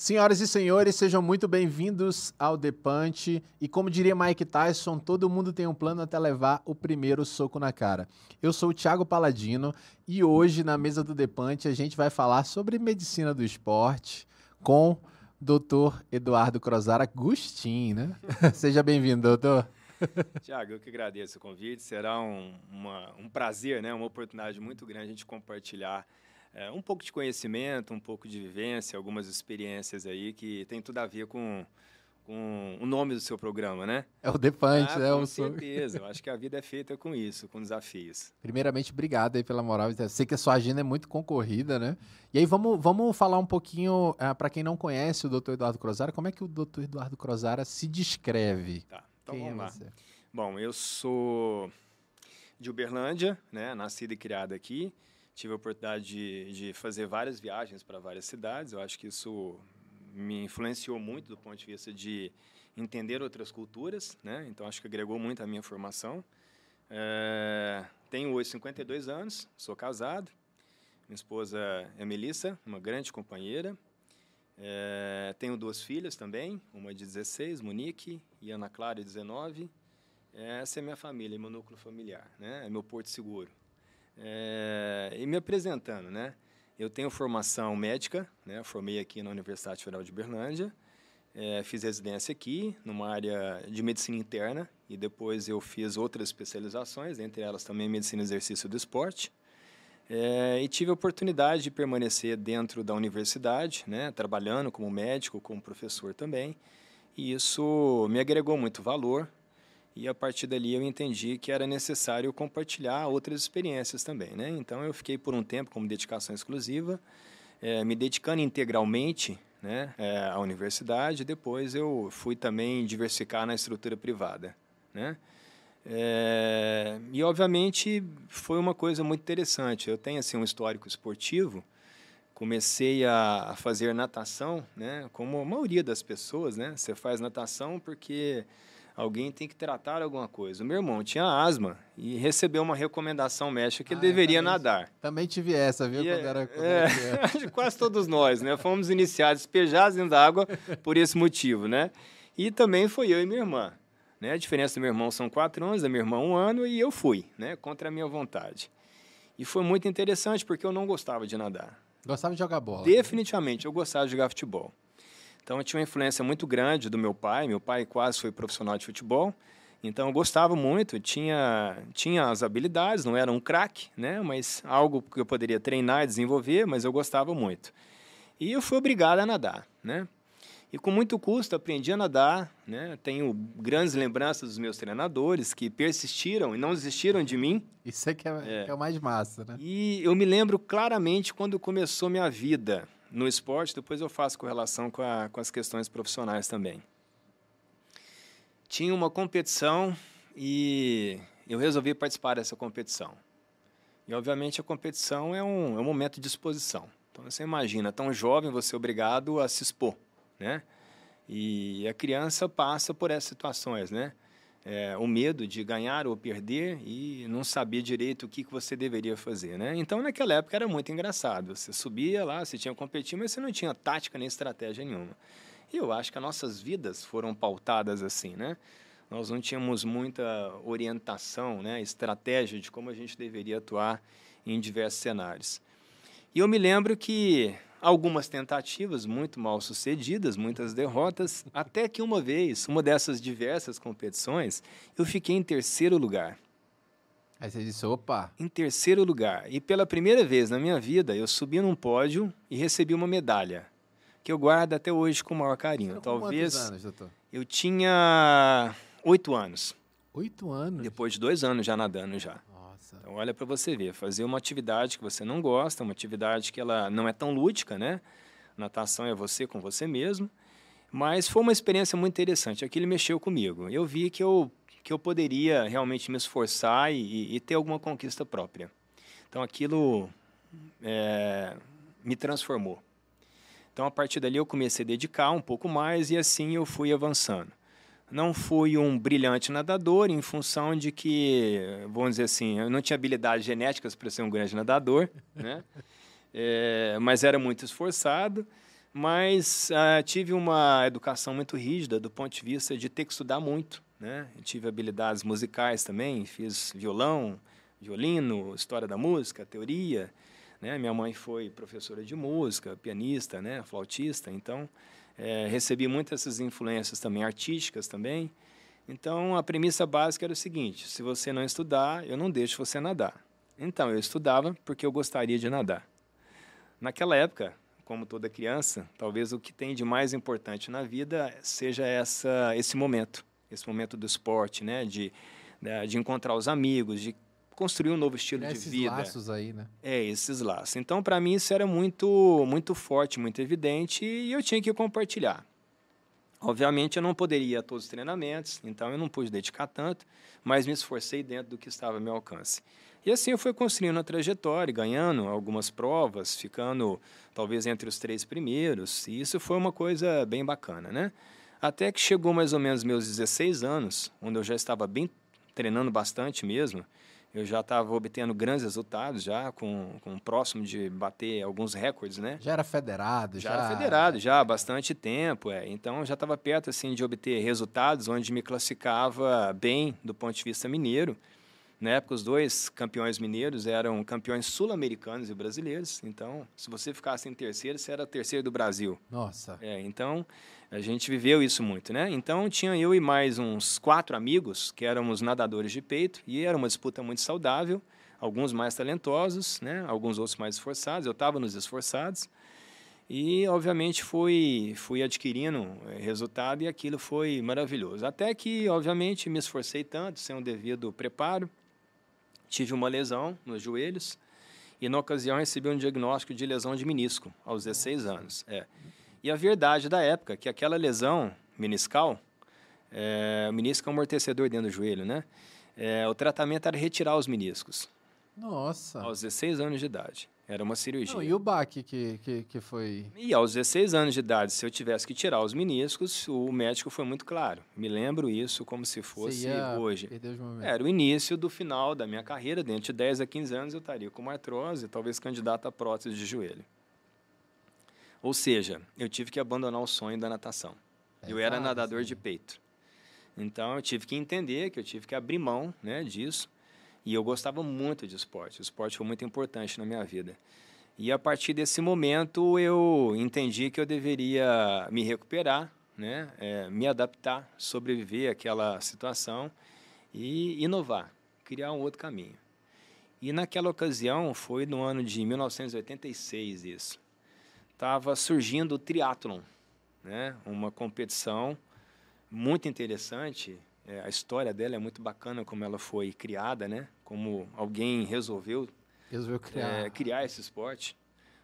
Senhoras e senhores, sejam muito bem-vindos ao Depante. E como diria Mike Tyson, todo mundo tem um plano até levar o primeiro soco na cara. Eu sou o Thiago Paladino e hoje, na mesa do Depante, a gente vai falar sobre medicina do esporte com doutor Eduardo Crozara Agustin, né? Seja bem-vindo, doutor. Tiago, eu que agradeço o convite. Será um, uma, um prazer, né? uma oportunidade muito grande a gente compartilhar é, um pouco de conhecimento, um pouco de vivência, algumas experiências aí que tem tudo a ver com, com o nome do seu programa, né? É o Defante, ah, né? Com certeza. Eu acho que a vida é feita com isso, com desafios. Primeiramente, obrigado aí pela moral. Eu sei que a sua agenda é muito concorrida, né? E aí, vamos, vamos falar um pouquinho, ah, para quem não conhece o doutor Eduardo Crozara, como é que o doutor Eduardo Crozara se descreve? Tá, então quem vamos é lá. Você? Bom, eu sou de Uberlândia, né? Nascido e criado aqui tive a oportunidade de, de fazer várias viagens para várias cidades. Eu acho que isso me influenciou muito do ponto de vista de entender outras culturas, né? Então acho que agregou muito à minha formação. É, tenho hoje 52 anos, sou casado. Minha esposa é Melissa, uma grande companheira. É, tenho duas filhas também, uma de 16, Monique, e Ana Clara, de 19. Essa é minha família, meu núcleo familiar, né? É meu porto seguro. É, e me apresentando, né? Eu tenho formação médica, né? Formei aqui na Universidade Federal de Berlândia. É, fiz residência aqui, numa área de medicina interna, e depois eu fiz outras especializações, entre elas também medicina e exercício do esporte. É, e tive a oportunidade de permanecer dentro da universidade, né, trabalhando como médico, como professor também. E isso me agregou muito valor, e a partir dali eu entendi que era necessário compartilhar outras experiências também. Né? Então eu fiquei por um tempo como dedicação exclusiva, é, me dedicando integralmente né, é, à universidade. Depois eu fui também diversificar na estrutura privada. Né? É, e obviamente foi uma coisa muito interessante. Eu tenho assim um histórico esportivo. Comecei a fazer natação, né? Como a maioria das pessoas, né? Você faz natação porque alguém tem que tratar alguma coisa. O meu irmão tinha asma e recebeu uma recomendação médica que ah, ele deveria também, nadar. Também tive essa, viu? E, quando era, quando é, era... quase todos nós, né? Fomos iniciados, despejados dentro da água por esse motivo, né? E também foi eu e minha irmã. Né? A diferença do meu irmão são quatro anos, da minha irmã um ano, e eu fui, né? Contra a minha vontade. E foi muito interessante porque eu não gostava de nadar. Gostava de jogar bola? Definitivamente, eu gostava de jogar futebol. Então eu tinha uma influência muito grande do meu pai. Meu pai quase foi profissional de futebol. Então eu gostava muito, tinha, tinha as habilidades, não era um craque, né? mas algo que eu poderia treinar e desenvolver, mas eu gostava muito. E eu fui obrigado a nadar. Né? E com muito custo aprendi a nadar. Né? Tenho grandes lembranças dos meus treinadores que persistiram e não desistiram de mim. Isso é que é, é. Que é o mais massa. Né? E eu me lembro claramente quando começou minha vida no esporte, depois eu faço com, a, com as questões profissionais também. Tinha uma competição e eu resolvi participar dessa competição. E, obviamente, a competição é um, é um momento de exposição. Então, você imagina, tão jovem, você é obrigado a se expor, né? E a criança passa por essas situações, né? É, o medo de ganhar ou perder e não saber direito o que, que você deveria fazer, né? Então, naquela época era muito engraçado. Você subia lá, você tinha que competir, mas você não tinha tática nem estratégia nenhuma. E eu acho que as nossas vidas foram pautadas assim, né? Nós não tínhamos muita orientação, né, estratégia de como a gente deveria atuar em diversos cenários. E eu me lembro que algumas tentativas muito mal sucedidas, muitas derrotas, até que uma vez, uma dessas diversas competições, eu fiquei em terceiro lugar. Aí você disse, opa! Em terceiro lugar. E pela primeira vez na minha vida, eu subi num pódio e recebi uma medalha, que eu guardo até hoje com o maior carinho. Você Talvez. Quantos anos, doutor? Eu tinha oito anos. Oito anos? Depois de dois anos já nadando já. Então, olha para você ver, fazer uma atividade que você não gosta, uma atividade que ela não é tão lúdica, né? Natação é você com você mesmo. Mas foi uma experiência muito interessante. Aquilo mexeu comigo. Eu vi que eu, que eu poderia realmente me esforçar e, e ter alguma conquista própria. Então, aquilo é, me transformou. Então, a partir dali, eu comecei a dedicar um pouco mais e assim eu fui avançando. Não fui um brilhante nadador em função de que, vamos dizer assim, eu não tinha habilidades genéticas para ser um grande nadador, né? É, mas era muito esforçado. Mas uh, tive uma educação muito rígida do ponto de vista de ter que estudar muito. Né? Eu tive habilidades musicais também, fiz violão, violino, história da música, teoria. Né? Minha mãe foi professora de música, pianista, né? flautista, então é, recebi muitas essas influências também artísticas também. Então a premissa básica era o seguinte: se você não estudar, eu não deixo você nadar. Então eu estudava porque eu gostaria de nadar. Naquela época, como toda criança, talvez o que tem de mais importante na vida seja essa esse momento, esse momento do esporte, né? De, de encontrar os amigos, de construir um novo estilo é de vida. Esses laços aí, né? É, esses laços. Então, para mim, isso era muito, muito forte, muito evidente e eu tinha que compartilhar. Obviamente, eu não poderia ir a todos os treinamentos, então eu não pude dedicar tanto, mas me esforcei dentro do que estava ao meu alcance. E assim eu fui construindo a trajetória, ganhando algumas provas, ficando talvez entre os três primeiros, e isso foi uma coisa bem bacana, né? Até que chegou mais ou menos meus 16 anos, onde eu já estava bem treinando bastante mesmo, eu já estava obtendo grandes resultados, já com, com próximo de bater alguns recordes, né? Já era federado, já. Já era federado, já há bastante tempo, é. Então já estava perto assim de obter resultados onde me classificava bem do ponto de vista mineiro. Na época, os dois campeões mineiros eram campeões sul-americanos e brasileiros. Então, se você ficasse em terceiro, você era terceiro do Brasil. Nossa. É, então, a gente viveu isso muito, né? Então, tinha eu e mais uns quatro amigos que éramos nadadores de peito e era uma disputa muito saudável. Alguns mais talentosos, né? Alguns outros mais esforçados. Eu estava nos esforçados. E, obviamente, fui, fui adquirindo eh, resultado e aquilo foi maravilhoso. Até que, obviamente, me esforcei tanto, sem o devido preparo, tive uma lesão nos joelhos e, na ocasião, recebi um diagnóstico de lesão de menisco aos 16 anos. É. E a verdade da época que aquela lesão meniscal, é, o menisco é um amortecedor dentro do joelho, né? É, o tratamento era retirar os meniscos. Nossa. Aos 16 anos de idade. Era uma cirurgia. Não, e o baque que, que, que foi? E aos 16 anos de idade, se eu tivesse que tirar os meniscos, o médico foi muito claro. Me lembro isso como se fosse hoje. Era o início do final da minha carreira. Dentro de 10 a 15 anos eu estaria com uma artrose, talvez candidato a prótese de joelho. Ou seja, eu tive que abandonar o sonho da natação. É eu era nadador de peito. Então eu tive que entender que eu tive que abrir mão né, disso e eu gostava muito de esporte. O esporte foi muito importante na minha vida. E a partir desse momento eu entendi que eu deveria me recuperar, né? É, me adaptar, sobreviver àquela situação e inovar, criar um outro caminho. E naquela ocasião, foi no ano de 1986 isso, estava surgindo o triatlon, né? uma competição muito interessante é, a história dela é muito bacana, como ela foi criada, né? Como alguém resolveu, resolveu criar. É, criar esse esporte.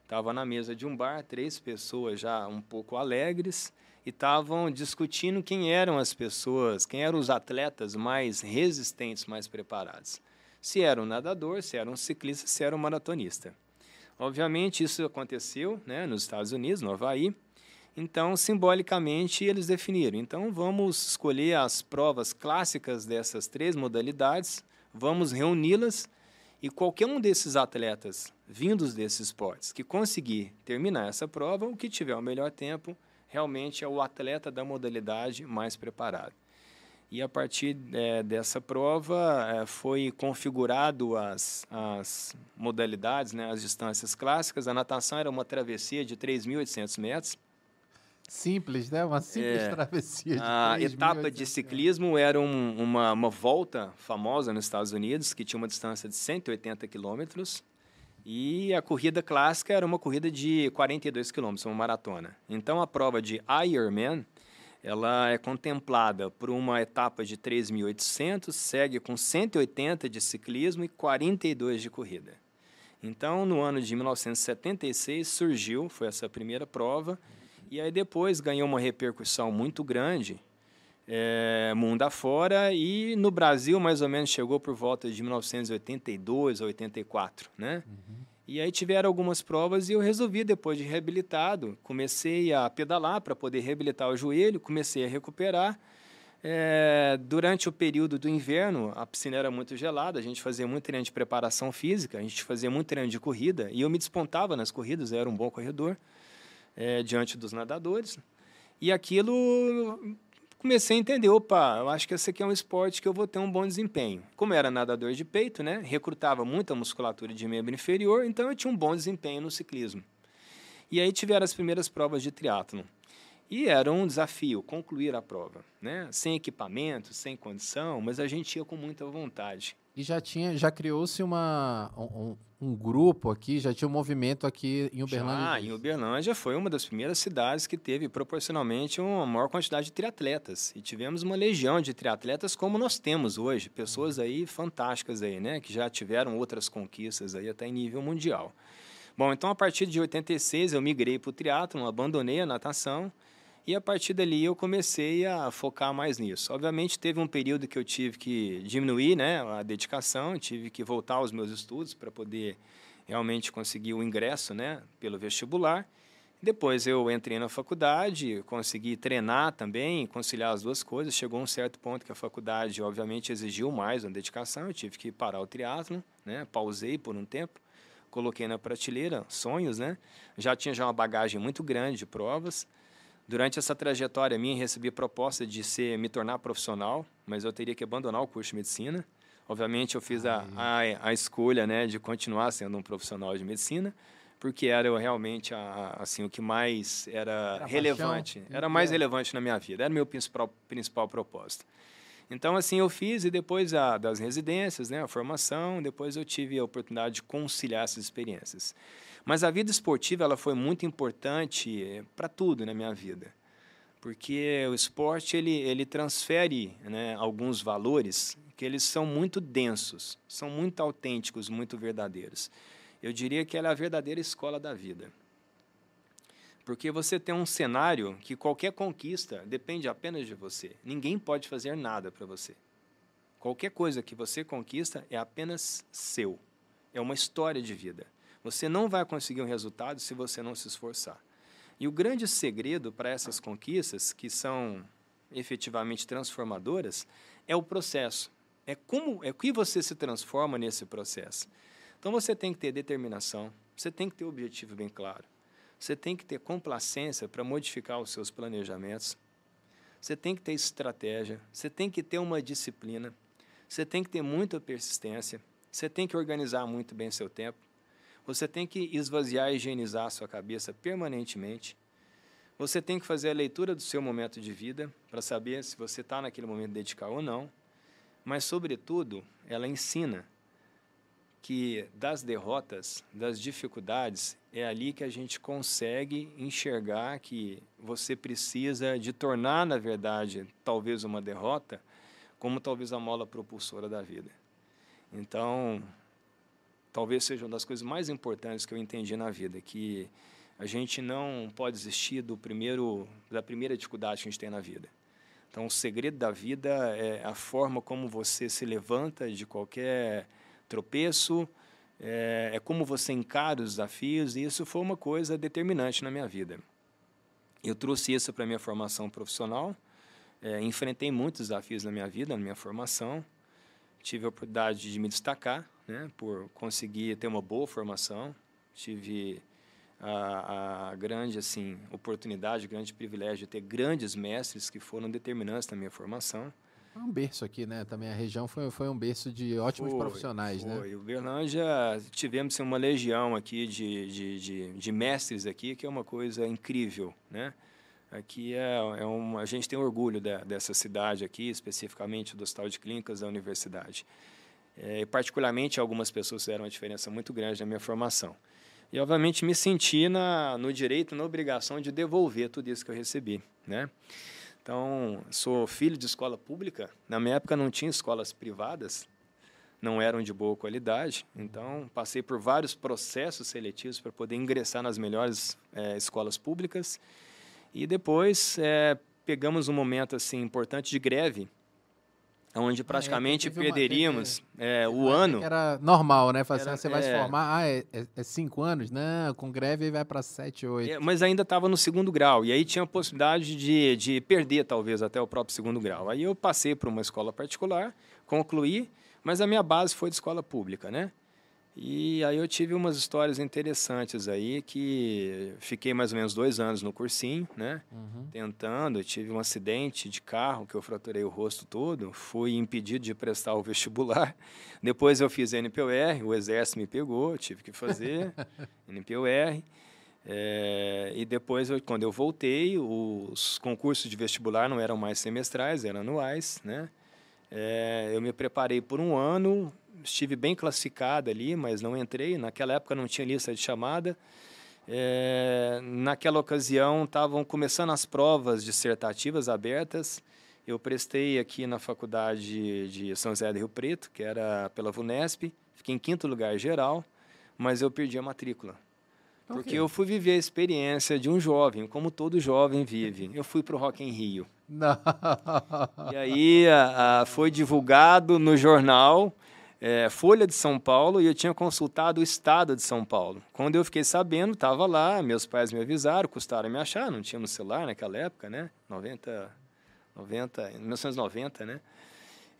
Estava na mesa de um bar, três pessoas já um pouco alegres e estavam discutindo quem eram as pessoas, quem eram os atletas mais resistentes, mais preparados. Se era um nadador, se era um ciclista, se era um maratonista. Obviamente, isso aconteceu né, nos Estados Unidos, no Havaí, então, simbolicamente, eles definiram. Então, vamos escolher as provas clássicas dessas três modalidades, vamos reuni-las e qualquer um desses atletas vindos desses esportes que conseguir terminar essa prova, o que tiver o melhor tempo, realmente é o atleta da modalidade mais preparado. E a partir é, dessa prova é, foi configurado as, as modalidades, né, as distâncias clássicas. A natação era uma travessia de 3.800 metros, Simples, né? Uma simples é, travessia. a etapa de ciclismo era um, uma, uma volta famosa nos Estados Unidos, que tinha uma distância de 180 quilômetros. E a corrida clássica era uma corrida de 42 quilômetros, uma maratona. Então, a prova de Ironman, ela é contemplada por uma etapa de 3.800, segue com 180 de ciclismo e 42 de corrida. Então, no ano de 1976, surgiu, foi essa primeira prova, e aí depois ganhou uma repercussão muito grande, é, mundo afora, e no Brasil mais ou menos chegou por volta de 1982 a 84, né? Uhum. E aí tiveram algumas provas e eu resolvi, depois de reabilitado, comecei a pedalar para poder reabilitar o joelho, comecei a recuperar. É, durante o período do inverno, a piscina era muito gelada, a gente fazia muito treino de preparação física, a gente fazia muito treino de corrida, e eu me despontava nas corridas, eu era um bom corredor. É, diante dos nadadores. E aquilo comecei a entender, opa, eu acho que esse aqui é um esporte que eu vou ter um bom desempenho. Como era nadador de peito, né, recrutava muita musculatura de membro inferior, então eu tinha um bom desempenho no ciclismo. E aí tiveram as primeiras provas de triatlo. E era um desafio concluir a prova, né? Sem equipamento, sem condição, mas a gente ia com muita vontade. E já tinha, já criou-se uma um, um, grupo aqui, já tinha um movimento aqui em Uberlândia. Ah, em Uberlândia foi uma das primeiras cidades que teve proporcionalmente uma maior quantidade de triatletas. E tivemos uma legião de triatletas como nós temos hoje, pessoas aí fantásticas aí, né, que já tiveram outras conquistas aí até em nível mundial. Bom, então a partir de 86 eu migrei para o triatlo, abandonei a natação e a partir dali eu comecei a focar mais nisso. Obviamente teve um período que eu tive que diminuir, né, a dedicação, tive que voltar aos meus estudos para poder realmente conseguir o ingresso, né, pelo vestibular. Depois eu entrei na faculdade, consegui treinar também, conciliar as duas coisas. Chegou um certo ponto que a faculdade, obviamente, exigiu mais uma dedicação. Eu tive que parar o triatlo, né? Pausei por um tempo, coloquei na prateleira sonhos, né? Já tinha já uma bagagem muito grande de provas. Durante essa trajetória minha, recebi proposta de ser, me tornar profissional, mas eu teria que abandonar o curso de medicina. Obviamente, eu fiz a, a, a escolha né, de continuar sendo um profissional de medicina, porque era realmente a, assim, o que mais era, era relevante, paixão. era mais é. relevante na minha vida, era o meu principal, principal propósito. Então, assim, eu fiz e depois a, das residências, né, a formação, depois eu tive a oportunidade de conciliar essas experiências. Mas a vida esportiva ela foi muito importante eh, para tudo na minha vida, porque o esporte ele, ele transfere né, alguns valores que eles são muito densos, são muito autênticos, muito verdadeiros. Eu diria que ela é a verdadeira escola da vida. Porque você tem um cenário que qualquer conquista depende apenas de você. Ninguém pode fazer nada para você. Qualquer coisa que você conquista é apenas seu. É uma história de vida. Você não vai conseguir um resultado se você não se esforçar. E o grande segredo para essas conquistas, que são efetivamente transformadoras, é o processo. É como é que você se transforma nesse processo. Então você tem que ter determinação, você tem que ter o objetivo bem claro. Você tem que ter complacência para modificar os seus planejamentos. Você tem que ter estratégia, você tem que ter uma disciplina, você tem que ter muita persistência, você tem que organizar muito bem seu tempo. Você tem que esvaziar e higienizar sua cabeça permanentemente. Você tem que fazer a leitura do seu momento de vida para saber se você está naquele momento de dedicar ou não. Mas, sobretudo, ela ensina que das derrotas, das dificuldades, é ali que a gente consegue enxergar que você precisa de tornar, na verdade, talvez uma derrota, como talvez a mola propulsora da vida. Então, talvez seja uma das coisas mais importantes que eu entendi na vida, que a gente não pode desistir do primeiro, da primeira dificuldade que a gente tem na vida. Então, o segredo da vida é a forma como você se levanta de qualquer tropeço, é, é como você encara os desafios, e isso foi uma coisa determinante na minha vida. Eu trouxe isso para a minha formação profissional, é, enfrentei muitos desafios na minha vida, na minha formação, tive a oportunidade de me destacar, né, por conseguir ter uma boa formação. Tive a, a, grande assim oportunidade, grande privilégio de ter grandes mestres que foram determinantes na minha formação. É um berço aqui, né? Também a região foi, foi um berço de ótimos foi, profissionais, foi. né? Foi. Uberlândia, tivemos assim, uma legião aqui de, de, de, de, mestres aqui, que é uma coisa incrível, né? Aqui é, é uma, a gente tem orgulho de, dessa cidade aqui, especificamente do Hospital de Clínicas da Universidade. É, particularmente, algumas pessoas fizeram uma diferença muito grande na minha formação. E, obviamente, me senti na, no direito, na obrigação de devolver tudo isso que eu recebi, né? Então, sou filho de escola pública. Na minha época não tinha escolas privadas, não eram de boa qualidade. Então, passei por vários processos seletivos para poder ingressar nas melhores é, escolas públicas. E depois é, pegamos um momento assim importante de greve onde ah, é, praticamente é, perderíamos uma, é, o ano. Era normal, né? Assim, era, você vai se é. formar, ah, é, é, é, cinco anos? Não, com greve vai para sete, oito. mas ainda estava no segundo grau, e aí tinha a possibilidade de, de perder, talvez, até o próprio segundo grau. Aí eu passei para uma escola particular, concluí, mas a minha base foi de escola pública, né? E aí eu tive umas histórias interessantes aí que fiquei mais ou menos dois anos no cursinho, né? Uhum. Tentando, eu tive um acidente de carro que eu fraturei o rosto todo, fui impedido de prestar o vestibular. Depois eu fiz NPUR, o exército me pegou, tive que fazer NPUR. É, e depois, eu, quando eu voltei, os concursos de vestibular não eram mais semestrais, eram anuais, né? É, eu me preparei por um ano, estive bem classificado ali, mas não entrei. Naquela época não tinha lista de chamada. É, naquela ocasião estavam começando as provas dissertativas abertas. Eu prestei aqui na faculdade de São José do Rio Preto, que era pela VUNESP. Fiquei em quinto lugar geral, mas eu perdi a matrícula. Porque eu fui viver a experiência de um jovem, como todo jovem vive. Eu fui para o Rock em Rio. Não. E aí a, a, foi divulgado no jornal é, Folha de São Paulo e eu tinha consultado o Estado de São Paulo. Quando eu fiquei sabendo, estava lá, meus pais me avisaram, custaram me achar, não tinha no celular naquela época, né? 90, 90, 1990, né?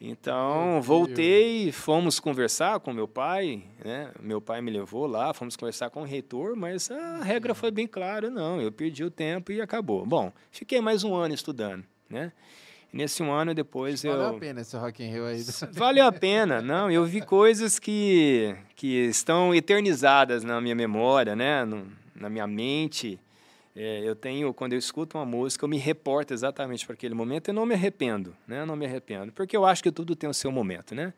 Então, voltei, fomos conversar com meu pai, né? Meu pai me levou lá, fomos conversar com o reitor, mas a regra foi bem clara, não, eu perdi o tempo e acabou. Bom, fiquei mais um ano estudando, né? Nesse um ano depois Valeu eu... Valeu a pena esse Rock in Rio aí. Valeu a pena, não. Eu vi coisas que, que estão eternizadas na minha memória, né? No, na minha mente. É, eu tenho, quando eu escuto uma música, eu me reporto exatamente para aquele momento e não me arrependo, né? Não me arrependo, porque eu acho que tudo tem o seu momento, né?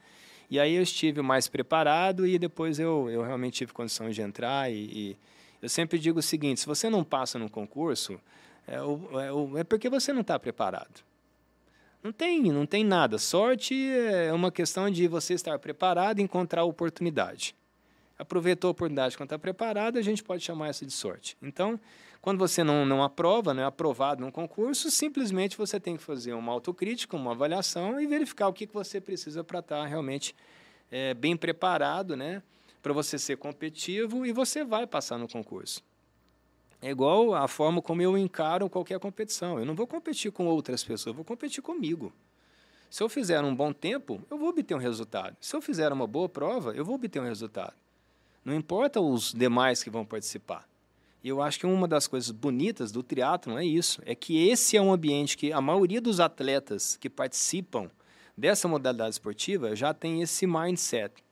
E aí eu estive mais preparado e depois eu, eu realmente tive condição de entrar e, e eu sempre digo o seguinte, se você não passa no concurso, é, é, é porque você não está preparado. Não tem, não tem nada. Sorte é uma questão de você estar preparado e encontrar a oportunidade. Aproveitou a oportunidade quando está preparado, a gente pode chamar isso de sorte. Então, quando você não, não aprova, não é aprovado num concurso, simplesmente você tem que fazer uma autocrítica, uma avaliação e verificar o que, que você precisa para estar realmente é, bem preparado, né? Para você ser competitivo e você vai passar no concurso. É igual a forma como eu encaro qualquer competição. Eu não vou competir com outras pessoas, eu vou competir comigo. Se eu fizer um bom tempo, eu vou obter um resultado. Se eu fizer uma boa prova, eu vou obter um resultado. Não importa os demais que vão participar. E eu acho que uma das coisas bonitas do triatlon é isso, é que esse é um ambiente que a maioria dos atletas que participam dessa modalidade esportiva já tem esse mindset.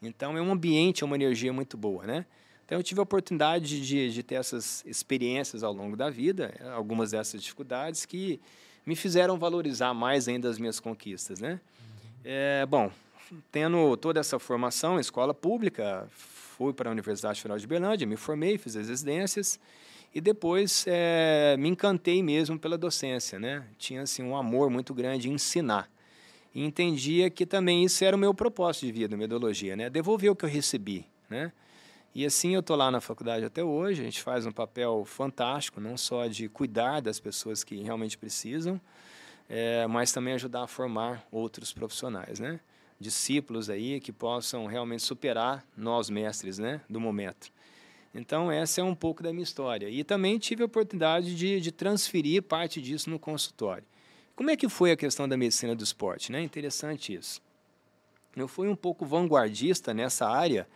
Então é um ambiente, é uma energia muito boa, né? Então, eu tive a oportunidade de, de ter essas experiências ao longo da vida, algumas dessas dificuldades que me fizeram valorizar mais ainda as minhas conquistas, né? É, bom, tendo toda essa formação em escola pública, fui para a Universidade Federal de Berlândia, me formei, fiz as residências e depois é, me encantei mesmo pela docência, né? Tinha assim um amor muito grande em ensinar e entendia que também isso era o meu propósito de vida, metodologia, né? Devolver o que eu recebi, né? E assim eu estou lá na faculdade até hoje, a gente faz um papel fantástico, não só de cuidar das pessoas que realmente precisam, é, mas também ajudar a formar outros profissionais, né? Discípulos aí que possam realmente superar nós mestres, né? Do momento. Então, essa é um pouco da minha história. E também tive a oportunidade de, de transferir parte disso no consultório. Como é que foi a questão da medicina do esporte? Né? Interessante isso. Eu fui um pouco vanguardista nessa área,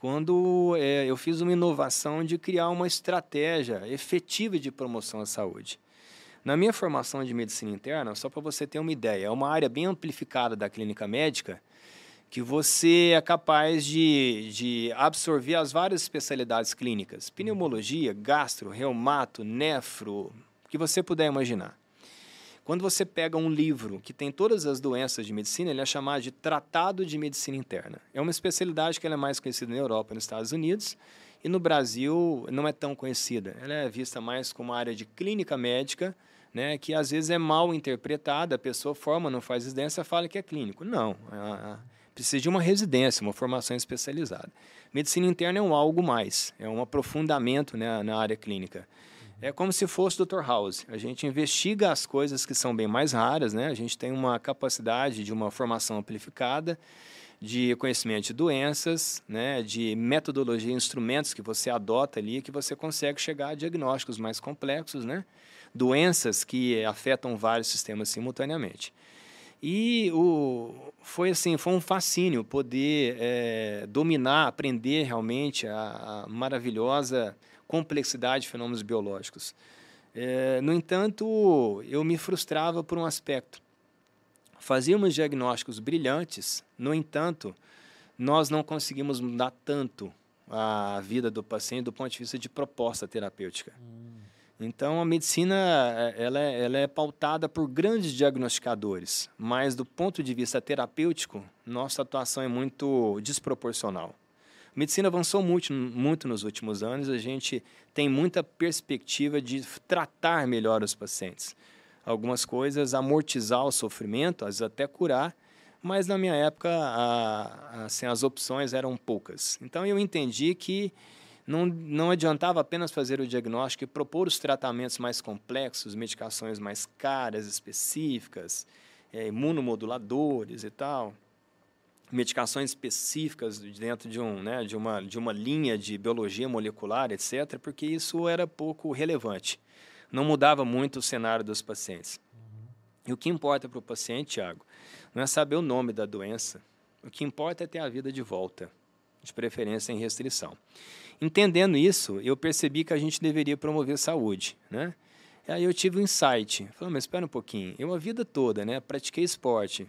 quando é, eu fiz uma inovação de criar uma estratégia efetiva de promoção à saúde. Na minha formação de medicina interna, só para você ter uma ideia, é uma área bem amplificada da clínica médica que você é capaz de, de absorver as várias especialidades clínicas: pneumologia, gastro, reumato, nefro, o que você puder imaginar. Quando você pega um livro que tem todas as doenças de medicina, ele é chamado de Tratado de Medicina Interna. É uma especialidade que é mais conhecida na Europa e nos Estados Unidos, e no Brasil não é tão conhecida. Ela é vista mais como uma área de clínica médica, né, que às vezes é mal interpretada, a pessoa forma, não faz residência, fala que é clínico. Não, precisa de uma residência, uma formação especializada. Medicina interna é um algo mais, é um aprofundamento né, na área clínica. É como se fosse Dr. House. A gente investiga as coisas que são bem mais raras, né? A gente tem uma capacidade de uma formação amplificada, de conhecimento de doenças, né? De metodologia, instrumentos que você adota ali, que você consegue chegar a diagnósticos mais complexos, né? Doenças que afetam vários sistemas simultaneamente. E o, foi assim, foi um fascínio poder é, dominar, aprender realmente a, a, maravilhosa complexidade de fenômenos biológicos. É, no entanto, eu me frustrava por um aspecto. Fazíamos diagnósticos brilhantes, no entanto, nós não conseguimos mudar tanto a vida do paciente do ponto de vista de proposta terapêutica. Hum. Então, a medicina é, ela é, ela é pautada por grandes diagnosticadores, mas do ponto de vista terapêutico, nossa atuação é muito desproporcional. Medicina avançou muito, muito nos últimos anos, a gente tem muita perspectiva de tratar melhor os pacientes. Algumas coisas, amortizar o sofrimento, às vezes até curar, mas na minha época a, assim, as opções eram poucas. Então eu entendi que não, não adiantava apenas fazer o diagnóstico e propor os tratamentos mais complexos, medicações mais caras, específicas, é, imunomoduladores e tal, medicações específicas dentro de, um, né, de, uma, de uma linha de biologia molecular, etc., porque isso era pouco relevante. Não mudava muito o cenário dos pacientes. E o que importa para o paciente, Tiago, não é saber o nome da doença. O que importa é ter a vida de volta, de preferência em restrição. Entendendo isso, eu percebi que a gente deveria promover saúde, né? Aí eu tive um insight. Falei, mas espera um pouquinho. Eu a vida toda, né, pratiquei esporte.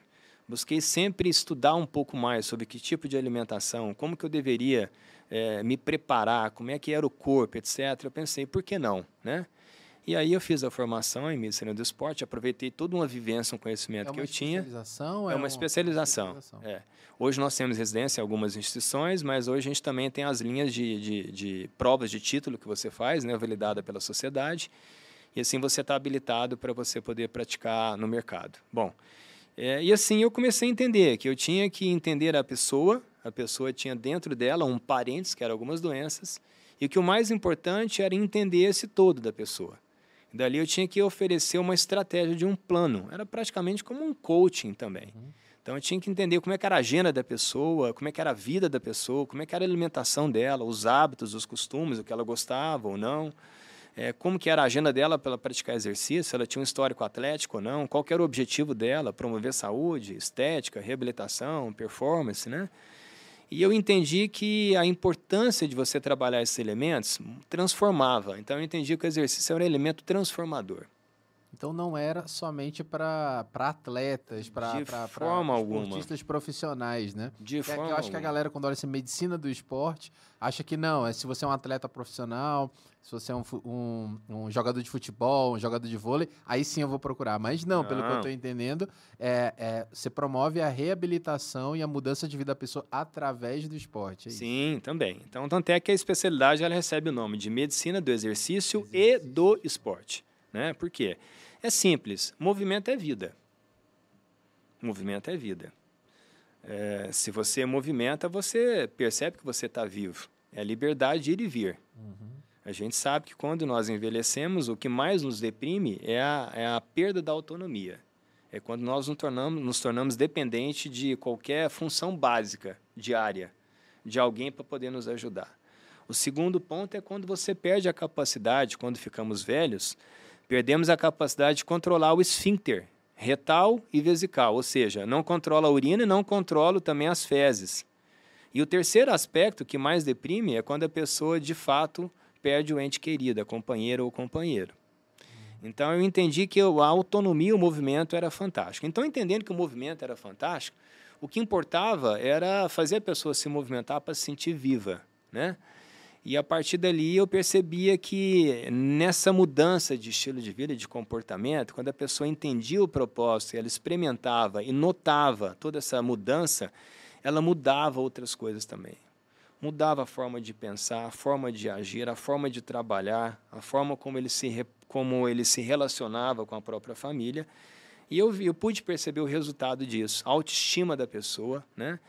Busquei sempre estudar um pouco mais sobre que tipo de alimentação, como que eu deveria é, me preparar, como é que era o corpo, etc. Eu pensei, por que não, né? E aí eu fiz a formação em medicina do esporte, aproveitei toda uma vivência, um conhecimento é que eu tinha. É uma especialização? É uma especialização. É. Hoje nós temos residência em algumas instituições, mas hoje a gente também tem as linhas de, de, de provas de título que você faz, né, validada pela sociedade, e assim você está habilitado para você poder praticar no mercado. Bom, é, e assim eu comecei a entender que eu tinha que entender a pessoa, a pessoa tinha dentro dela um parentes, que eram algumas doenças, e que o mais importante era entender esse todo da pessoa. Dali eu tinha que oferecer uma estratégia de um plano. Era praticamente como um coaching também. Uhum. Então eu tinha que entender como é que era a agenda da pessoa, como é que era a vida da pessoa, como é que era a alimentação dela, os hábitos, os costumes, o que ela gostava ou não, é, como que era a agenda dela para praticar exercício, ela tinha um histórico atlético ou não, qual era o objetivo dela, promover saúde, estética, reabilitação, performance, né? E eu entendi que a importância de você trabalhar esses elementos transformava. Então eu entendi que o exercício era um elemento transformador. Então não era somente para atletas, para esportistas profissionais, né? De é, forma Eu acho que a galera, quando olha essa medicina do esporte, acha que não, é se você é um atleta profissional, se você é um, um, um jogador de futebol, um jogador de vôlei, aí sim eu vou procurar. Mas não, não. pelo que eu estou entendendo, é, é, você promove a reabilitação e a mudança de vida da pessoa através do esporte. É sim, também. Então, tanto é que a especialidade ela recebe o nome de medicina do exercício, exercício. e do esporte. Né? Por quê? É simples. Movimento é vida. Movimento é vida. É, se você movimenta, você percebe que você está vivo. É a liberdade de ir e vir. Uhum. A gente sabe que quando nós envelhecemos, o que mais nos deprime é a, é a perda da autonomia. É quando nós nos tornamos, nos tornamos dependente de qualquer função básica, diária, de alguém para poder nos ajudar. O segundo ponto é quando você perde a capacidade, quando ficamos velhos, Perdemos a capacidade de controlar o esfíncter retal e vesical, ou seja, não controla a urina e não controla também as fezes. E o terceiro aspecto que mais deprime é quando a pessoa de fato perde o ente querido, a companheira ou companheiro. Então eu entendi que a autonomia, o movimento era fantástico. Então, entendendo que o movimento era fantástico, o que importava era fazer a pessoa se movimentar para se sentir viva, né? E a partir dali eu percebia que nessa mudança de estilo de vida, de comportamento, quando a pessoa entendia o propósito, ela experimentava e notava toda essa mudança, ela mudava outras coisas também. Mudava a forma de pensar, a forma de agir, a forma de trabalhar, a forma como ele se, como ele se relacionava com a própria família. E eu, vi, eu pude perceber o resultado disso, a autoestima da pessoa, né?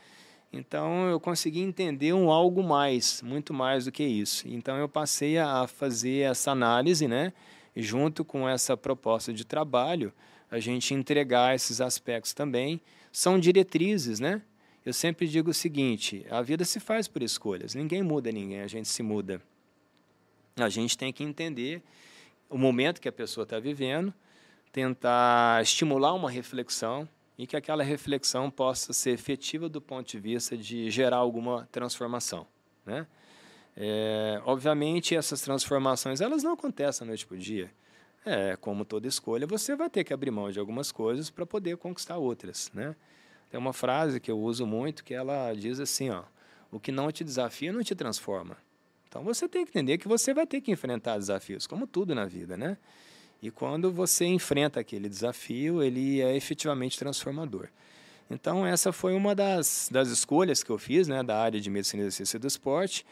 Então eu consegui entender um algo mais, muito mais do que isso. Então eu passei a fazer essa análise, né? E junto com essa proposta de trabalho, a gente entregar esses aspectos também. São diretrizes, né? Eu sempre digo o seguinte: a vida se faz por escolhas. Ninguém muda ninguém, a gente se muda. A gente tem que entender o momento que a pessoa está vivendo, tentar estimular uma reflexão, e que aquela reflexão possa ser efetiva do ponto de vista de gerar alguma transformação, né? É, obviamente essas transformações elas não acontecem da noite para o dia. É, como toda escolha, você vai ter que abrir mão de algumas coisas para poder conquistar outras, né? Tem uma frase que eu uso muito que ela diz assim, ó, o que não te desafia não te transforma. Então você tem que entender que você vai ter que enfrentar desafios, como tudo na vida, né? E quando você enfrenta aquele desafio, ele é efetivamente transformador. Então, essa foi uma das, das escolhas que eu fiz, né, da área de medicina e exercício do esporte.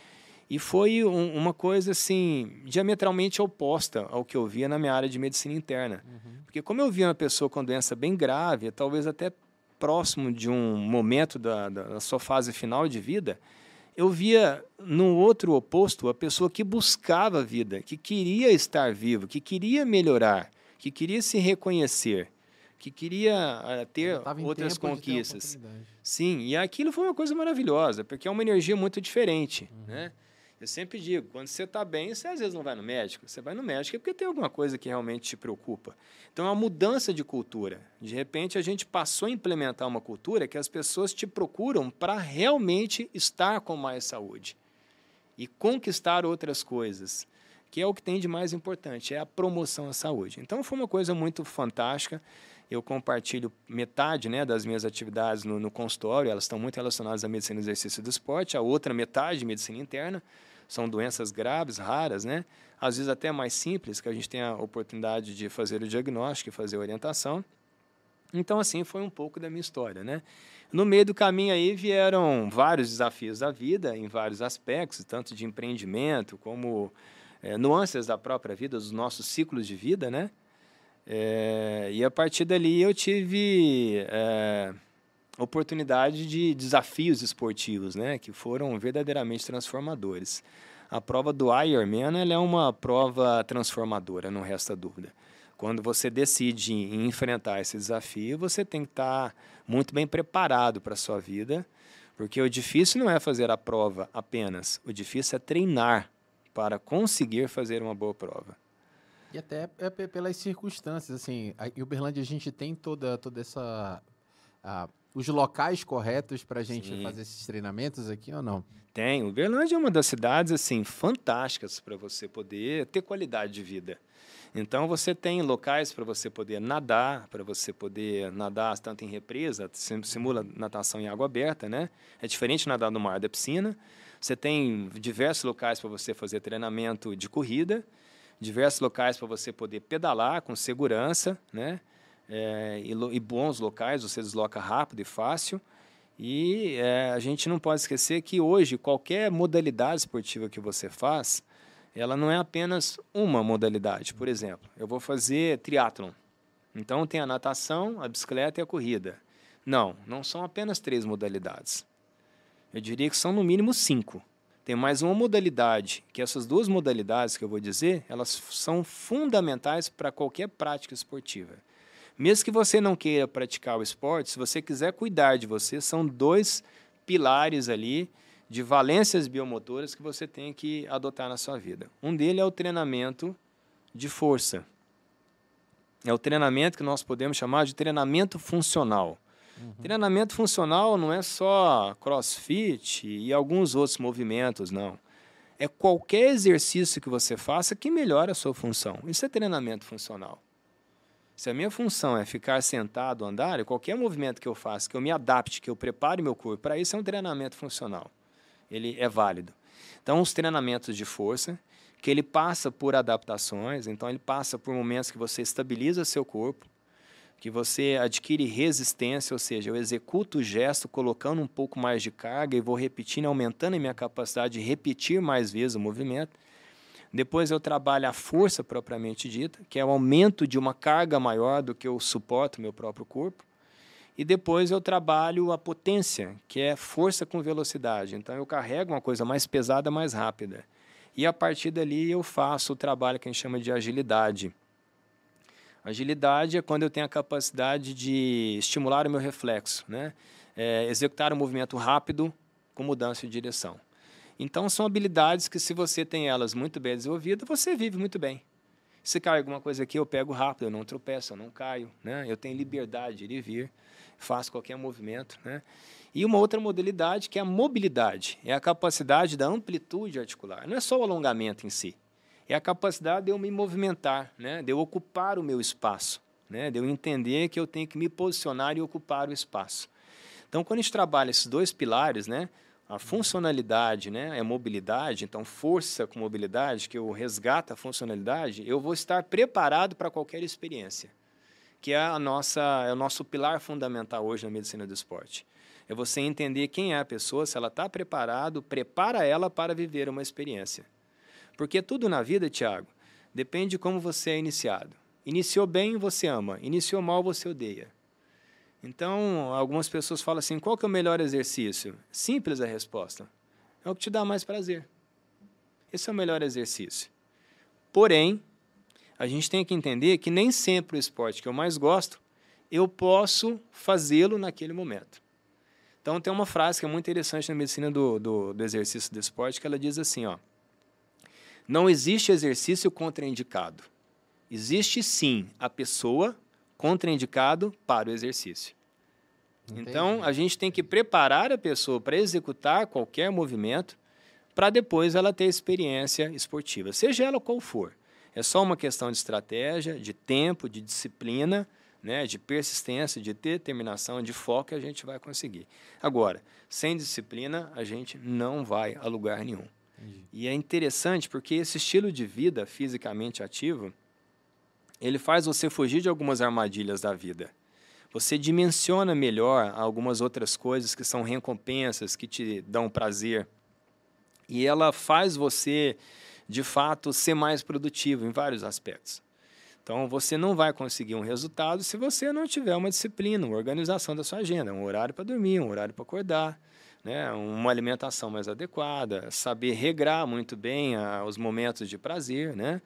E foi um, uma coisa, assim, diametralmente oposta ao que eu via na minha área de medicina interna. Uhum. Porque como eu via uma pessoa com doença bem grave, talvez até próximo de um momento da, da sua fase final de vida, eu via no outro oposto a pessoa que buscava a vida, que queria estar vivo, que queria melhorar, que queria se reconhecer, que queria uh, ter outras conquistas. Sim, e aquilo foi uma coisa maravilhosa, porque é uma energia muito diferente, uhum. né? Eu sempre digo, quando você está bem, você às vezes não vai no médico. Você vai no médico é porque tem alguma coisa que realmente te preocupa. Então, é uma mudança de cultura. De repente, a gente passou a implementar uma cultura que as pessoas te procuram para realmente estar com mais saúde e conquistar outras coisas, que é o que tem de mais importante, é a promoção à saúde. Então, foi uma coisa muito fantástica. Eu compartilho metade né, das minhas atividades no, no consultório, elas estão muito relacionadas à medicina e exercício do esporte, a outra metade, medicina interna são doenças graves, raras, né? Às vezes até mais simples, que a gente tem a oportunidade de fazer o diagnóstico e fazer a orientação. Então, assim, foi um pouco da minha história, né? No meio do caminho aí vieram vários desafios da vida, em vários aspectos, tanto de empreendimento como é, nuances da própria vida, dos nossos ciclos de vida, né? É, e a partir dali eu tive é, oportunidade de desafios esportivos, né, que foram verdadeiramente transformadores. A prova do Ironman ela é uma prova transformadora, não resta dúvida. Quando você decide enfrentar esse desafio, você tem que estar muito bem preparado para a sua vida, porque o difícil não é fazer a prova apenas, o difícil é treinar para conseguir fazer uma boa prova. E até é pelas circunstâncias, assim, em Uberlândia a gente tem toda, toda essa a, os locais corretos para a gente Sim. fazer esses treinamentos aqui ou não? Tem. Uberlândia é uma das cidades assim fantásticas para você poder ter qualidade de vida. Então você tem locais para você poder nadar, para você poder nadar tanto em represa, simula natação em água aberta, né? É diferente nadar no mar da piscina. Você tem diversos locais para você fazer treinamento de corrida, diversos locais para você poder pedalar com segurança, né? É, e, e, bons locais, você desloca rápido e fácil. E é, a gente não pode esquecer que hoje qualquer modalidade esportiva que você faz, ela não é apenas uma modalidade. Por exemplo, eu vou fazer triatlon. Então tem a natação, a bicicleta e a corrida. Não, não são apenas três modalidades. Eu diria que são no mínimo cinco. Tem mais uma modalidade, que essas duas modalidades que eu vou dizer, elas são fundamentais para qualquer prática esportiva. Mesmo que você não queira praticar o esporte, se você quiser cuidar de você, são dois pilares ali de valências biomotoras que você tem que adotar na sua vida. Um deles é o treinamento de força. É o treinamento que nós podemos chamar de treinamento funcional. Uhum. Treinamento funcional não é só crossfit e alguns outros movimentos, não. É qualquer exercício que você faça que melhora a sua função. Isso é treinamento funcional. Se a minha função é ficar sentado, andar, qualquer movimento que eu faça, que eu me adapte, que eu prepare meu corpo para isso, é um treinamento funcional. Ele é válido. Então, os treinamentos de força, que ele passa por adaptações, então ele passa por momentos que você estabiliza seu corpo, que você adquire resistência, ou seja, eu executo o gesto colocando um pouco mais de carga e vou repetindo, aumentando a minha capacidade de repetir mais vezes o movimento. Depois eu trabalho a força propriamente dita, que é o aumento de uma carga maior do que eu suporto meu próprio corpo. E depois eu trabalho a potência, que é força com velocidade. Então eu carrego uma coisa mais pesada, mais rápida. E a partir dali eu faço o trabalho que a gente chama de agilidade. Agilidade é quando eu tenho a capacidade de estimular o meu reflexo, né? É, executar um movimento rápido com mudança de direção. Então, são habilidades que, se você tem elas muito bem desenvolvidas, você vive muito bem. Se cai alguma coisa aqui, eu pego rápido, eu não tropeço, eu não caio, né? Eu tenho liberdade de ir e vir, faço qualquer movimento, né? E uma outra modalidade que é a mobilidade, é a capacidade da amplitude articular. Não é só o alongamento em si, é a capacidade de eu me movimentar, né? de eu ocupar o meu espaço, né? de eu entender que eu tenho que me posicionar e ocupar o espaço. Então, quando a gente trabalha esses dois pilares, né? A funcionalidade, né, a mobilidade, então força com mobilidade, que eu resgata a funcionalidade, eu vou estar preparado para qualquer experiência, que é a nossa é o nosso pilar fundamental hoje na medicina do esporte. É você entender quem é a pessoa, se ela está preparado, prepara ela para viver uma experiência. Porque tudo na vida, Tiago, depende de como você é iniciado. Iniciou bem, você ama. Iniciou mal, você odeia. Então, algumas pessoas falam assim: qual que é o melhor exercício? Simples a resposta. É o que te dá mais prazer. Esse é o melhor exercício. Porém, a gente tem que entender que nem sempre o esporte que eu mais gosto, eu posso fazê-lo naquele momento. Então, tem uma frase que é muito interessante na medicina do, do, do exercício do esporte, que ela diz assim, ó, não existe exercício contraindicado. Existe, sim, a pessoa contraindicado para o exercício. Entendi. Então, a gente tem que preparar a pessoa para executar qualquer movimento para depois ela ter experiência esportiva, seja ela qual for. É só uma questão de estratégia, de tempo, de disciplina, né, de persistência, de determinação, de foco que a gente vai conseguir. Agora, sem disciplina, a gente não vai a lugar nenhum. Entendi. E é interessante porque esse estilo de vida fisicamente ativo, ele faz você fugir de algumas armadilhas da vida. Você dimensiona melhor algumas outras coisas que são recompensas, que te dão prazer. E ela faz você, de fato, ser mais produtivo em vários aspectos. Então, você não vai conseguir um resultado se você não tiver uma disciplina, uma organização da sua agenda, um horário para dormir, um horário para acordar, né? uma alimentação mais adequada, saber regrar muito bem a, os momentos de prazer, né?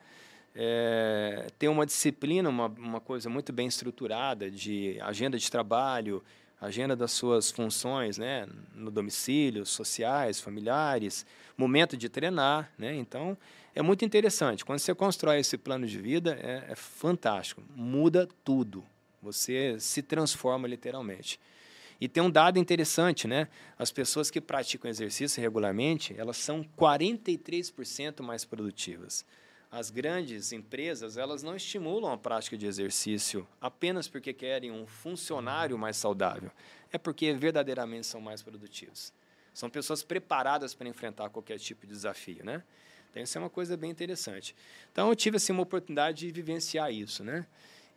É, uma disciplina, uma, uma coisa muito bem estruturada de agenda de trabalho, agenda das suas funções, né, no domicílio, sociais, familiares, momento de treinar, né? Então é muito interessante. Quando você constrói esse plano de vida, é, é fantástico. Muda tudo. Você se transforma literalmente. E tem um dado interessante, né? As pessoas que praticam exercício regularmente, elas são 43% mais produtivas as grandes empresas elas não estimulam a prática de exercício apenas porque querem um funcionário mais saudável, é porque verdadeiramente são mais produtivos. São pessoas preparadas para enfrentar qualquer tipo de desafio, né? Então isso é uma coisa bem interessante. Então eu tive assim uma oportunidade de vivenciar isso, né?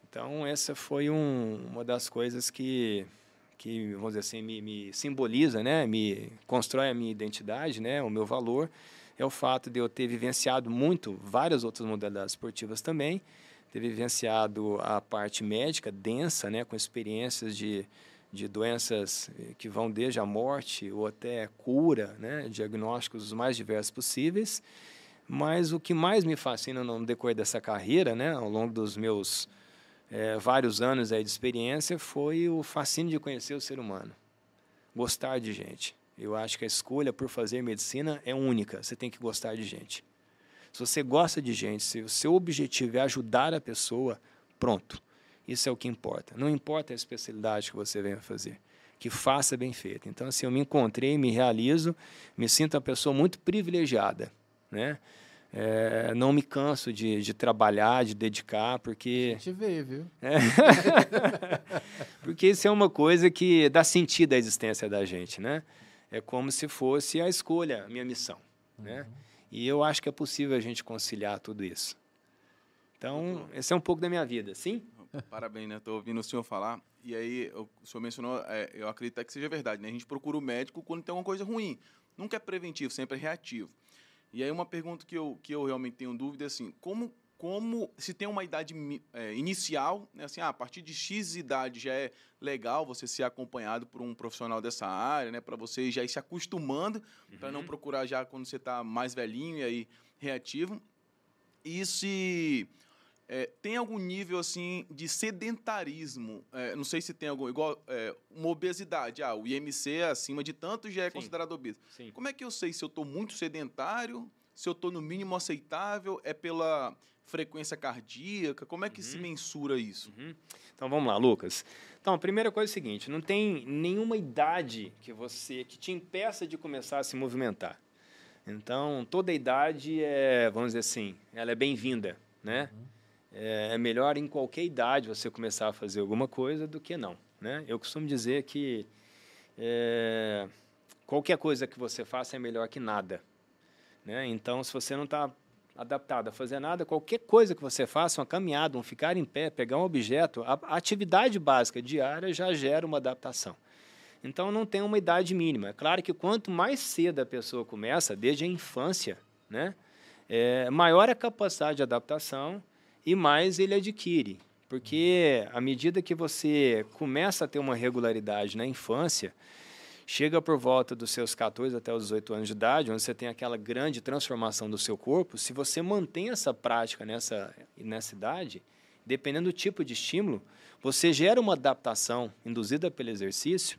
Então essa foi um, uma das coisas que que vamos dizer assim me, me simboliza, né? Me constrói a minha identidade, né? O meu valor é o fato de eu ter vivenciado muito várias outras modalidades esportivas também, ter vivenciado a parte médica densa, né, com experiências de, de doenças eh, que vão desde a morte ou até cura, né, diagnósticos os mais diversos possíveis. Mas o que mais me fascina no decorrer dessa carreira, né, ao longo dos meus é, vários anos aí de experiência, foi o fascínio de conhecer o ser humano, gostar de gente. Eu acho que a escolha por fazer medicina é única. Você tem que gostar de gente. Se você gosta de gente, se o seu objetivo é ajudar a pessoa, pronto. Isso é o que importa. Não importa a especialidade que você venha fazer. Que faça bem feito. Então, assim, eu me encontrei, me realizo, me sinto uma pessoa muito privilegiada, né? É, não me canso de, de, trabalhar, de dedicar, porque. A gente vê, viu? É. porque isso é uma coisa que dá sentido à existência da gente, né? É como se fosse a escolha, a minha missão. Né? Uhum. Né? E eu acho que é possível a gente conciliar tudo isso. Então, esse é um pouco da minha vida, sim? Parabéns, né? Estou ouvindo o senhor falar. E aí, o senhor mencionou, é, eu acredito que seja verdade, né? A gente procura o médico quando tem alguma coisa ruim. Nunca é preventivo, sempre é reativo. E aí, uma pergunta que eu, que eu realmente tenho dúvida é assim: como como se tem uma idade é, inicial, né, assim, ah, a partir de X idade já é legal você ser acompanhado por um profissional dessa área, né, para você já ir se acostumando, uhum. para não procurar já quando você está mais velhinho e aí reativo. E se é, tem algum nível assim de sedentarismo, é, não sei se tem algum, igual é, uma obesidade, ah, o IMC acima de tanto já é Sim. considerado obeso. Sim. Como é que eu sei se eu estou muito sedentário, se eu estou no mínimo aceitável, é pela frequência cardíaca? Como é que uhum. se mensura isso? Uhum. Então vamos lá, Lucas. Então, a primeira coisa é o seguinte: não tem nenhuma idade que você que te impeça de começar a se movimentar. Então, toda idade é, vamos dizer assim, ela é bem-vinda, né? Uhum. É, é melhor em qualquer idade você começar a fazer alguma coisa do que não, né? Eu costumo dizer que é, qualquer coisa que você faça é melhor que nada, né? Então, se você não está adaptado a fazer nada, qualquer coisa que você faça, uma caminhada, um ficar em pé, pegar um objeto, a, atividade básica diária já gera uma adaptação. Então não tem uma idade mínima. É claro que quanto mais cedo a pessoa começa, desde a infância, né, é, maior a capacidade de adaptação e mais ele adquire. Porque à medida que você começa a ter uma regularidade na infância, chega por volta dos seus 14 até os 18 anos de idade, onde você tem aquela grande transformação do seu corpo, se você mantém essa prática nessa, nessa idade, dependendo do tipo de estímulo, você gera uma adaptação induzida pelo exercício,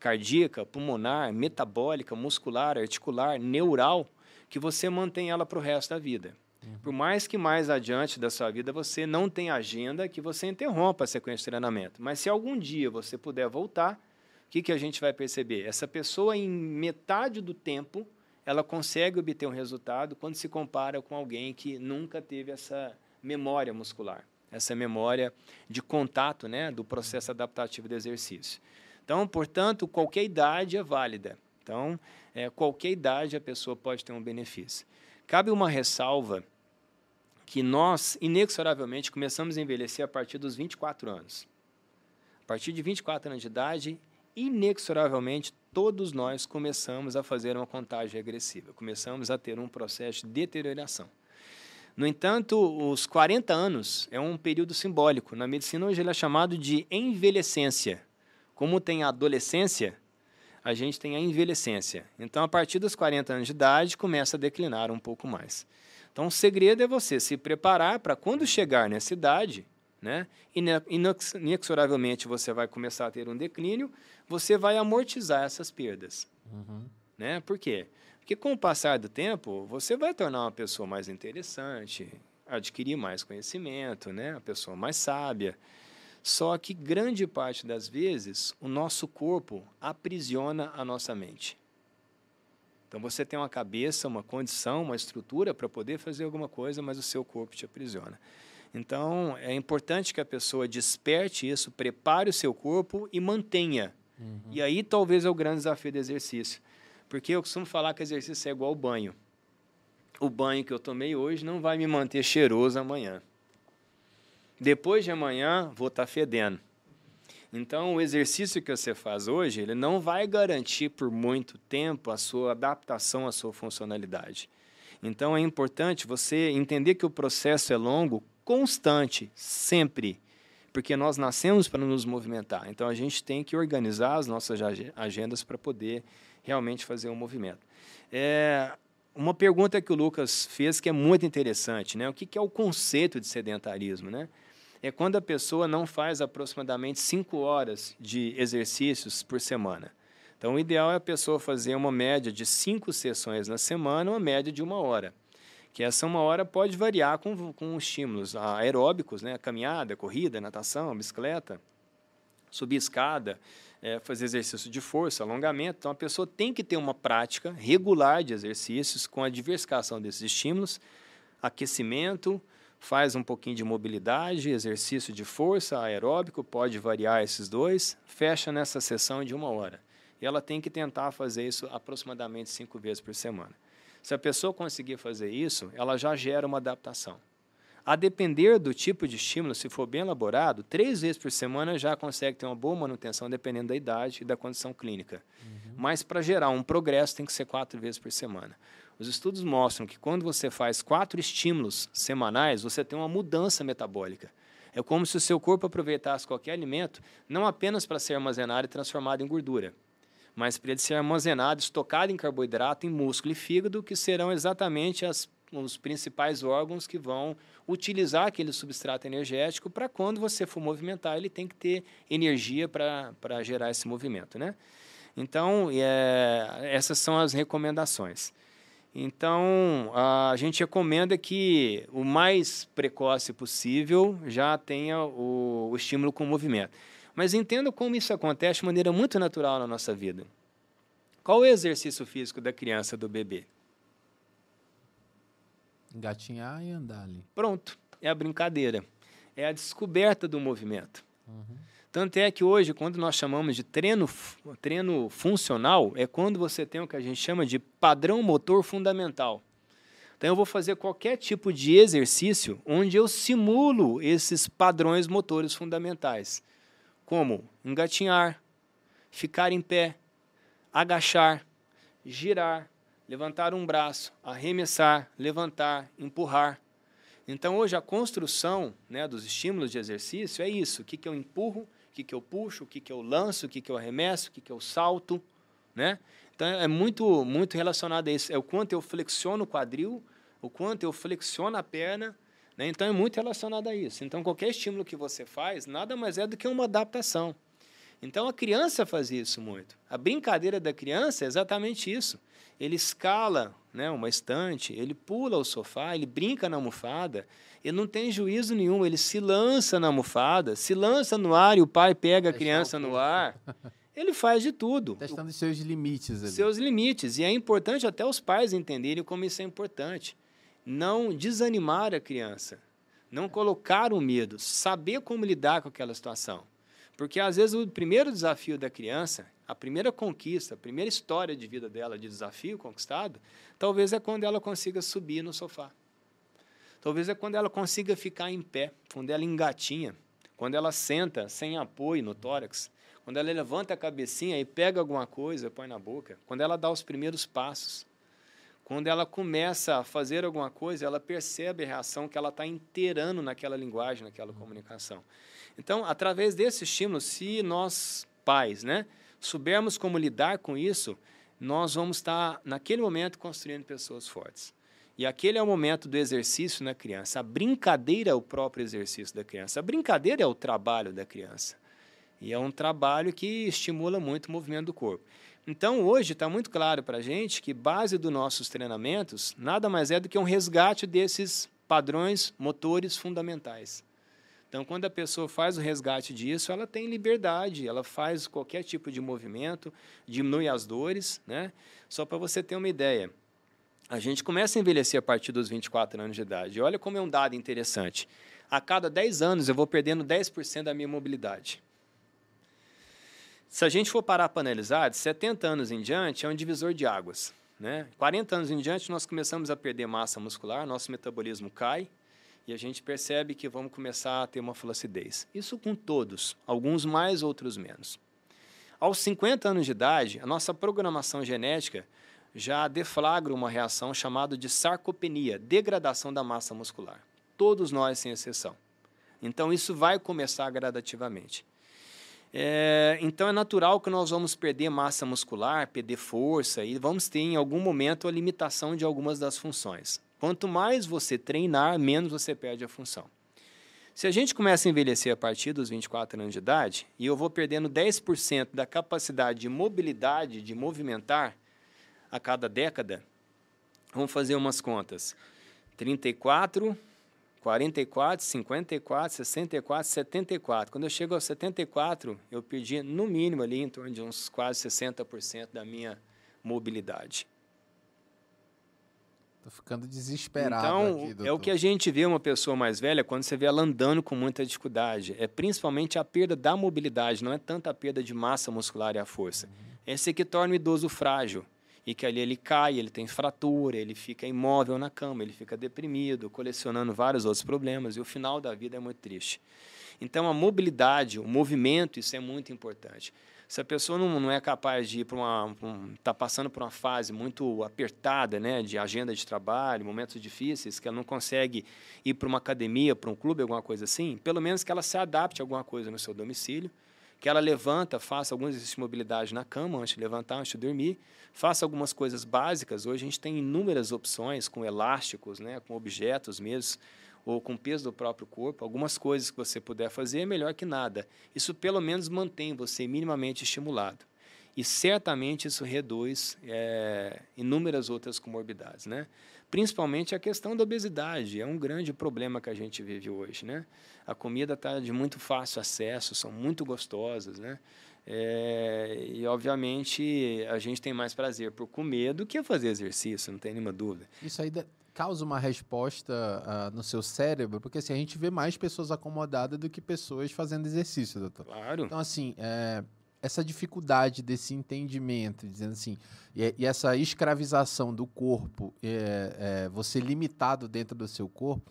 cardíaca, pulmonar, metabólica, muscular, articular, neural, que você mantém ela para o resto da vida. Uhum. Por mais que mais adiante da sua vida você não tenha agenda, que você interrompa a sequência de treinamento. Mas se algum dia você puder voltar, o que, que a gente vai perceber? Essa pessoa, em metade do tempo, ela consegue obter um resultado quando se compara com alguém que nunca teve essa memória muscular, essa memória de contato né, do processo adaptativo do exercício. Então, portanto, qualquer idade é válida. Então, é, qualquer idade a pessoa pode ter um benefício. Cabe uma ressalva que nós, inexoravelmente, começamos a envelhecer a partir dos 24 anos. A partir de 24 anos de idade, inexoravelmente, todos nós começamos a fazer uma contagem agressiva, começamos a ter um processo de deterioração. No entanto, os 40 anos é um período simbólico. Na medicina, hoje, ele é chamado de envelhecência. Como tem a adolescência, a gente tem a envelhecência. Então, a partir dos 40 anos de idade, começa a declinar um pouco mais. Então, o segredo é você se preparar para quando chegar nessa idade, né? Inexoravelmente você vai começar a ter um declínio, você vai amortizar essas perdas. Uhum. Né? Por quê? Porque com o passar do tempo, você vai tornar uma pessoa mais interessante, adquirir mais conhecimento, né? a pessoa mais sábia. Só que grande parte das vezes o nosso corpo aprisiona a nossa mente. Então você tem uma cabeça, uma condição, uma estrutura para poder fazer alguma coisa, mas o seu corpo te aprisiona. Então, é importante que a pessoa desperte isso, prepare o seu corpo e mantenha. Uhum. E aí talvez é o grande desafio do exercício. Porque eu costumo falar que exercício é igual ao banho. O banho que eu tomei hoje não vai me manter cheiroso amanhã. Depois de amanhã, vou estar tá fedendo. Então, o exercício que você faz hoje, ele não vai garantir por muito tempo a sua adaptação à sua funcionalidade. Então, é importante você entender que o processo é longo, constante, sempre, porque nós nascemos para nos movimentar. Então a gente tem que organizar as nossas agendas para poder realmente fazer um movimento. É, uma pergunta que o Lucas fez que é muito interessante, né? O que, que é o conceito de sedentarismo, né? É quando a pessoa não faz aproximadamente cinco horas de exercícios por semana. Então, o ideal é a pessoa fazer uma média de cinco sessões na semana, uma média de uma hora que essa uma hora pode variar com, com estímulos aeróbicos, né? caminhada, corrida, natação, bicicleta, subir escada, é, fazer exercício de força, alongamento. Então, a pessoa tem que ter uma prática regular de exercícios com a diversificação desses estímulos, aquecimento, faz um pouquinho de mobilidade, exercício de força, aeróbico, pode variar esses dois, fecha nessa sessão de uma hora. E ela tem que tentar fazer isso aproximadamente cinco vezes por semana. Se a pessoa conseguir fazer isso, ela já gera uma adaptação. A depender do tipo de estímulo, se for bem elaborado, três vezes por semana já consegue ter uma boa manutenção, dependendo da idade e da condição clínica. Uhum. Mas para gerar um progresso, tem que ser quatro vezes por semana. Os estudos mostram que quando você faz quatro estímulos semanais, você tem uma mudança metabólica. É como se o seu corpo aproveitasse qualquer alimento, não apenas para ser armazenado e transformado em gordura, mas para ele ser armazenado, estocado em carboidrato, em músculo e fígado, que serão exatamente as, os principais órgãos que vão utilizar aquele substrato energético para quando você for movimentar, ele tem que ter energia para gerar esse movimento, né? Então, é, essas são as recomendações. Então, a gente recomenda que o mais precoce possível já tenha o, o estímulo com o movimento. Mas entenda como isso acontece de maneira muito natural na nossa vida. Qual é o exercício físico da criança, do bebê? Engatinhar e andar ali. Pronto, é a brincadeira. É a descoberta do movimento. Uhum. Tanto é que hoje, quando nós chamamos de treino, treino funcional, é quando você tem o que a gente chama de padrão motor fundamental. Então, eu vou fazer qualquer tipo de exercício onde eu simulo esses padrões motores fundamentais, como engatinhar, ficar em pé, agachar, girar, levantar um braço, arremessar, levantar, empurrar. Então, hoje, a construção né, dos estímulos de exercício é isso: o que, que eu empurro, que, que eu puxo, o que, que eu lanço, o que, que eu arremesso, o que, que eu salto, né? Então é muito, muito relacionado a isso. É o quanto eu flexiono o quadril, o quanto eu flexiono a perna, né? Então é muito relacionado a isso. Então qualquer estímulo que você faz, nada mais é do que uma adaptação. Então a criança faz isso muito. A brincadeira da criança é exatamente isso. Ele escala né, uma estante, ele pula o sofá, ele brinca na almofada, ele não tem juízo nenhum, ele se lança na almofada, se lança no ar e o pai pega a criança no ar. Ele faz de tudo. Testando seus limites. Ali. Seus limites. E é importante até os pais entenderem como isso é importante. Não desanimar a criança. Não colocar o medo. Saber como lidar com aquela situação. Porque, às vezes, o primeiro desafio da criança, a primeira conquista, a primeira história de vida dela de desafio conquistado, talvez é quando ela consiga subir no sofá. Talvez é quando ela consiga ficar em pé, quando ela engatinha, quando ela senta sem apoio no tórax, quando ela levanta a cabecinha e pega alguma coisa, põe na boca, quando ela dá os primeiros passos, quando ela começa a fazer alguma coisa, ela percebe a reação que ela está inteirando naquela linguagem, naquela comunicação. Então, através desse estímulo, se nós, pais, né, soubermos como lidar com isso, nós vamos estar, naquele momento, construindo pessoas fortes. E aquele é o momento do exercício na criança. A brincadeira é o próprio exercício da criança. A brincadeira é o trabalho da criança. E é um trabalho que estimula muito o movimento do corpo. Então, hoje está muito claro para a gente que base dos nossos treinamentos nada mais é do que um resgate desses padrões motores fundamentais. Então, quando a pessoa faz o resgate disso, ela tem liberdade, ela faz qualquer tipo de movimento, diminui as dores. Né? Só para você ter uma ideia, a gente começa a envelhecer a partir dos 24 anos de idade. Olha como é um dado interessante. A cada 10 anos eu vou perdendo 10% da minha mobilidade. Se a gente for parar para analisar, de 70 anos em diante é um divisor de águas. Né? 40 anos em diante nós começamos a perder massa muscular, nosso metabolismo cai e a gente percebe que vamos começar a ter uma flacidez. Isso com todos, alguns mais, outros menos. Aos 50 anos de idade, a nossa programação genética já deflagra uma reação chamada de sarcopenia, degradação da massa muscular. Todos nós, sem exceção. Então, isso vai começar gradativamente. É, então, é natural que nós vamos perder massa muscular, perder força e vamos ter, em algum momento, a limitação de algumas das funções. Quanto mais você treinar, menos você perde a função. Se a gente começa a envelhecer a partir dos 24 anos de idade e eu vou perdendo 10% da capacidade de mobilidade, de movimentar, a cada década, vamos fazer umas contas. 34, 44, 54, 64, 74. Quando eu chego aos 74, eu perdi no mínimo ali em torno de uns quase 60% da minha mobilidade. Tô ficando desesperado então, aqui, é o que a gente vê uma pessoa mais velha quando você vê ela andando com muita dificuldade. É principalmente a perda da mobilidade, não é tanto a perda de massa muscular e a força. Uhum. Esse que torna o idoso frágil e que ali ele cai, ele tem fratura, ele fica imóvel na cama, ele fica deprimido, colecionando vários outros problemas e o final da vida é muito triste. Então a mobilidade, o movimento, isso é muito importante. Se a pessoa não, não é capaz de ir para uma. está um, passando por uma fase muito apertada, né, de agenda de trabalho, momentos difíceis, que ela não consegue ir para uma academia, para um clube, alguma coisa assim, pelo menos que ela se adapte a alguma coisa no seu domicílio que ela levanta, faça alguns exercícios de mobilidade na cama antes de levantar, antes de dormir, faça algumas coisas básicas. Hoje a gente tem inúmeras opções com elásticos, né, com objetos mesmo, ou com peso do próprio corpo. Algumas coisas que você puder fazer é melhor que nada. Isso pelo menos mantém você minimamente estimulado. e certamente isso reduz é, inúmeras outras comorbidades, né? Principalmente a questão da obesidade, é um grande problema que a gente vive hoje, né? A comida está de muito fácil acesso, são muito gostosas, né? É, e, obviamente, a gente tem mais prazer por comer do que fazer exercício, não tem nenhuma dúvida. Isso aí causa uma resposta uh, no seu cérebro, porque assim, a gente vê mais pessoas acomodadas do que pessoas fazendo exercício, doutor. Claro. Então, assim, é, essa dificuldade desse entendimento, dizendo assim, e, e essa escravização do corpo, é, é, você limitado dentro do seu corpo,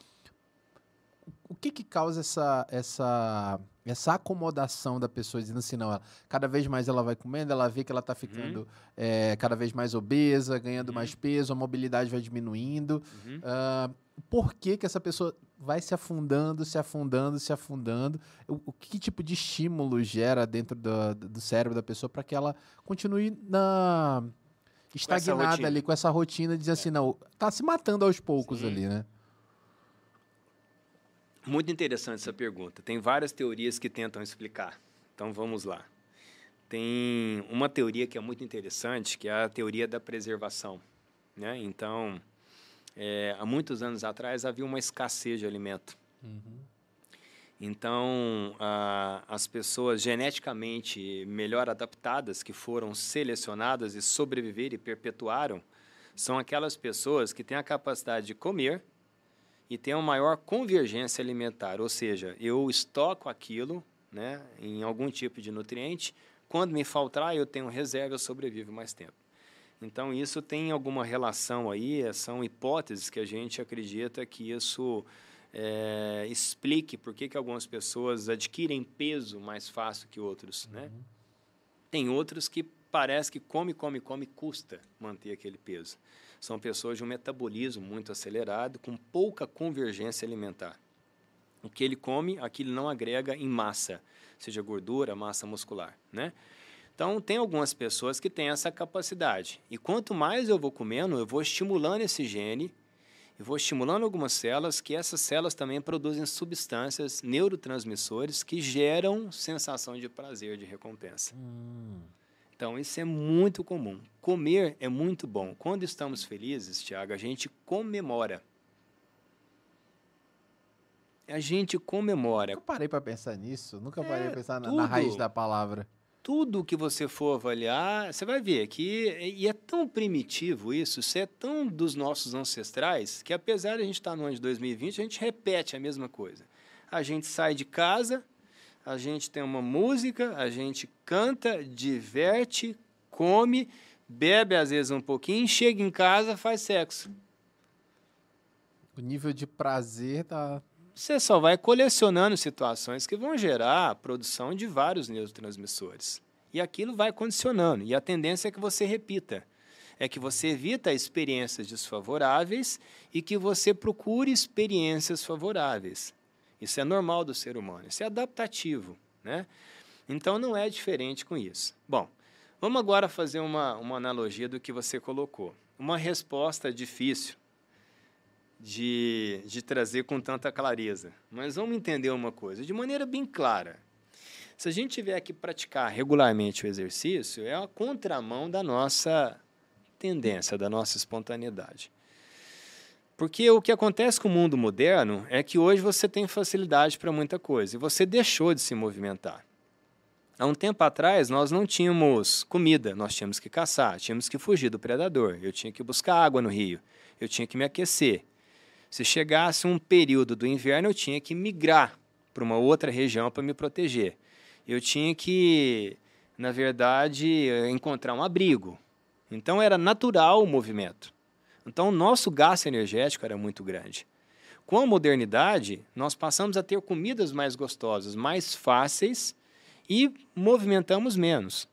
o que que causa essa, essa essa acomodação da pessoa dizendo assim, não, ela, cada vez mais ela vai comendo, ela vê que ela está uhum. ficando uhum. é, cada vez mais obesa, ganhando uhum. mais peso, a mobilidade vai diminuindo. Uhum. Uh, por que, que essa pessoa vai se afundando, se afundando, se afundando? O, o que tipo de estímulo gera dentro do, do cérebro da pessoa para que ela continue na estagnada com ali com essa rotina de dizer assim, não, tá se matando aos poucos Sim. ali, né? Muito interessante essa pergunta. Tem várias teorias que tentam explicar. Então vamos lá. Tem uma teoria que é muito interessante, que é a teoria da preservação. Né? Então, é, há muitos anos atrás havia uma escassez de alimento. Uhum. Então, a, as pessoas geneticamente melhor adaptadas, que foram selecionadas e sobreviveram e perpetuaram, são aquelas pessoas que têm a capacidade de comer e tem uma maior convergência alimentar, ou seja, eu estoco aquilo né, em algum tipo de nutriente, quando me faltar eu tenho reserva, eu sobrevivo mais tempo. Então, isso tem alguma relação aí, são hipóteses que a gente acredita que isso é, explique por que, que algumas pessoas adquirem peso mais fácil que outros. Né? Uhum. Né? Tem outros que parece que come, come, come, custa manter aquele peso. São pessoas de um metabolismo muito acelerado, com pouca convergência alimentar. O que ele come, aquilo não agrega em massa, seja gordura, massa muscular, né? Então, tem algumas pessoas que têm essa capacidade. E quanto mais eu vou comendo, eu vou estimulando esse gene, e vou estimulando algumas células, que essas células também produzem substâncias, neurotransmissores, que geram sensação de prazer, de recompensa. Hum. Então, isso é muito comum. Comer é muito bom. Quando estamos felizes, Tiago, a gente comemora. A gente comemora. Eu parei para pensar nisso. Nunca parei é, para pensar na, na, raiz da palavra. Tudo que você for avaliar, você vai ver que e é tão primitivo isso, isso é tão dos nossos ancestrais, que apesar de a gente estar no ano de 2020, a gente repete a mesma coisa. A gente sai de casa, a gente tem uma música, a gente canta, diverte, come, bebe às vezes um pouquinho, chega em casa, faz sexo. O nível de prazer tá. Você só vai colecionando situações que vão gerar a produção de vários neurotransmissores. E aquilo vai condicionando. E a tendência é que você repita. É que você evita experiências desfavoráveis e que você procure experiências favoráveis. Isso é normal do ser humano, isso é adaptativo, né? Então não é diferente com isso. Bom, vamos agora fazer uma, uma analogia do que você colocou. Uma resposta difícil de, de trazer com tanta clareza. Mas vamos entender uma coisa, de maneira bem clara. Se a gente tiver que praticar regularmente o exercício, é a contramão da nossa tendência, da nossa espontaneidade. Porque o que acontece com o mundo moderno é que hoje você tem facilidade para muita coisa e você deixou de se movimentar. Há um tempo atrás, nós não tínhamos comida, nós tínhamos que caçar, tínhamos que fugir do predador, eu tinha que buscar água no rio, eu tinha que me aquecer. Se chegasse um período do inverno, eu tinha que migrar para uma outra região para me proteger. Eu tinha que, na verdade, encontrar um abrigo. Então era natural o movimento. Então, o nosso gasto energético era muito grande. Com a modernidade, nós passamos a ter comidas mais gostosas, mais fáceis e movimentamos menos.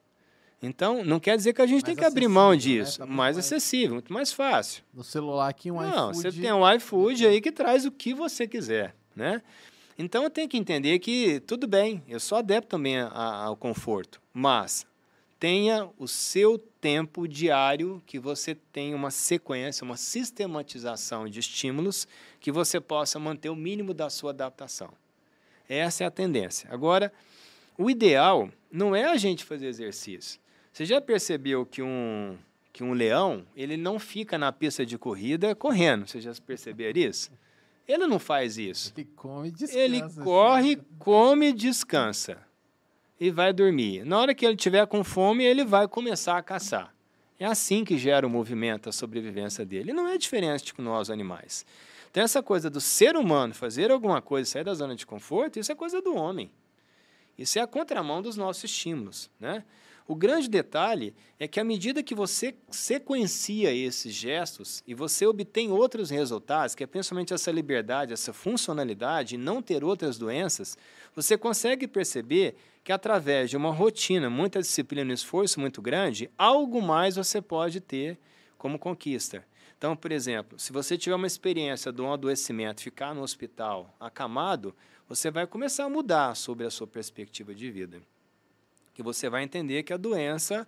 Então, não quer dizer que a gente mais tem que abrir mão né? disso. Né? Mais, mais, acessível, muito mais fácil. No celular aqui, um não, iFood... Não, você tem um iFood aí que traz o que você quiser, né? Então, eu tenho que entender que, tudo bem, eu sou adepto também ao conforto, mas tenha o seu tempo diário, que você tenha uma sequência, uma sistematização de estímulos que você possa manter o mínimo da sua adaptação. Essa é a tendência. Agora, o ideal não é a gente fazer exercício. Você já percebeu que um, que um leão, ele não fica na pista de corrida correndo? Você já perceberam isso? Ele não faz isso. Ele come e descansa. Ele corre, come e descansa. E vai dormir. Na hora que ele tiver com fome, ele vai começar a caçar. É assim que gera o movimento, a sobrevivência dele. Não é diferente com nós, animais. Então, essa coisa do ser humano fazer alguma coisa, sair da zona de conforto, isso é coisa do homem. Isso é a contramão dos nossos estímulos. Né? O grande detalhe é que, à medida que você sequencia esses gestos e você obtém outros resultados, que é principalmente essa liberdade, essa funcionalidade e não ter outras doenças, você consegue perceber que, através de uma rotina, muita disciplina e esforço muito grande, algo mais você pode ter como conquista. Então, por exemplo, se você tiver uma experiência de um adoecimento, ficar no hospital acamado, você vai começar a mudar sobre a sua perspectiva de vida. Que você vai entender que a doença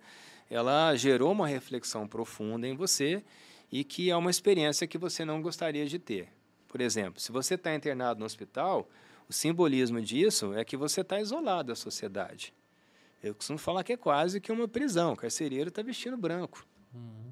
ela gerou uma reflexão profunda em você e que é uma experiência que você não gostaria de ter. Por exemplo, se você está internado no hospital, o simbolismo disso é que você está isolado da sociedade. Eu costumo falar que é quase que uma prisão. O carcereiro está vestindo branco. Uhum.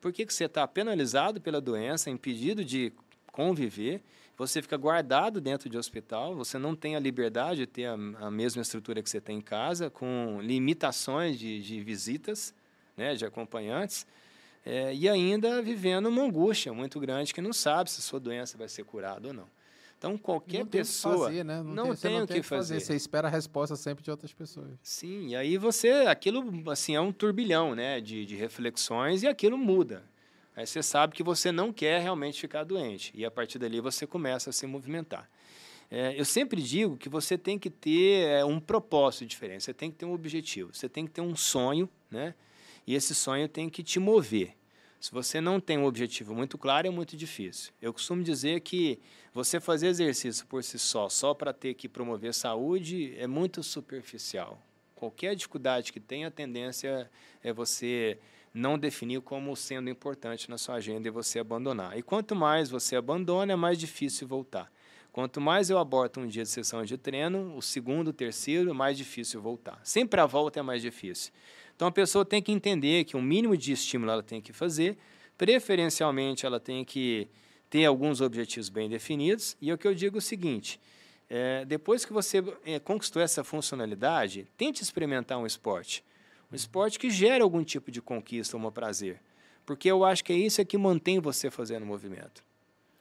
Por que, que você está penalizado pela doença, impedido de conviver? Você fica guardado dentro de hospital, você não tem a liberdade de ter a, a mesma estrutura que você tem em casa, com limitações de, de visitas, né, de acompanhantes, é, e ainda vivendo uma angústia muito grande que não sabe se a sua doença vai ser curada ou não. Então, qualquer não pessoa. Fazer, né? Não, não tem, tem o que fazer. fazer. Você espera a resposta sempre de outras pessoas. Sim, e aí você. Aquilo assim, é um turbilhão né, de, de reflexões e aquilo muda. Aí você sabe que você não quer realmente ficar doente. E a partir dali você começa a se movimentar. É, eu sempre digo que você tem que ter é, um propósito diferente, você tem que ter um objetivo, você tem que ter um sonho, né? E esse sonho tem que te mover. Se você não tem um objetivo muito claro, é muito difícil. Eu costumo dizer que você fazer exercício por si só, só para ter que promover saúde, é muito superficial. Qualquer dificuldade que tenha, a tendência é você não definir como sendo importante na sua agenda e você abandonar. E quanto mais você abandona, é mais difícil voltar. Quanto mais eu aborto um dia de sessão de treino, o segundo, o terceiro, é mais difícil voltar. Sempre a volta é mais difícil. Então a pessoa tem que entender que um mínimo de estímulo ela tem que fazer, preferencialmente ela tem que ter alguns objetivos bem definidos. E é o que eu digo é o seguinte: é, depois que você é, conquistou essa funcionalidade, tente experimentar um esporte. Um esporte que gere algum tipo de conquista ou um prazer. Porque eu acho que é isso é que mantém você fazendo movimento.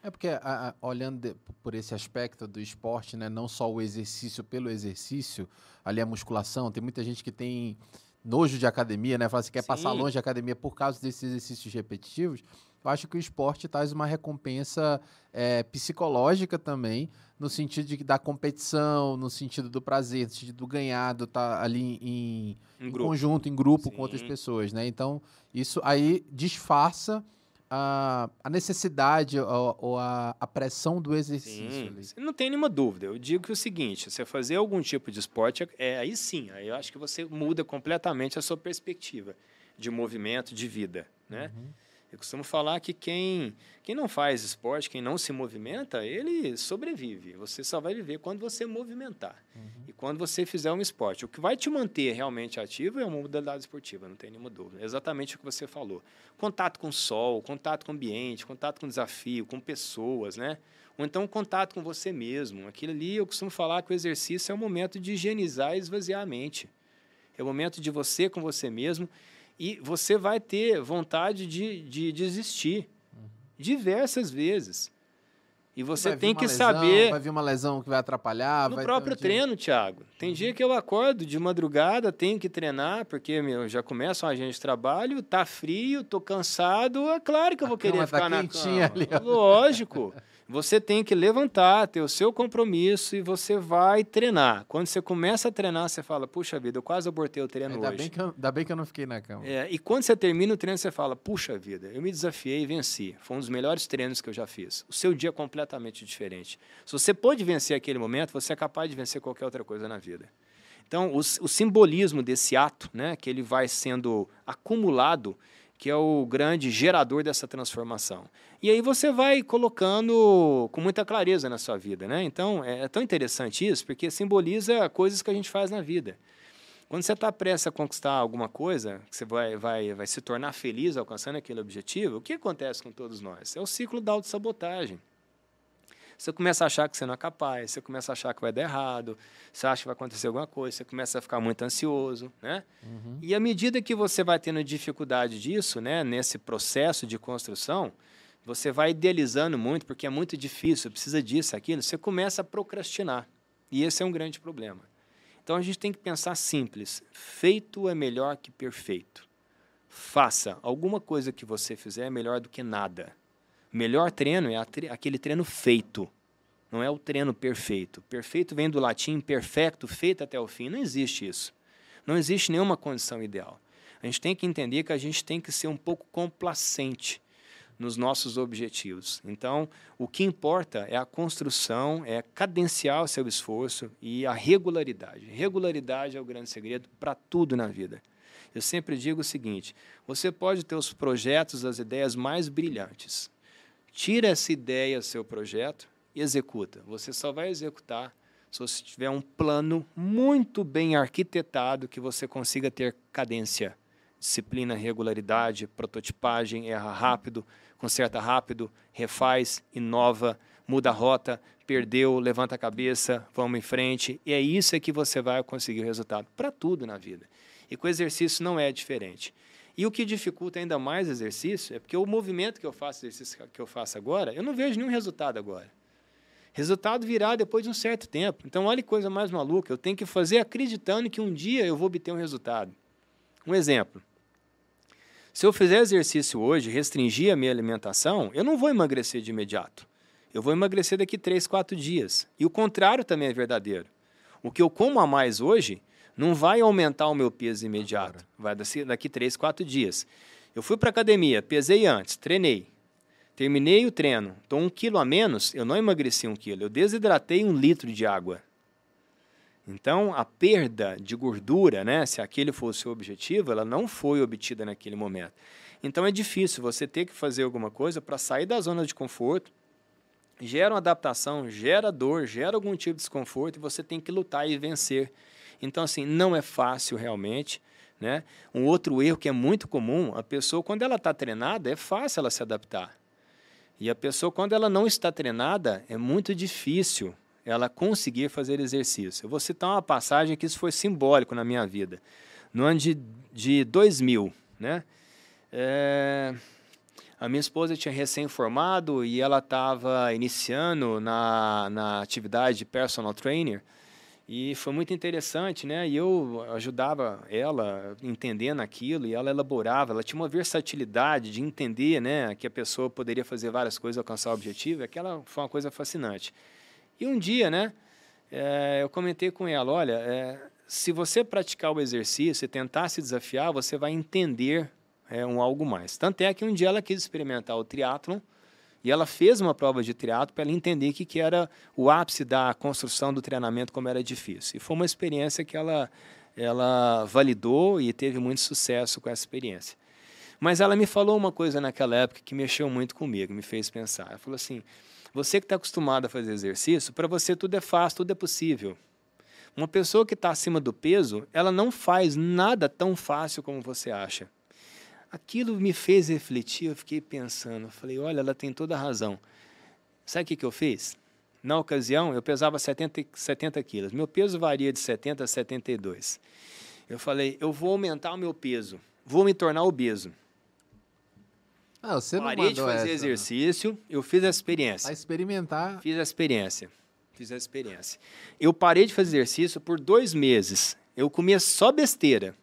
É porque, a, a, olhando de, por esse aspecto do esporte, né, não só o exercício pelo exercício, ali a musculação, tem muita gente que tem nojo de academia, né? Fala assim, quer Sim. passar longe de academia por causa desses exercícios repetitivos. Eu acho que o esporte traz uma recompensa é, psicológica também, no sentido de, da competição, no sentido do prazer, no sentido do ganhado, estar tá ali em, em, em conjunto, em grupo Sim. com outras pessoas, né? Então, isso aí disfarça a, a necessidade ou, ou a, a, pressão do exercício. Sim, não tem nenhuma dúvida. Eu digo que é o seguinte: você fazer algum tipo de esporte, é, aí sim, aí eu acho que você muda completamente a sua perspectiva de movimento, de vida. Né? Uhum. Eu costumo falar que quem, quem não faz esporte, quem não se movimenta, ele sobrevive. Você só vai viver quando você movimentar. Uhum. E quando você fizer um esporte. O que vai te manter realmente ativo é uma modalidade esportiva, não tem nenhuma dúvida. É exatamente o que você falou. Contato com o sol, contato com o ambiente, contato com o desafio, com pessoas, né? Ou então contato com você mesmo. Aquilo ali, eu costumo falar que o exercício é o momento de higienizar e esvaziar a mente. É o momento de você com você mesmo e você vai ter vontade de, de desistir diversas vezes. E você tem que lesão, saber. Vai vir uma lesão que vai atrapalhar. No vai próprio um treino, Thiago. Tem dia que eu acordo de madrugada, tenho que treinar, porque meu, já começa um agente de trabalho, tá frio, tô cansado. É claro que eu vou a querer tá ficar tá na cama. Ali, Lógico. Você tem que levantar, ter o seu compromisso e você vai treinar. Quando você começa a treinar, você fala, puxa vida, eu quase abortei o treino ainda hoje. Bem que eu, ainda bem que eu não fiquei na cama. É, e quando você termina o treino, você fala, puxa vida, eu me desafiei e venci. Foi um dos melhores treinos que eu já fiz. O seu dia é completamente diferente. Se você pode vencer aquele momento, você é capaz de vencer qualquer outra coisa na vida. Então, o, o simbolismo desse ato, né, que ele vai sendo acumulado, que é o grande gerador dessa transformação. E aí você vai colocando com muita clareza na sua vida, né? Então é, é tão interessante isso porque simboliza coisas que a gente faz na vida. Quando você está prestes a conquistar alguma coisa, que você vai, vai, vai se tornar feliz alcançando aquele objetivo, o que acontece com todos nós? É o ciclo da autossabotagem. Você começa a achar que você não é capaz, você começa a achar que vai dar errado, você acha que vai acontecer alguma coisa, você começa a ficar muito ansioso, né? Uhum. E à medida que você vai tendo dificuldade disso, né, nesse processo de construção, você vai idealizando muito, porque é muito difícil, precisa disso, aquilo, você começa a procrastinar. E esse é um grande problema. Então a gente tem que pensar simples: feito é melhor que perfeito. Faça. Alguma coisa que você fizer é melhor do que nada. Melhor treino é aquele treino feito. Não é o treino perfeito. Perfeito vem do latim perfecto, feito até o fim. Não existe isso. Não existe nenhuma condição ideal. A gente tem que entender que a gente tem que ser um pouco complacente nos nossos objetivos. Então, o que importa é a construção, é cadenciar o seu esforço e a regularidade. Regularidade é o grande segredo para tudo na vida. Eu sempre digo o seguinte: você pode ter os projetos, as ideias mais brilhantes, Tira essa ideia, seu projeto e executa. Você só vai executar se você tiver um plano muito bem arquitetado que você consiga ter cadência, disciplina, regularidade, prototipagem, erra rápido, conserta rápido, refaz, inova, muda a rota, perdeu, levanta a cabeça, vamos em frente. E é isso é que você vai conseguir o resultado para tudo na vida. E com o exercício não é diferente. E o que dificulta ainda mais o exercício é porque o movimento que eu faço, exercício que eu faço agora, eu não vejo nenhum resultado agora. Resultado virá depois de um certo tempo. Então, olha que coisa mais maluca. Eu tenho que fazer acreditando que um dia eu vou obter um resultado. Um exemplo. Se eu fizer exercício hoje, restringir a minha alimentação, eu não vou emagrecer de imediato. Eu vou emagrecer daqui 3, 4 dias. E o contrário também é verdadeiro. O que eu como a mais hoje, não vai aumentar o meu peso imediato. Vai daqui três, quatro dias. Eu fui para academia, pesei antes, treinei. Terminei o treino. Então, um quilo a menos, eu não emagreci um quilo. Eu desidratei um litro de água. Então, a perda de gordura, né, se aquele fosse o objetivo, ela não foi obtida naquele momento. Então, é difícil você ter que fazer alguma coisa para sair da zona de conforto. Gera uma adaptação, gera dor, gera algum tipo de desconforto e você tem que lutar e vencer então, assim, não é fácil realmente. Né? Um outro erro que é muito comum, a pessoa, quando ela está treinada, é fácil ela se adaptar. E a pessoa, quando ela não está treinada, é muito difícil ela conseguir fazer exercício. Eu vou citar uma passagem que isso foi simbólico na minha vida. No ano de, de 2000, né? É, a minha esposa tinha recém-formado e ela estava iniciando na, na atividade de personal trainer. E foi muito interessante, né? E eu ajudava ela entendendo aquilo e ela elaborava. Ela tinha uma versatilidade de entender, né? Que a pessoa poderia fazer várias coisas, alcançar o objetivo. Aquela foi uma coisa fascinante. E um dia, né? É, eu comentei com ela, olha, é, se você praticar o exercício e tentar se desafiar, você vai entender é, um algo mais. Tanto é que um dia ela quis experimentar o triatlon e ela fez uma prova de triatlo para ela entender que, que era o ápice da construção do treinamento, como era difícil. E foi uma experiência que ela, ela validou e teve muito sucesso com essa experiência. Mas ela me falou uma coisa naquela época que mexeu muito comigo, me fez pensar. Ela falou assim: você que está acostumado a fazer exercício, para você tudo é fácil, tudo é possível. Uma pessoa que está acima do peso, ela não faz nada tão fácil como você acha. Aquilo me fez refletir, eu fiquei pensando, falei, olha, ela tem toda a razão. Sabe o que, que eu fiz? Na ocasião, eu pesava 70, 70 quilos. Meu peso varia de 70 a 72. Eu falei, eu vou aumentar o meu peso, vou me tornar obeso. Ah, você não Parei de fazer essa, exercício, não. eu fiz a experiência. A experimentar. Fiz a experiência. Fiz a experiência. Eu parei de fazer exercício por dois meses. Eu comia só besteira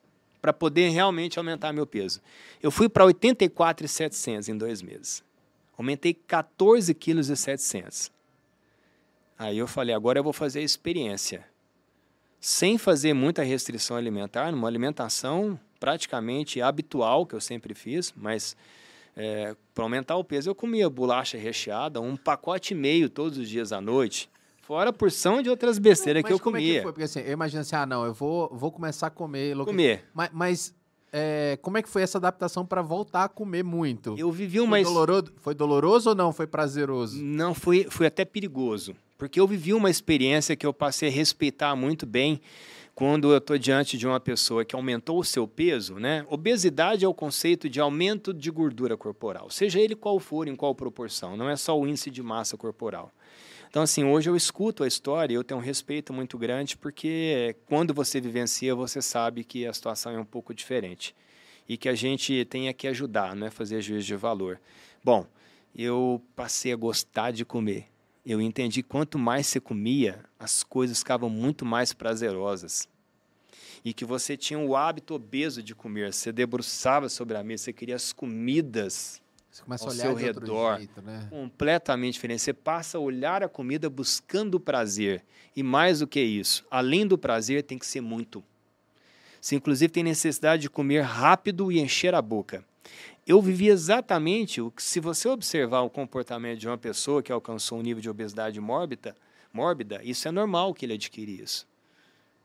para poder realmente aumentar meu peso. Eu fui para 84,700 em dois meses. Aumentei 14 quilos e 700. Aí eu falei, agora eu vou fazer a experiência. Sem fazer muita restrição alimentar, numa alimentação praticamente habitual, que eu sempre fiz, mas é, para aumentar o peso eu comia bolacha recheada, um pacote e meio todos os dias à noite. Fora a porção de outras besteiras que eu comia. É que foi? Porque assim, eu imagino assim, ah, não, eu vou, vou começar a comer. Comer. Mas, mas é, como é que foi essa adaptação para voltar a comer muito? Eu vivi uma... Foi doloroso, foi doloroso ou não? Foi prazeroso? Não, foi, foi até perigoso. Porque eu vivi uma experiência que eu passei a respeitar muito bem quando eu estou diante de uma pessoa que aumentou o seu peso, né? Obesidade é o conceito de aumento de gordura corporal, seja ele qual for, em qual proporção, não é só o índice de massa corporal. Então, assim, hoje eu escuto a história e eu tenho um respeito muito grande, porque quando você vivencia, você sabe que a situação é um pouco diferente. E que a gente tem que ajudar, não é fazer juízo de valor. Bom, eu passei a gostar de comer eu entendi quanto mais você comia, as coisas ficavam muito mais prazerosas. E que você tinha o hábito obeso de comer, você debruçava sobre a mesa, você queria as comidas ao seu redor, jeito, né? completamente diferente. Você passa a olhar a comida buscando o prazer. E mais do que isso, além do prazer, tem que ser muito. Você, inclusive, tem necessidade de comer rápido e encher a boca eu vivi exatamente o que, se você observar o comportamento de uma pessoa que alcançou um nível de obesidade mórbida, mórbida isso é normal que ele adquire isso.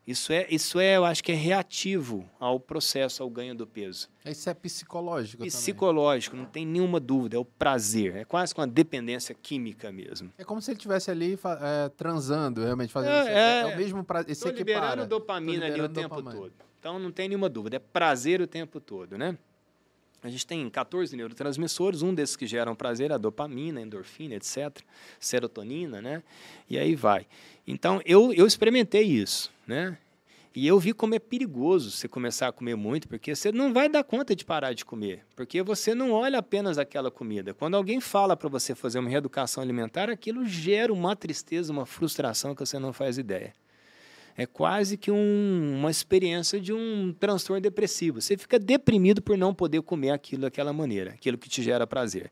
Isso é, isso é, eu acho que é reativo ao processo, ao ganho do peso. Isso é psicológico Psicológico, também. não tem nenhuma dúvida, é o prazer, é quase com uma dependência química mesmo. É como se ele estivesse ali é, transando, realmente, fazendo é, isso. É, é, o mesmo prazer, Estou liberando dopamina liberando ali o tempo dopamina. todo. Então não tem nenhuma dúvida, é prazer o tempo todo, né? A gente tem 14 neurotransmissores, um desses que geram prazer é a dopamina, a endorfina, etc., serotonina, né? E aí vai. Então, eu, eu experimentei isso, né? E eu vi como é perigoso você começar a comer muito, porque você não vai dar conta de parar de comer, porque você não olha apenas aquela comida. Quando alguém fala para você fazer uma reeducação alimentar, aquilo gera uma tristeza, uma frustração que você não faz ideia é quase que um, uma experiência de um transtorno depressivo. Você fica deprimido por não poder comer aquilo daquela maneira, aquilo que te gera prazer.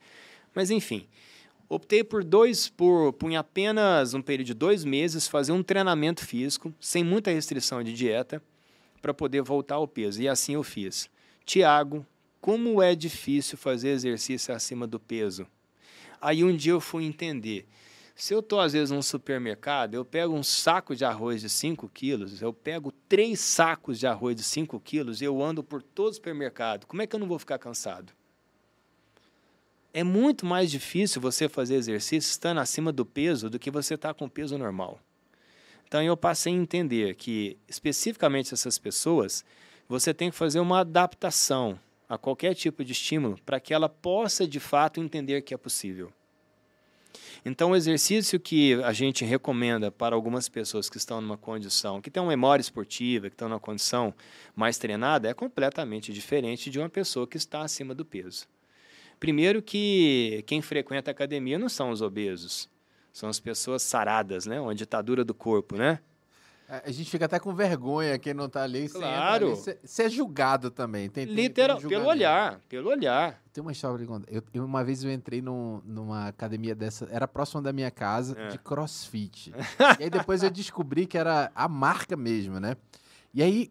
Mas enfim, optei por dois, por, por em apenas um período de dois meses, fazer um treinamento físico, sem muita restrição de dieta, para poder voltar ao peso. E assim eu fiz. Tiago, como é difícil fazer exercício acima do peso. Aí um dia eu fui entender se eu estou, às vezes, num supermercado, eu pego um saco de arroz de 5 quilos, eu pego três sacos de arroz de 5 quilos e eu ando por todo o supermercado. Como é que eu não vou ficar cansado? É muito mais difícil você fazer exercício estando acima do peso do que você estar tá com peso normal. Então eu passei a entender que, especificamente essas pessoas, você tem que fazer uma adaptação a qualquer tipo de estímulo para que ela possa de fato entender que é possível. Então, o exercício que a gente recomenda para algumas pessoas que estão numa condição, que tem uma memória esportiva, que estão numa condição mais treinada, é completamente diferente de uma pessoa que está acima do peso. Primeiro que quem frequenta a academia não são os obesos, são as pessoas saradas, né? Uma ditadura do corpo, né? É, a gente fica até com vergonha quem não está ali. Claro. Você é julgado também. Tem, Literal, tem pelo olhar, pelo olhar. Tem uma história. Eu, eu, uma vez eu entrei num, numa academia dessa, era próxima da minha casa, é. de crossfit. e aí depois eu descobri que era a marca mesmo, né? E aí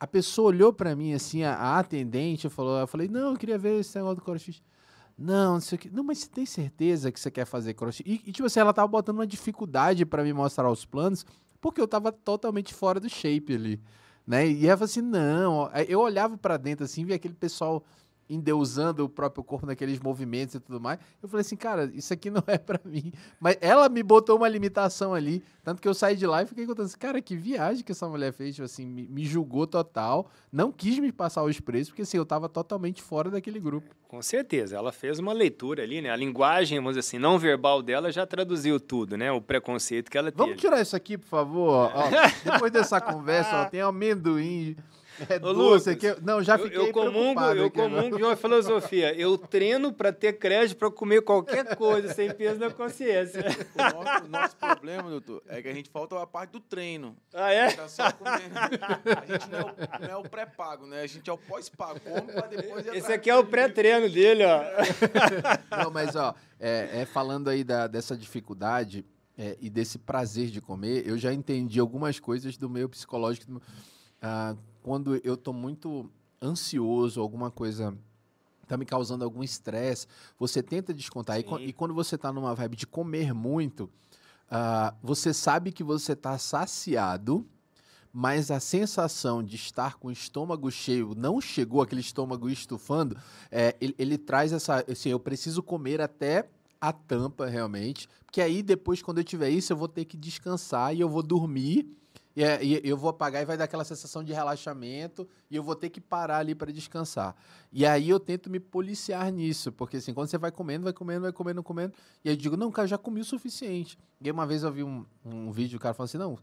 a pessoa olhou para mim assim, a, a atendente, falou, eu falei, não, eu queria ver esse negócio do crossfit. Não, não sei o que. Não, mas você tem certeza que você quer fazer crossfit? E, e tipo assim, ela tava botando uma dificuldade para me mostrar os planos porque eu tava totalmente fora do shape ali, né? E ela falou assim, não, eu olhava para dentro assim, via aquele pessoal endeusando o próprio corpo naqueles movimentos e tudo mais. Eu falei assim, cara, isso aqui não é para mim. Mas ela me botou uma limitação ali, tanto que eu saí de lá e fiquei contando assim, cara, que viagem que essa mulher fez, tipo assim, me, me julgou total, não quis me passar os preços, porque assim, eu tava totalmente fora daquele grupo. Com certeza, ela fez uma leitura ali, né? A linguagem, vamos dizer assim, não verbal dela já traduziu tudo, né? O preconceito que ela teve. Vamos tirar isso aqui, por favor? Ó, depois dessa conversa, ó, tem amendoim, é Ô, Lucas, aqui, não, já fiquei eu, eu comungo, eu comungo de uma filosofia. Eu treino para ter crédito para comer qualquer coisa sem peso na consciência. O nosso, o nosso, problema, doutor, é que a gente falta a parte do treino. Ah, é? A gente, tá só comendo. a gente não é o, é o pré-pago, né? A gente é o pós-pago. Come para depois Esse aqui é o pré-treino dele, ó. Não, mas, ó, é, é falando aí da, dessa dificuldade é, e desse prazer de comer, eu já entendi algumas coisas do meio psicológico. Uh, quando eu estou muito ansioso, alguma coisa está me causando algum estresse, você tenta descontar. E, e, quando você está numa vibe de comer muito, uh, você sabe que você está saciado, mas a sensação de estar com o estômago cheio não chegou, aquele estômago estufando, é, ele, ele, traz essa. Assim, eu preciso comer até a tampa, realmente, porque aí depois, quando eu tiver isso, eu vou ter que descansar e eu vou dormir E, é, e eu vou apagar e vai dar aquela sensação de relaxamento e eu vou ter que parar ali para descansar. E aí eu tento me policiar nisso, porque assim, quando você vai comendo, vai comendo, vai comendo, comendo, e aí eu digo, não, cara, já comi o suficiente. E uma vez eu vi um, um vídeo, o cara falando assim, não,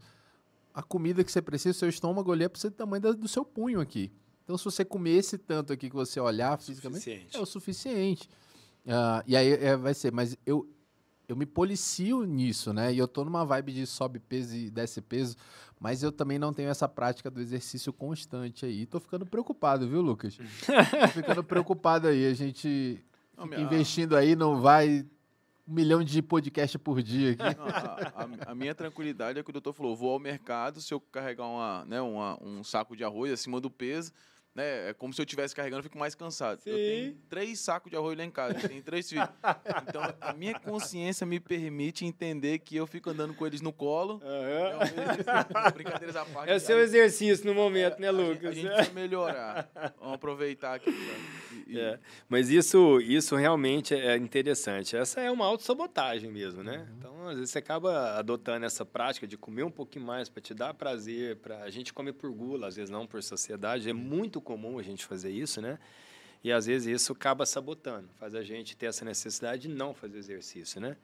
a comida que você precisa, o seu estômago ali é para do tamanho do seu punho aqui. Então, se você comer esse tanto aqui que você olhar fisicamente, suficiente. é o suficiente. Uh, e aí é, vai ser, mas eu, eu me policio nisso, né? E eu tô numa vibe de sobe peso e desce peso, mas eu também não tenho essa prática do exercício constante aí. Tô ficando preocupado, viu, Lucas? tô ficando preocupado aí. A gente investindo aí, não vai um milhão de podcast por dia aqui. Não, a, a, a, minha tranquilidade é que o doutor falou: vou ao mercado, se eu carregar uma, né, uma, um saco de arroz acima do peso, né? É como se eu estivesse carregando, eu fico mais cansado. Sim. Eu tenho três sacos de arroz lá em casa, tenho três filhos. Então, a minha consciência me permite entender que eu fico andando com eles no colo. Uhum. brincadeiras à parte. É o seu exercício no momento, é, né, Lucas? A gente, a gente melhorar. Vamos aproveitar aqui. E, é. Mas isso, isso realmente é interessante. Essa é uma autossabotagem mesmo, né? Uhum. Então, às vezes, você acaba adotando essa prática de comer um pouquinho mais para te dar prazer. Pra... A gente come por gula, às vezes não por sociedade. É muito muito comum a gente fazer isso, né? E às vezes isso acaba sabotando, faz a gente ter essa necessidade de não fazer exercício, né?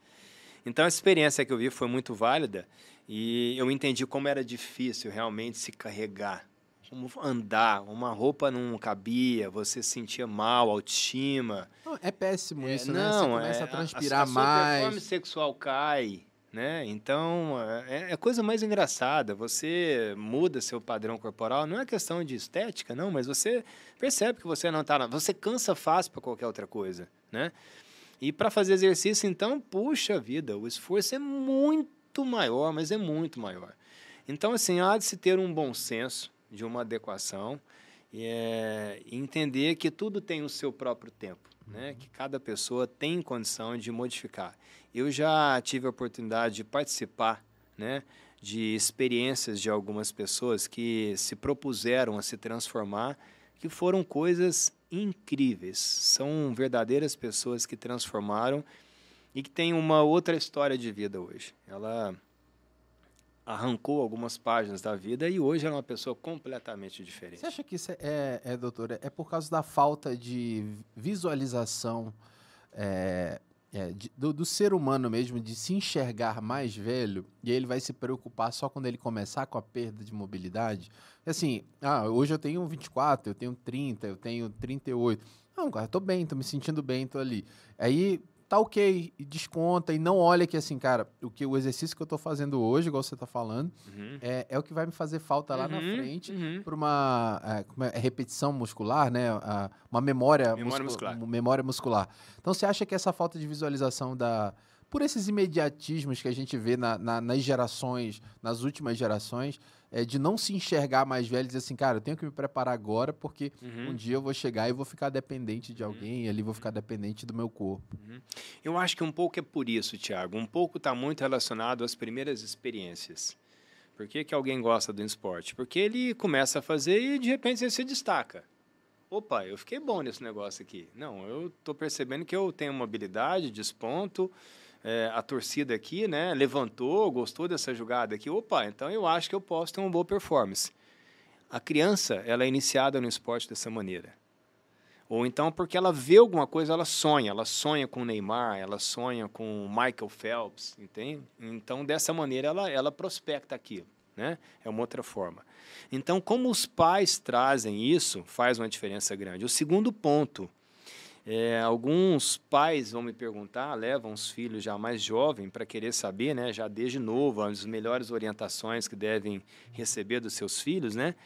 Então a experiência que eu vi foi muito válida e eu entendi como era difícil realmente se carregar, como andar, uma roupa não cabia, você se sentia mal, autoestima. é péssimo isso, é, né? Não, você começa é, a transpirar a, a mais. A performance sexual cai, né? Então, é, é a coisa mais engraçada. Você muda seu padrão corporal, não é questão de estética, não, mas você percebe que você não está... Você cansa fácil para qualquer outra coisa, né? E para fazer exercício, então, puxa vida, o esforço é muito maior, mas é muito maior. Então, assim, há de se ter um bom senso de uma adequação e é, entender que tudo tem o seu próprio tempo, né? que cada pessoa tem condição de modificar. Eu já tive a oportunidade de participar, né, de experiências de algumas pessoas que se propuseram a se transformar, que foram coisas incríveis. São verdadeiras pessoas que transformaram e que têm uma outra história de vida hoje. Ela arrancou algumas páginas da vida e hoje é uma pessoa completamente diferente. Você acha que isso é, é, é doutora, é por causa da falta de visualização é, é, de, do, do, ser humano mesmo, de se enxergar mais velho, e ele vai se preocupar só quando ele começar com a perda de mobilidade. Assim, ah, hoje eu tenho 24, eu tenho 30, eu tenho 38. Não, cara, tô bem, tô me sentindo bem, tô ali. Aí tá ok, e desconta, e não olha que assim, cara, o que o exercício que eu tô fazendo hoje, igual você tá falando, uhum. é, é o que vai me fazer falta lá uhum, na frente uhum. para uma é, é, repetição muscular, né? uma memória, memória muscular. memória muscular. Então você acha que essa falta de visualização da por esses imediatismos que a gente vê na, na, nas gerações, nas últimas gerações, é, de não se enxergar mais velho e dizer assim, cara, eu tenho que me preparar agora porque uhum. um dia eu vou chegar e vou ficar dependente de alguém, uhum. ali vou ficar dependente do meu corpo. Uhum. Eu acho que um pouco é por isso, Tiago. Um pouco está muito relacionado às primeiras experiências. Por que, que alguém gosta do esporte? Porque ele começa a fazer e de repente ele se destaca. Opa, eu fiquei bom nesse negócio aqui. Não, eu estou percebendo que eu tenho uma habilidade, desponto, é, a torcida aqui, né, levantou, gostou dessa jogada aqui, opa, então eu acho que eu posso ter uma boa performance. A criança, ela é iniciada no esporte dessa maneira. Ou então porque ela vê alguma coisa, ela sonha, ela sonha com o Neymar, ela sonha com o Michael Phelps, entende? Então, dessa maneira, ela, ela prospecta aquilo, né? É uma outra forma. Então, como os pais trazem isso, faz uma diferença grande. O segundo ponto, é, alguns pais vão me perguntar, levam os filhos já mais jovens para querer saber, né, já desde novo, as melhores orientações que devem receber dos seus filhos, né?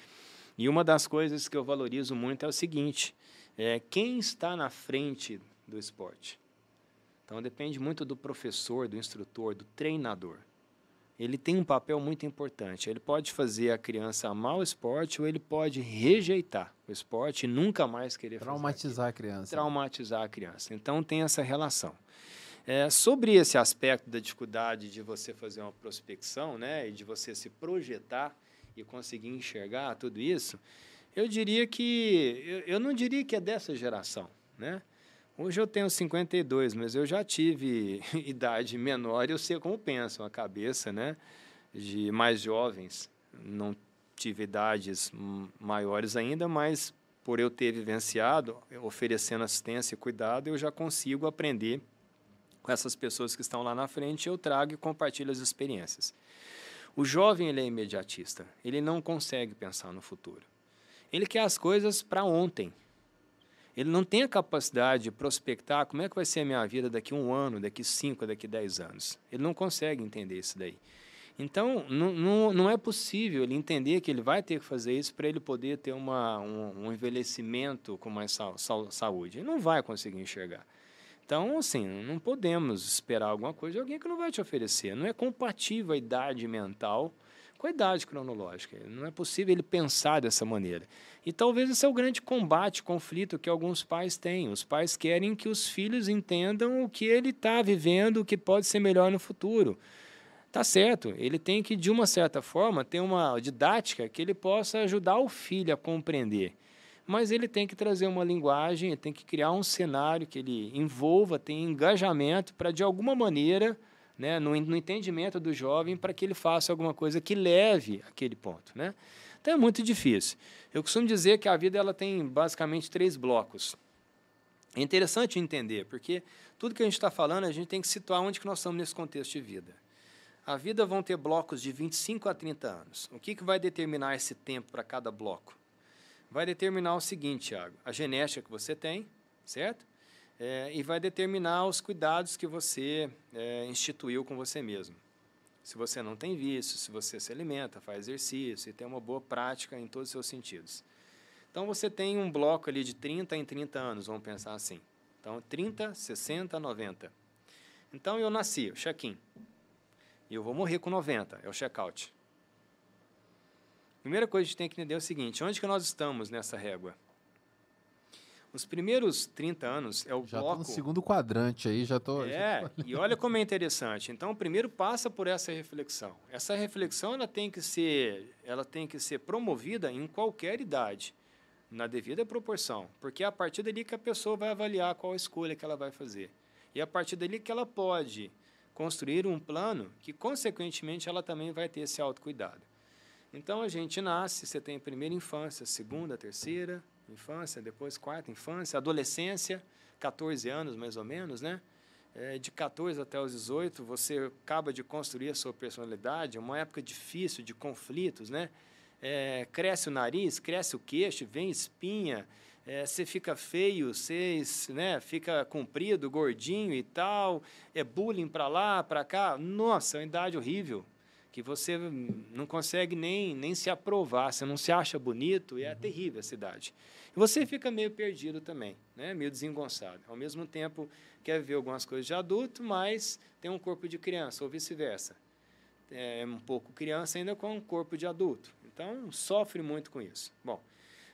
E uma das coisas que eu valorizo muito é o seguinte: é, quem está na frente do esporte? Então depende muito do professor, do instrutor, do treinador ele tem um papel muito importante. Ele pode fazer a criança amar o esporte ou ele pode rejeitar o esporte e nunca mais querer Traumatizar a criança. Traumatizar a criança. Então tem essa relação. É, sobre esse aspecto da dificuldade de você fazer uma prospecção, né, e de você se projetar e conseguir enxergar tudo isso, eu diria que eu, eu não diria que é dessa geração, né? Hoje eu tenho 52, mas eu já tive idade menor e eu sei como pensam a cabeça, né? De mais jovens. não tive idades maiores ainda, mas por eu ter vivenciado, oferecendo assistência e cuidado, eu já consigo aprender com essas pessoas que estão lá na frente, eu trago e compartilho as experiências. O jovem ele é imediatista, ele não consegue pensar no futuro. Ele quer as coisas para ontem. Ele não tem a capacidade de prospectar como é que vai ser a minha vida daqui um ano, daqui cinco, daqui dez anos. Ele não consegue entender isso daí. Então, não, não, não é possível ele entender que ele vai ter que fazer isso para ele poder ter uma, um, um envelhecimento com mais sa saúde. Ele não vai conseguir enxergar. Então, assim, não podemos esperar alguma coisa de alguém que não vai te oferecer. Não é compatível a idade mental com a idade cronológica. Não é possível ele pensar dessa maneira. E talvez esse é o grande combate, conflito que alguns pais têm. Os pais querem que os filhos entendam o que ele está vivendo, o que pode ser melhor no futuro. Tá certo, ele tem que, de uma certa forma, ter uma didática que ele possa ajudar o filho a compreender. Mas ele tem que trazer uma linguagem, tem que criar um cenário que ele envolva, tenha engajamento para, de alguma maneira, né, no, no entendimento do jovem, para que ele faça alguma coisa que leve aquele ponto. Né? Então é muito difícil. Eu costumo dizer que a vida ela tem basicamente três blocos. É interessante entender, porque tudo que a gente está falando, a gente tem que situar onde que nós estamos nesse contexto de vida. A vida vão ter blocos de 25 a 30 anos. O que, que vai determinar esse tempo para cada bloco? Vai determinar o seguinte, Tiago: a genética que você tem, certo? É, e vai determinar os cuidados que você é, instituiu com você mesmo. Se você não tem vício, se você se alimenta, faz exercício e tem uma boa prática em todos os seus sentidos. Então você tem um bloco ali de 30 em 30 anos, vamos pensar assim. Então 30, 60, 90. Então eu nasci, check-in. E eu vou morrer com 90, é o check-out. Primeira coisa que a gente tem que entender é o seguinte: onde que nós estamos nessa régua? Os primeiros 30 anos é o já bloco. Já no segundo quadrante aí, já estou. É, já tô... e olha como é interessante. Então, primeiro passa por essa reflexão. Essa reflexão ela tem que ser, ela tem que ser promovida em qualquer idade, na devida proporção, porque é a partir dali que a pessoa vai avaliar qual a escolha que ela vai fazer. E é a partir dali que ela pode construir um plano que, consequentemente, ela também vai ter esse autocuidado. Então, a gente nasce, você tem primeira infância, segunda, terceira infância, depois quarta infância, adolescência, 14 anos mais ou menos, né? É, de 14 até os 18, você acaba de construir a sua personalidade, uma época difícil, de conflitos, né? É, cresce o nariz, cresce o queixo, vem espinha, é, você fica feio, você né, fica comprido, gordinho e tal, é bullying para lá, para cá. Nossa, é uma idade horrível, que você não consegue nem, nem se aprovar, você não se acha bonito, e é uhum. terrível essa idade. E você fica meio perdido também, né, meio desengonçado. Ao mesmo tempo, quer ver algumas coisas de adulto, mas tem um corpo de criança, ou vice-versa. É um pouco criança ainda com um corpo de adulto. Então, sofre muito com isso. Bom,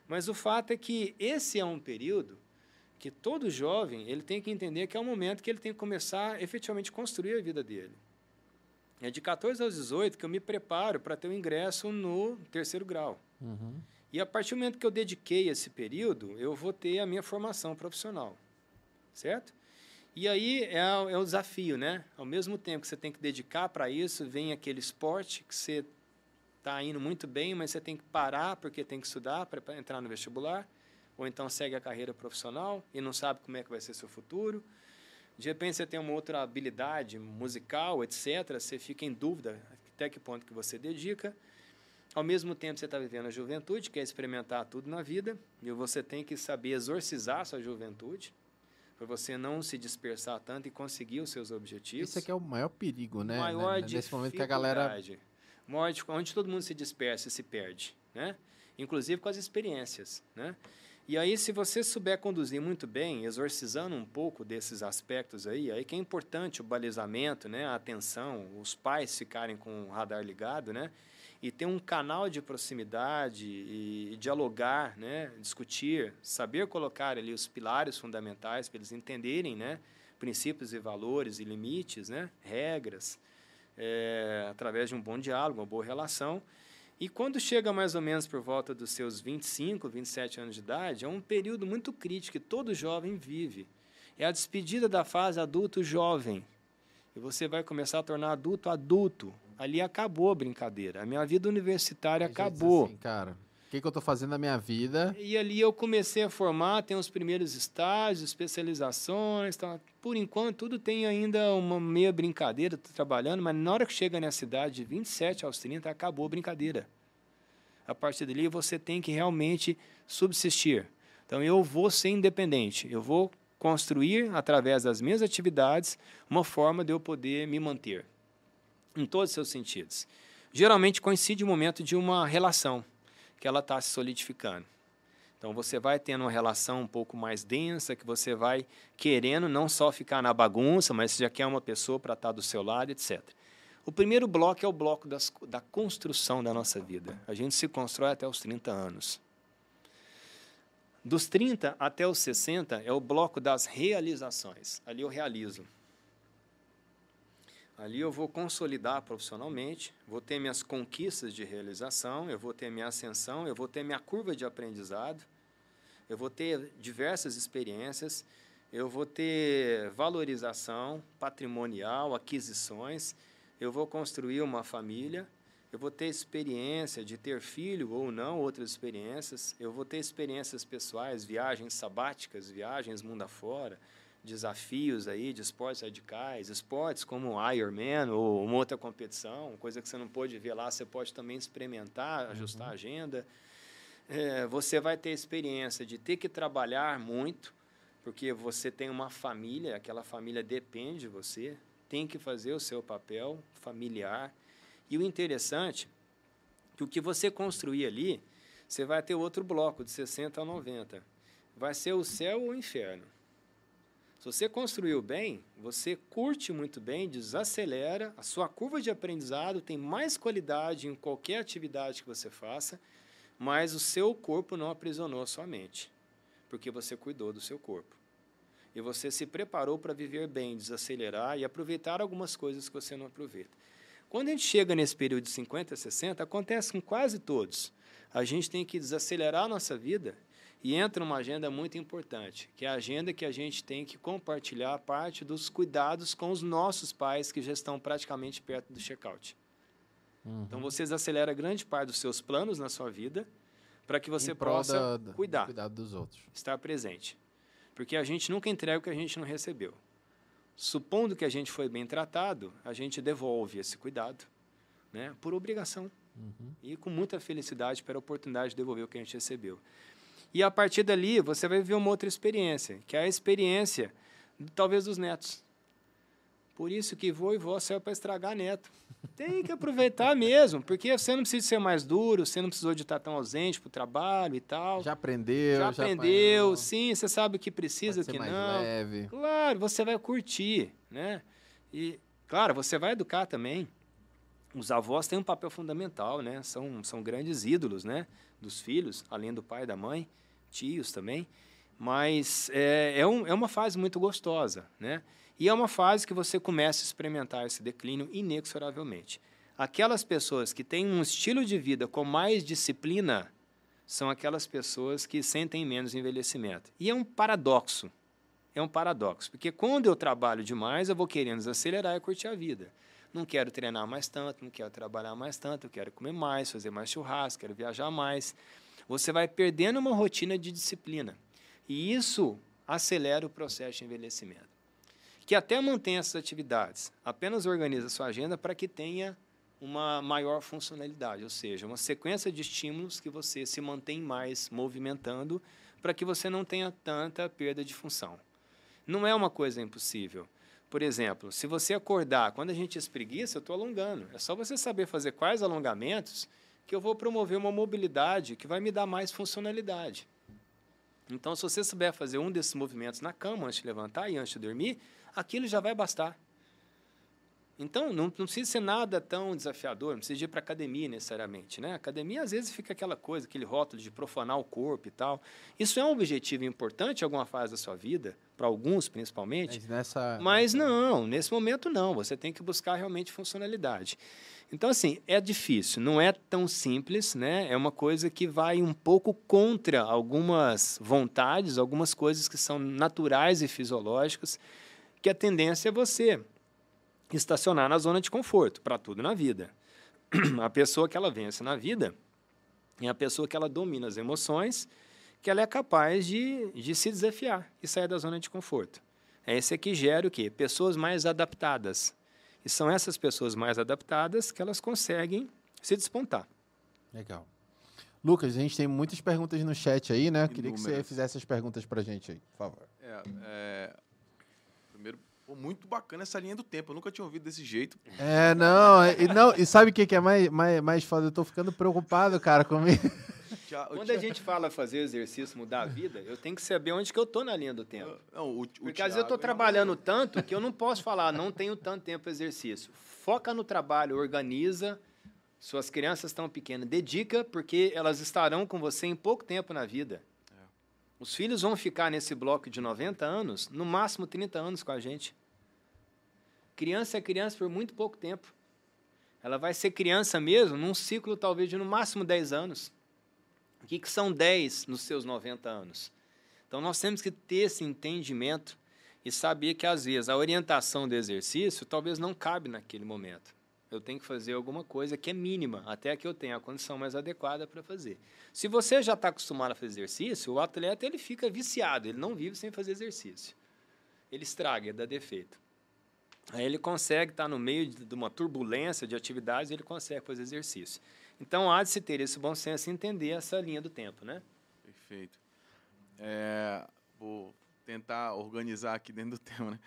mas o fato é que esse é um período que todo jovem ele tem que entender que é o momento que ele tem que começar efetivamente construir a vida dele. É de 14 aos 18 que eu me preparo para ter o ingresso no terceiro grau. Uhum. E a partir do momento que eu dediquei esse período, eu vou ter a minha formação profissional. Certo? E aí é, é o desafio, né? Ao mesmo tempo que você tem que dedicar para isso, vem aquele esporte que você está indo muito bem, mas você tem que parar porque tem que estudar para entrar no vestibular, ou então segue a carreira profissional e não sabe como é que vai ser seu futuro. De repente você tem uma outra habilidade musical, etc. Você fica em dúvida até que ponto que você dedica. Ao mesmo tempo você está vivendo a juventude, quer experimentar tudo na vida, e você tem que saber exorcizar sua juventude para você não se dispersar tanto e conseguir os seus objetivos. Esse aqui é o maior perigo, né? Maior Nesse momento que a galera onde todo mundo se dispersa e se perde, né? Inclusive com as experiências, né? E aí, se você souber conduzir muito bem, exorcizando um pouco desses aspectos aí, aí que é importante o balizamento, né, a atenção, os pais ficarem com o radar ligado, né, e ter um canal de proximidade e, dialogar, né, discutir, saber colocar ali os pilares fundamentais para eles entenderem, né, princípios e valores e limites, né, regras, é, através de um bom diálogo, uma boa relação. E quando chega mais ou menos por volta dos seus 25, 27 anos de idade, é um período muito crítico que todo jovem vive. É a despedida da fase adulto-jovem. E você vai começar a tornar adulto adulto. Ali acabou a brincadeira. A minha vida universitária acabou. assim, cara, o que, que eu tô fazendo na minha vida? E ali eu comecei a formar, tem os primeiros estágios, especializações. Tá. Por enquanto, tudo tem ainda uma meia brincadeira, tô trabalhando, mas na hora que chega nessa idade, de 27 aos 30, acabou a brincadeira. A partir dali, você tem que realmente subsistir. Então, eu vou ser independente, eu vou construir, através das minhas atividades, uma forma de eu poder me manter, em todos os seus sentidos. Geralmente coincide o momento de uma relação, que ela está se solidificando. Então você vai tendo uma relação um pouco mais densa, que você vai querendo não só ficar na bagunça, mas você já quer uma pessoa para estar do seu lado, etc. O primeiro bloco é o bloco das, da construção da nossa vida. A gente se constrói até os 30 anos. Dos 30 até os 60 é o bloco das realizações. Ali eu realizo. Ali eu vou consolidar profissionalmente, vou ter minhas conquistas de realização, eu vou ter minha ascensão, eu vou ter minha curva de aprendizado, eu vou ter diversas experiências, eu vou ter valorização patrimonial, aquisições, eu vou construir uma família, eu vou ter experiência de ter filho ou não, outras experiências, eu vou ter experiências pessoais, viagens sabáticas, viagens mundo afora, desafios aí de esportes radicais, esportes como Ironman ou uma outra competição, coisa que você não pode ver lá, você pode também experimentar, ajustar a agenda. É, você vai ter experiência de ter que trabalhar muito, porque você tem uma família, aquela família depende de você, tem que fazer o seu papel familiar. E o interessante é que o que você construir ali, você vai ter outro bloco de 60 a 90. Vai ser o céu ou o inferno. Se você construiu bem, você curte muito bem, desacelera, a sua curva de aprendizado tem mais qualidade em qualquer atividade que você faça, mas o seu corpo não aprisionou a sua mente, porque você cuidou do seu corpo. E você se preparou para viver bem, desacelerar e aproveitar algumas coisas que você não aproveita. Quando a gente chega nesse período de 50, 60, acontece com quase todos. A gente tem que desacelerar a nossa vida e entra uma agenda muito importante, que é a agenda que a gente tem que compartilhar parte dos cuidados com os nossos pais que já estão praticamente perto do check-out. Uhum. Então você desacelera grande parte dos seus planos na sua vida para que você possa da, cuidar, cuidar dos outros. Estar presente. Porque a gente nunca entrega o que a gente não recebeu. Supondo que a gente foi bem tratado, a gente devolve esse cuidado, né, por obrigação. Uhum. E com muita felicidade pela oportunidade de devolver o que a gente recebeu. E a partir dali, você vai viver uma outra experiência, que é a experiência, talvez, dos netos. Por isso que vô e vó serve para estragar neto. Tem que aproveitar mesmo, porque você não precisa ser mais duro, você não precisou de estar tão ausente para o trabalho e tal. Já aprendeu, já, já aprendeu, apanhou. sim, você sabe o que precisa, o que mais não. Leve. Claro, você vai curtir, né? E, claro, você vai educar também. Os avós têm um papel fundamental, né? São, são grandes ídolos, né? Dos filhos, além do pai da mãe, tios também. Mas é, é, um, é uma fase muito gostosa, né? E é uma fase que você começa a experimentar esse declínio inexoravelmente. Aquelas pessoas que têm um estilo de vida com mais disciplina são aquelas pessoas que sentem menos envelhecimento. E é um paradoxo. É um paradoxo, porque quando eu trabalho demais, eu vou querendo desacelerar e curtir a vida. Não quero treinar mais tanto, não quero trabalhar mais tanto, eu quero comer mais, fazer mais churrasco, quero viajar mais. Você vai perdendo uma rotina de disciplina. E isso acelera o processo de envelhecimento que até mantém essas atividades, apenas organiza sua agenda para que tenha uma maior funcionalidade, ou seja, uma sequência de estímulos que você se mantém mais movimentando para que você não tenha tanta perda de função. Não é uma coisa impossível. Por exemplo, se você acordar, quando a gente espreguiça, eu estou alongando. É só você saber fazer quais alongamentos que eu vou promover uma mobilidade que vai me dar mais funcionalidade. Então, se você souber fazer um desses movimentos na cama antes de levantar e antes de dormir, aquilo já vai bastar. Então, não, não precisa ser nada tão desafiador, não precisa ir para academia necessariamente. Né? academia, às vezes, fica aquela coisa, aquele rótulo de profanar o corpo e tal. Isso é um objetivo importante em alguma fase da sua vida, para alguns principalmente. Mas, nessa... Mas não, nesse momento não. Você tem que buscar realmente funcionalidade. Então, assim, é difícil, não é tão simples, né? É uma coisa que vai um pouco contra algumas vontades, algumas coisas que são naturais e fisiológicas que a tendência é você estacionar na zona de conforto para tudo na vida. A pessoa que ela vence na vida é a pessoa que ela domina as emoções, que ela é capaz de, de se desafiar e sair da zona de conforto. É esse que gera o quê? Pessoas mais adaptadas. E são essas pessoas mais adaptadas que elas conseguem se despontar. Legal. Lucas, a gente tem muitas perguntas no chat aí, né? Queria que você fizesse as perguntas para a gente aí, por favor. É, é... Primeiro, pô, muito bacana essa linha do tempo. Eu nunca tinha ouvido desse jeito. É, não. E, não, e sabe o que, que é mais, mais, mais foda? Eu tô ficando preocupado, cara, comigo. Quando a gente fala fazer exercício, mudar a vida, eu tenho que saber onde que eu tô na linha do tempo. Não, o, o Porque Thiago, às vezes eu tô trabalhando não... tanto que eu não posso falar, não tenho tanto tempo para exercício. Foca no trabalho, organiza. Suas crianças estão pequenas, dedica, porque elas estarão com você em pouco tempo na vida. Os filhos vão ficar nesse bloco de 90 anos, no máximo 30 anos com a gente. Criança é criança por muito pouco tempo. Ela vai ser criança mesmo num ciclo talvez de no máximo 10 anos. O que, que são 10 nos seus 90 anos? Então, nós temos que ter esse entendimento e saber que, às vezes, a orientação do exercício talvez não cabe naquele momento. Eu tenho que fazer alguma coisa que é mínima, até que eu tenha a condição mais adequada para fazer. Se você já está acostumado a fazer exercício, o atleta ele fica viciado, ele não vive sem fazer exercício. Ele estraga, ele dá defeito. Aí ele consegue estar tá no meio de uma turbulência de atividades, ele consegue fazer exercício. Então, há de se ter esse bom senso e entender essa linha do tempo, né? Perfeito. É, vou tentar organizar aqui dentro do tema, né?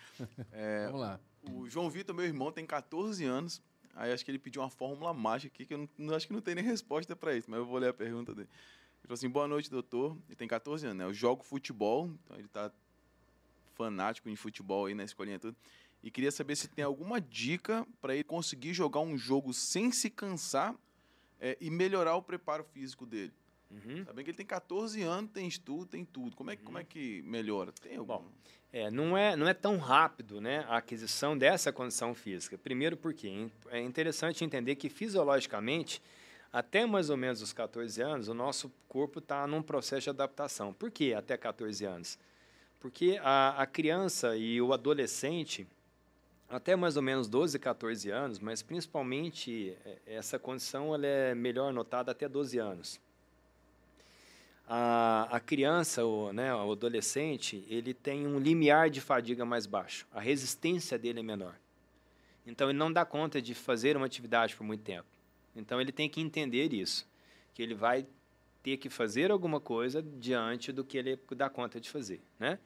É, Vamos lá. O João Vitor, meu irmão, tem 14 anos. Aí acho que ele pediu uma fórmula mágica aqui, que eu não, acho que não tem nem resposta para isso, mas eu vou ler a pergunta dele. Ele falou assim: boa noite, doutor. Ele tem 14 anos, né? Eu jogo futebol, então ele está fanático em futebol aí na escolinha e tudo. E queria saber se tem alguma dica para ele conseguir jogar um jogo sem se cansar é, e melhorar o preparo físico dele. Uhum. Sabendo que ele tem 14 anos, tem estudo, tem tudo. Como é, uhum. como é que melhora? Tem algum... Bom, é, não, é, não é tão rápido né, a aquisição dessa condição física. Primeiro porque é interessante entender que fisiologicamente, até mais ou menos os 14 anos, o nosso corpo está num processo de adaptação. Por que até 14 anos? Porque a, a criança e o adolescente até mais ou menos 12, 14 anos, mas principalmente é, essa condição ela é melhor notada até 12 anos. A, a criança, o, né, o adolescente, ele tem um limiar de fadiga mais baixo, a resistência dele é menor. Então, ele não dá conta de fazer uma atividade por muito tempo. Então, ele tem que entender isso, que ele vai ter que fazer alguma coisa diante do que ele dá conta de fazer, né?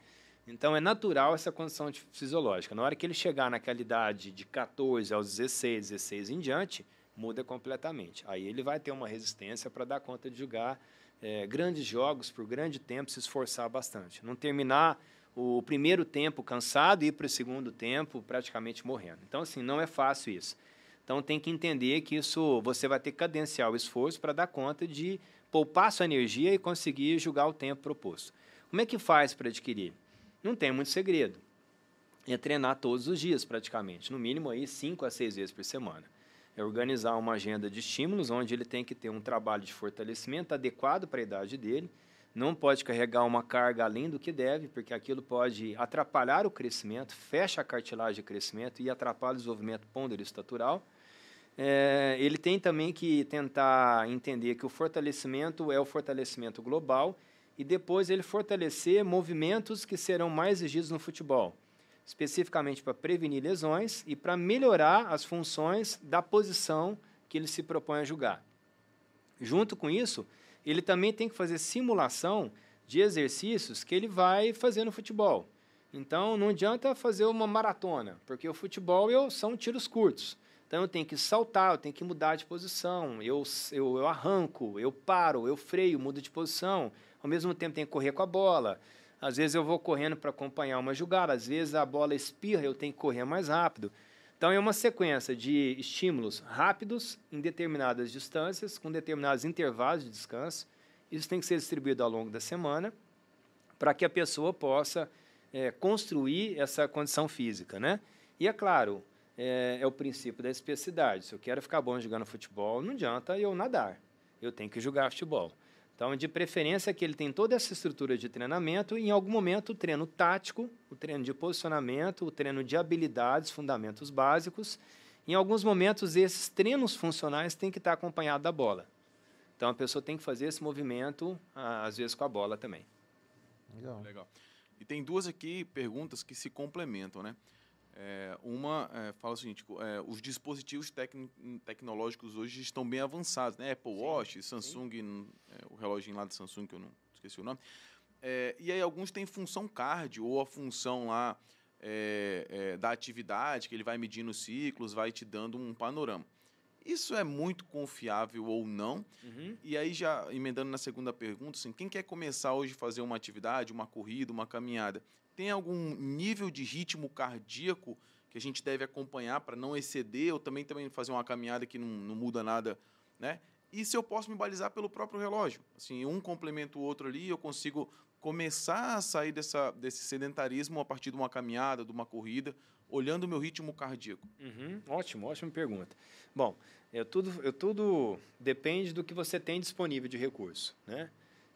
Então é natural essa condição fisiológica. Na hora que ele chegar naquela idade de 14 aos 16, 16 em diante, muda completamente. Aí ele vai ter uma resistência para dar conta de jogar é, grandes jogos por grande tempo, se esforçar bastante. Não terminar o primeiro tempo cansado e ir para o segundo tempo praticamente morrendo. Então, assim, não é fácil isso. Então, tem que entender que isso você vai ter que cadenciar o esforço para dar conta de poupar sua energia e conseguir jogar o tempo proposto. Como é que faz para adquirir? Não tem muito segredo. É treinar todos os dias, praticamente. No mínimo, aí, cinco a seis vezes por semana. É organizar uma agenda de estímulos, onde ele tem que ter um trabalho de fortalecimento adequado para a idade dele. Não pode carregar uma carga além do que deve, porque aquilo pode atrapalhar o crescimento, fecha a cartilagem de crescimento e atrapalha o desenvolvimento ponderostatural. É, ele tem também que tentar entender que o fortalecimento é o fortalecimento global e depois ele fortalecer movimentos que serão mais exigidos no futebol, especificamente para prevenir lesões e para melhorar as funções da posição que ele se propõe a jogar. Junto com isso, ele também tem que fazer simulação de exercícios que ele vai fazer no futebol. Então, não adianta fazer uma maratona, porque o futebol eu, são tiros curtos. Então, eu tenho que saltar, eu tenho que mudar de posição, eu, eu, eu arranco, eu paro, eu freio, mudo de posição, ao mesmo tempo tenho que correr com a bola. Às vezes eu vou correndo para acompanhar uma jogada, às vezes a bola espirra, eu tenho que correr mais rápido. Então é uma sequência de estímulos rápidos em determinadas distâncias, com determinados intervalos de descanso. Isso tem que ser distribuído ao longo da semana para que a pessoa possa é, construir essa condição física, né? E é claro, é, é, o princípio da especificidade. Se eu quero ficar bom jogando futebol, não adianta eu nadar. Eu tenho que jogar futebol. Então, de preferência que ele tem toda essa estrutura de treinamento e, em algum momento, o treino tático, o treino de posicionamento, o treino de habilidades, fundamentos básicos. Em alguns momentos, esses treinos funcionais têm que estar acompanhados da bola. Então, a pessoa tem que fazer esse movimento, às vezes, com a bola também. Legal. Legal. E tem duas aqui perguntas que se complementam, né? É, uma é, fala o seguinte: é, os dispositivos tec tecnológicos hoje estão bem avançados, né? Apple Watch, Samsung, é, o relógio lá da Samsung, que eu não esqueci o nome. É, e aí alguns têm função cardio ou a função lá é, da atividade, que ele vai medindo ciclos, vai te dando um panorama. Isso é muito confiável ou não? Uhum. E aí, já emendando na segunda pergunta, assim, quem quer começar hoje a fazer uma atividade, uma corrida, uma caminhada, tem algum nível de ritmo cardíaco que a gente deve acompanhar para não exceder ou também, também fazer uma caminhada que não, não muda nada, né? E se eu posso me balizar pelo próprio relógio? Assim, um complementa o outro ali, eu consigo começar a sair dessa, desse sedentarismo a partir de uma caminhada, de uma corrida, olhando o meu ritmo cardíaco? Uhum, ótimo, ótima pergunta. Bom, eu tudo, eu tudo depende do que você tem disponível de recurso, né?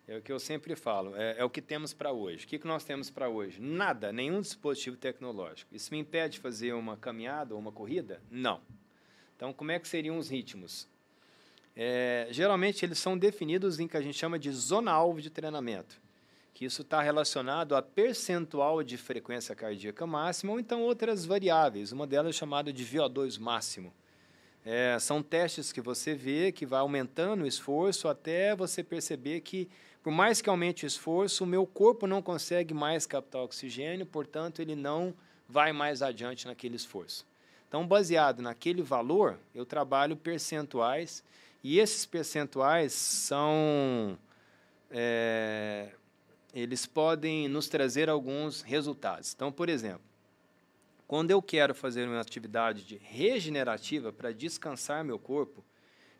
É o que eu sempre falo, é, é o que temos para hoje. O que, que nós temos para hoje? Nada, nenhum dispositivo tecnológico. Isso me impede de fazer uma caminhada ou uma corrida? Não. Então, como é que seriam os ritmos? É, geralmente, eles são definidos em que a gente chama de zona-alvo de treinamento, que isso está relacionado a percentual de frequência cardíaca máxima ou então outras variáveis. Uma delas é chamada de VO2 máximo. É, são testes que você vê que vai aumentando o esforço até você perceber que por mais que aumente o esforço, o meu corpo não consegue mais captar oxigênio, portanto, ele não vai mais adiante naquele esforço. Então, baseado naquele valor, eu trabalho percentuais, e esses percentuais são. É, eles podem nos trazer alguns resultados. Então, por exemplo, quando eu quero fazer uma atividade de regenerativa para descansar meu corpo,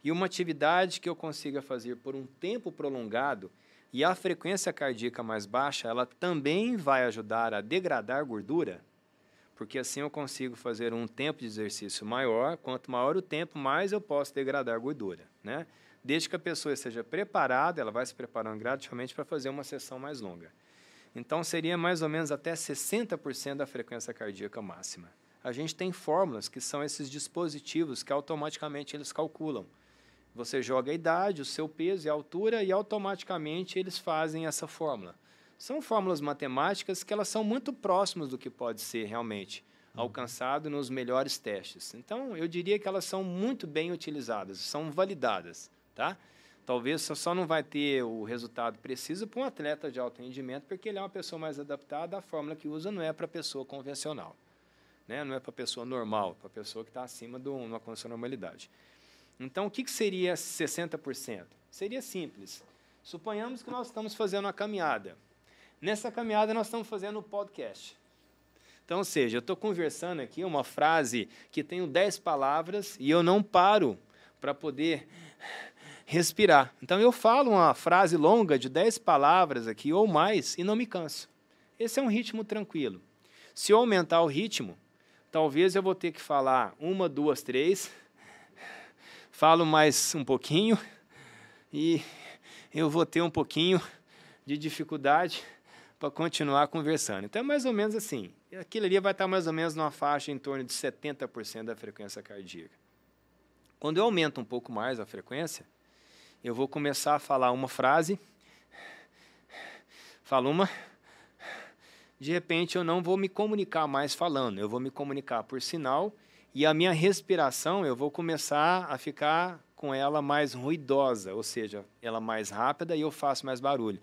e uma atividade que eu consiga fazer por um tempo prolongado, e a frequência cardíaca mais baixa, ela também vai ajudar a degradar gordura, porque assim eu consigo fazer um tempo de exercício maior. Quanto maior o tempo, mais eu posso degradar gordura, né? Desde que a pessoa esteja preparada, ela vai se preparando gradativamente para fazer uma sessão mais longa. Então, seria mais ou menos até 60% da frequência cardíaca máxima. A gente tem fórmulas que são esses dispositivos que automaticamente eles calculam. Você joga a idade, o seu peso e a altura e automaticamente eles fazem essa fórmula. São fórmulas matemáticas que elas são muito próximas do que pode ser realmente alcançado nos melhores testes. Então, eu diria que elas são muito bem utilizadas, são validadas, tá? Talvez só não vai ter o resultado preciso para um atleta de alto rendimento, porque ele é uma pessoa mais adaptada, a fórmula que usa não é para pessoa convencional, né? não é para pessoa normal, para pessoa que está acima de uma condição de normalidade. Então, o que, que seria 60%? Seria simples. Suponhamos que nós estamos fazendo uma caminhada. Nessa caminhada, nós estamos fazendo um podcast. Então, ou seja, eu estou conversando aqui uma frase que tem 10 palavras e eu não paro para poder respirar. Então, eu falo uma frase longa de 10 palavras aqui ou mais e não me canso. Esse é um ritmo tranquilo. Se eu aumentar o ritmo, talvez eu vou ter que falar uma, duas, três falo mais um pouquinho e eu vou ter um pouquinho de dificuldade para continuar conversando. Então é mais ou menos assim. Aquilo ali vai estar mais ou menos numa faixa em torno de 70% da frequência cardíaca. Quando eu aumento um pouco mais a frequência, eu vou começar a falar uma frase, falo uma, de repente eu não vou me comunicar mais falando, eu vou me comunicar por sinal e a minha respiração, eu vou começar a ficar com ela mais ruidosa, ou seja, ela mais rápida e eu faço mais barulho.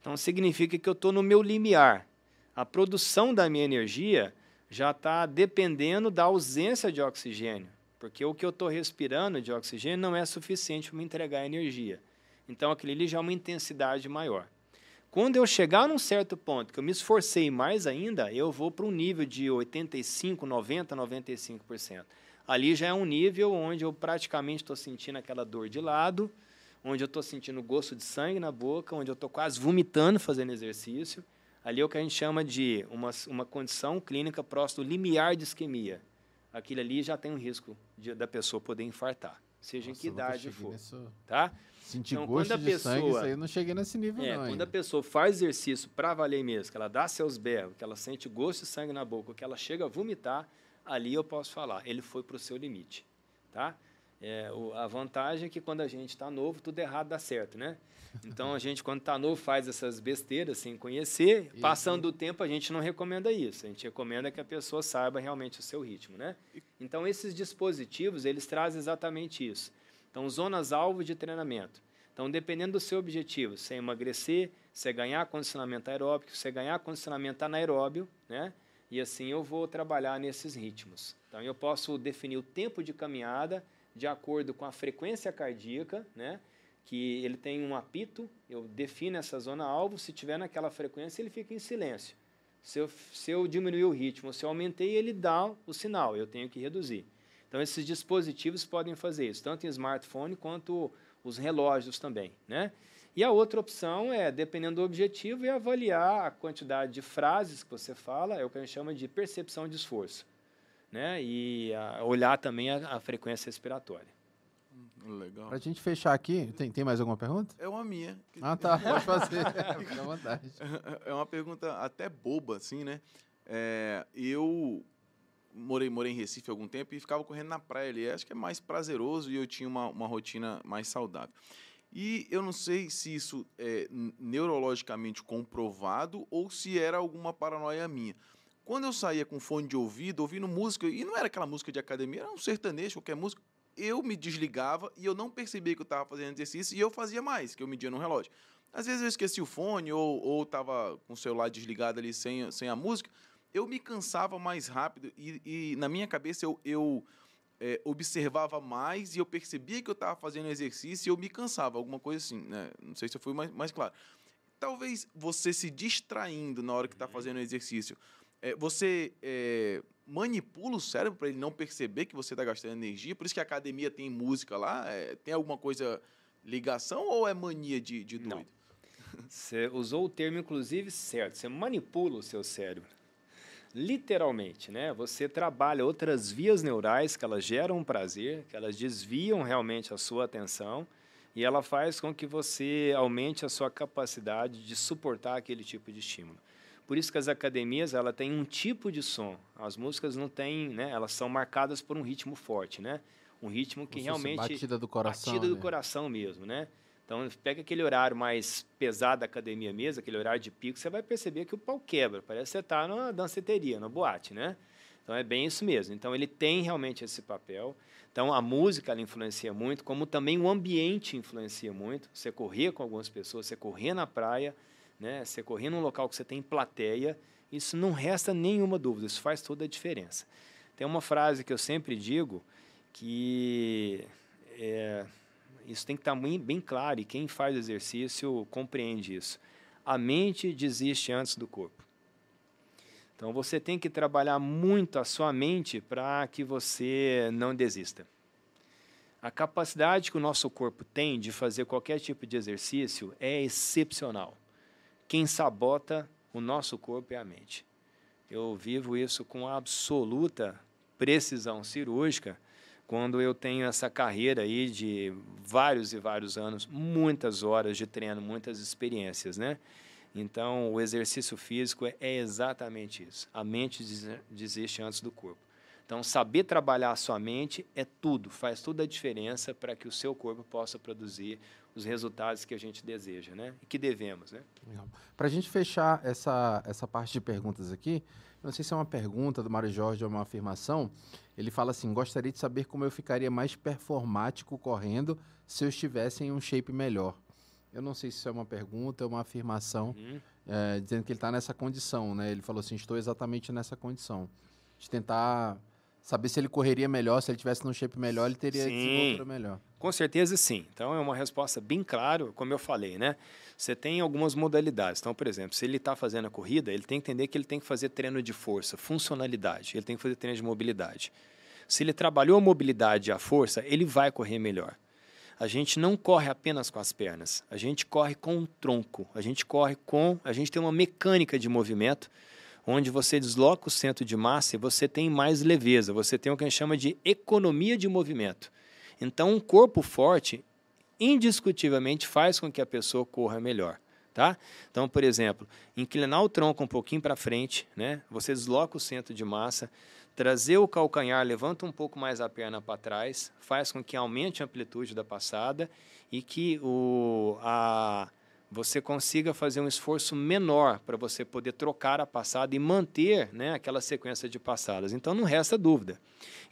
Então significa que eu estou no meu limiar. A produção da minha energia já está dependendo da ausência de oxigênio, porque o que eu estou respirando de oxigênio não é suficiente para me entregar energia. Então aquilo ali já é uma intensidade maior. Quando eu chegar num certo ponto que eu me esforcei mais ainda, eu vou para um nível de 85, 90, 95%. Ali já é um nível onde eu praticamente estou sentindo aquela dor de lado, onde eu estou sentindo gosto de sangue na boca, onde eu estou quase vomitando fazendo exercício. Ali é o que a gente chama de uma, uma condição clínica próxima do limiar de isquemia. Aquilo ali já tem um risco de, da pessoa poder infartar, seja Nossa, em que idade for, nisso. tá? Sentir Então, gosto quando a de sangue, pessoa- isso aí eu não cheguei nesse nível É, não quando ainda. a pessoa faz exercício para valer mesmo, que ela dá seus berros, que ela sente gosto de sangue na boca, que ela chega a vomitar, ali eu posso falar, ele foi para o seu limite, tá? É, o- a vantagem é que quando a gente está novo, tudo errado dá certo, né? Então a gente, quando está novo, faz essas besteiras sem conhecer. Passando o tempo, a gente não recomenda isso. A gente recomenda que a pessoa saiba realmente o seu ritmo, né? Então esses dispositivos, eles trazem exatamente isso. Então, zonas-alvo de treinamento. Então, dependendo do seu objetivo, se é emagrecer, se é ganhar condicionamento aeróbico, se é ganhar condicionamento anaeróbio, né? E assim eu vou trabalhar nesses ritmos. Então, eu posso definir o tempo de caminhada de acordo com a frequência cardíaca, né? Que ele tem um apito, eu defino essa zona-alvo, se tiver naquela frequência, ele fica em silêncio. Se eu, se eu diminuir o ritmo, se eu aumentei, ele dá o sinal, eu tenho que reduzir. Então, esses dispositivos podem fazer isso, tanto em smartphone quanto os relógios também, né? E a outra opção é, dependendo do objetivo, é avaliar a quantidade de frases que você fala, é o que a gente chama de percepção de esforço, né? E olhar também a, a frequência respiratória. Legal. Pra gente fechar aqui, tem, tem mais alguma pergunta? É uma minha. Ah, tá, pode fazer. Fica à vontade. É uma pergunta até boba, assim, né? É, eu morei, morei em Recife há algum tempo e ficava correndo na praia ali. Acho que é mais prazeroso e eu tinha uma, uma rotina mais saudável. E eu não sei se isso é neurologicamente comprovado ou se era alguma paranoia minha. Quando eu saía com fone de ouvido, ouvindo música, e não era aquela música de academia, era um sertanejo, qualquer música, eu me desligava e eu não percebia que eu estava fazendo exercício e eu fazia mais, que eu media no relógio. Às vezes eu esqueci o fone ou, ou tava com o celular desligado ali sem, sem a música, eu me cansava mais rápido e, e na minha cabeça eu, eu é, observava mais e eu percebia que eu estava fazendo exercício e eu me cansava, alguma coisa assim, né? Não sei se eu fui mais, mais claro. Talvez você se distraindo na hora que está fazendo o exercício, é, você é, manipula o cérebro para ele não perceber que você está gastando energia, por isso que a academia tem música lá, é, tem alguma coisa, ligação ou é mania de, de Não. doido? Você usou o termo, inclusive, certo. Você manipula o seu cérebro. Literalmente, né? Você trabalha outras vias neurais que elas geram prazer, que elas desviam realmente a sua atenção e ela faz com que você aumente a sua capacidade de suportar aquele tipo de estímulo. Por isso que as academias ela têm um tipo de som. As músicas não têm, né? Elas são marcadas por um ritmo forte, né? Um ritmo que Como realmente batida do coração. batida do né? coração mesmo, né? Então, pega aquele horário mais pesado da academia mesmo, aquele horário de pico, você vai perceber que o pau quebra. Parece que você está numa danceteria, na boate, né? Então, é bem isso mesmo. Então, ele tem realmente esse papel. Então, a música, ela influencia muito, como também o ambiente influencia muito. Você correr com algumas pessoas, você correr na praia, né? Você correr num local que você tem plateia, isso não resta nenhuma dúvida, isso faz toda a diferença. Tem uma frase que eu sempre digo, que é, isso tem que estar bem, bem claro e quem faz exercício compreende isso. A mente desiste antes do corpo. Então você tem que trabalhar muito a sua mente para que você não desista. A capacidade que o nosso corpo tem de fazer qualquer tipo de exercício é excepcional. Quem sabota o nosso corpo é a mente. Eu vivo isso com absoluta precisão cirúrgica quando eu tenho essa carreira aí de vários e vários anos, muitas horas de treino, muitas experiências, né? Então, o exercício físico é, exatamente isso. A mente des- desiste antes do corpo. Então, saber trabalhar a sua mente é tudo, faz toda a diferença para que o seu corpo possa produzir os resultados que a gente deseja, né? E que devemos, né? Para a gente fechar essa, essa parte de perguntas aqui, não sei se é uma pergunta do Mário Jorge ou uma afirmação. Ele fala assim: gostaria de saber como eu ficaria mais performático correndo se eu estivesse em um shape melhor. Eu não sei se isso é uma pergunta ou uma afirmação, Uhum. é, dizendo que ele está nessa condição, né? Ele falou assim: estou exatamente nessa condição. De tentar saber se ele correria melhor, se ele tivesse num shape melhor, ele teria Sim. desenvoltura melhor. Com certeza sim. Então é uma resposta bem clara, como eu falei, né? Você tem algumas modalidades. Então, por exemplo, se ele está fazendo a corrida, ele tem que entender que ele tem que fazer treino de força, funcionalidade, ele tem que fazer treino de mobilidade. Se ele trabalhou a mobilidade e a força, ele vai correr melhor. A gente não corre apenas com as pernas, a gente corre com o tronco, a gente corre com. A gente tem uma mecânica de movimento onde você desloca o centro de massa e você tem mais leveza, você tem o que a gente chama de economia de movimento. Então, um corpo forte, indiscutivelmente, faz com que a pessoa corra melhor. Tá? Então, por exemplo, inclinar o tronco um pouquinho para frente, né? você desloca o centro de massa, trazer o calcanhar, levanta um pouco mais a perna para trás, faz com que aumente a amplitude da passada e que o, a, você consiga fazer um esforço menor para você poder trocar a passada e manter né, aquela sequência de passadas. Então não resta dúvida.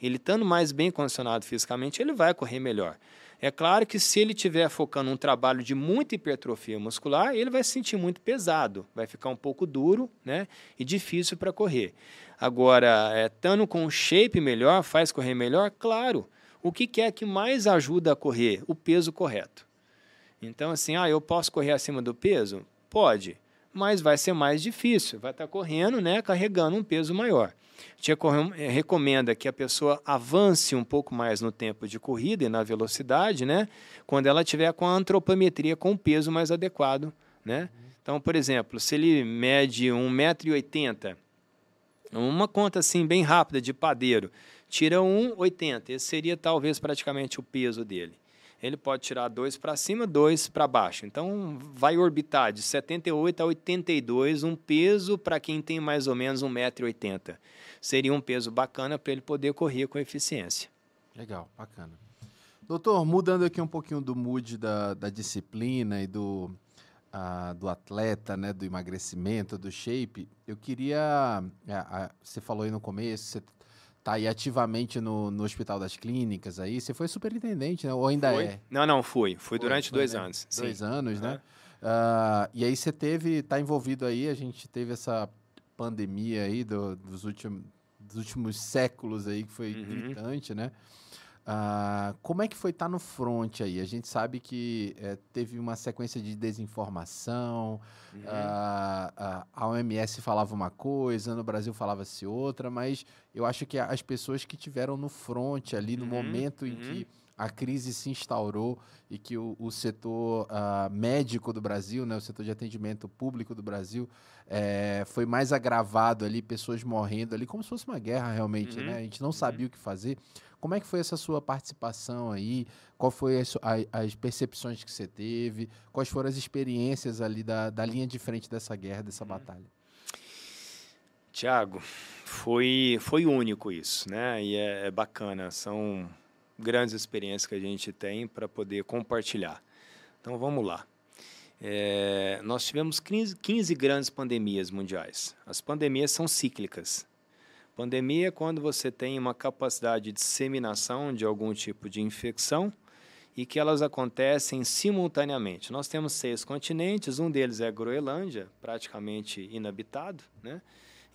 Ele estando mais bem condicionado fisicamente, ele vai correr melhor. É claro que se ele estiver focando um trabalho de muita hipertrofia muscular, ele vai se sentir muito pesado, vai ficar um pouco duro né, e difícil para correr. Agora, é, estando com um shape melhor, faz correr melhor? Claro. O que, que é que mais ajuda a correr? O peso correto. Então, assim, ah, eu posso correr acima do peso? Pode, mas vai ser mais difícil. Vai estar tá correndo, né, carregando um peso maior. Tia eh, recomenda que a pessoa avance um pouco mais no tempo de corrida e na velocidade, né? Quando ela tiver com a antropometria com o peso mais adequado, né? Então, por exemplo, se ele mede 1,80m, uma conta assim bem rápida de padeiro, tira 1,80, esse seria talvez praticamente o peso dele ele pode tirar dois para cima, dois para baixo. Então, vai orbitar de 78 a 82, um peso para quem tem mais ou menos 1,80m. Seria um peso bacana para ele poder correr com eficiência. Legal, bacana. Doutor, mudando aqui um pouquinho do mood da, da disciplina e do, uh, do atleta, né, do emagrecimento, do shape, eu queria. Uh, uh, você falou aí no começo, você tá aí ativamente no, no Hospital das Clínicas aí. Você foi superintendente, né? Ou ainda foi? é? Não, não, fui. Fui durante foi, dois né? anos. Dois Sim. anos, uhum. né? Uh, e aí você teve, tá envolvido aí, a gente teve essa pandemia aí do, dos, últimos, dos últimos séculos aí, que foi uhum. gritante, né? Uh, como é que foi estar tá no front aí? A gente sabe que é, teve uma sequência de desinformação, uhum. uh, a OMS falava uma coisa, no Brasil falava-se outra, mas eu acho que as pessoas que tiveram no front ali, no uhum. momento em que uhum. a crise se instaurou e que o, o setor uh, médico do Brasil, né, o setor de atendimento público do Brasil, é, foi mais agravado ali, pessoas morrendo ali, como se fosse uma guerra realmente, uhum. né? A gente não sabia uhum. o que fazer. Como é que foi essa sua participação aí? Qual foi as, as percepções que você teve? Quais foram as experiências ali da, da linha de frente dessa guerra, dessa hum. batalha? Tiago, foi, foi único isso, né? E é, é bacana, são grandes experiências que a gente tem para poder compartilhar. Então vamos lá. É, nós tivemos 15, 15 grandes pandemias mundiais. As pandemias são cíclicas. Pandemia é quando você tem uma capacidade de disseminação de algum tipo de infecção e que elas acontecem simultaneamente. Nós temos seis continentes, um deles é a Groenlândia, praticamente inabitado, né?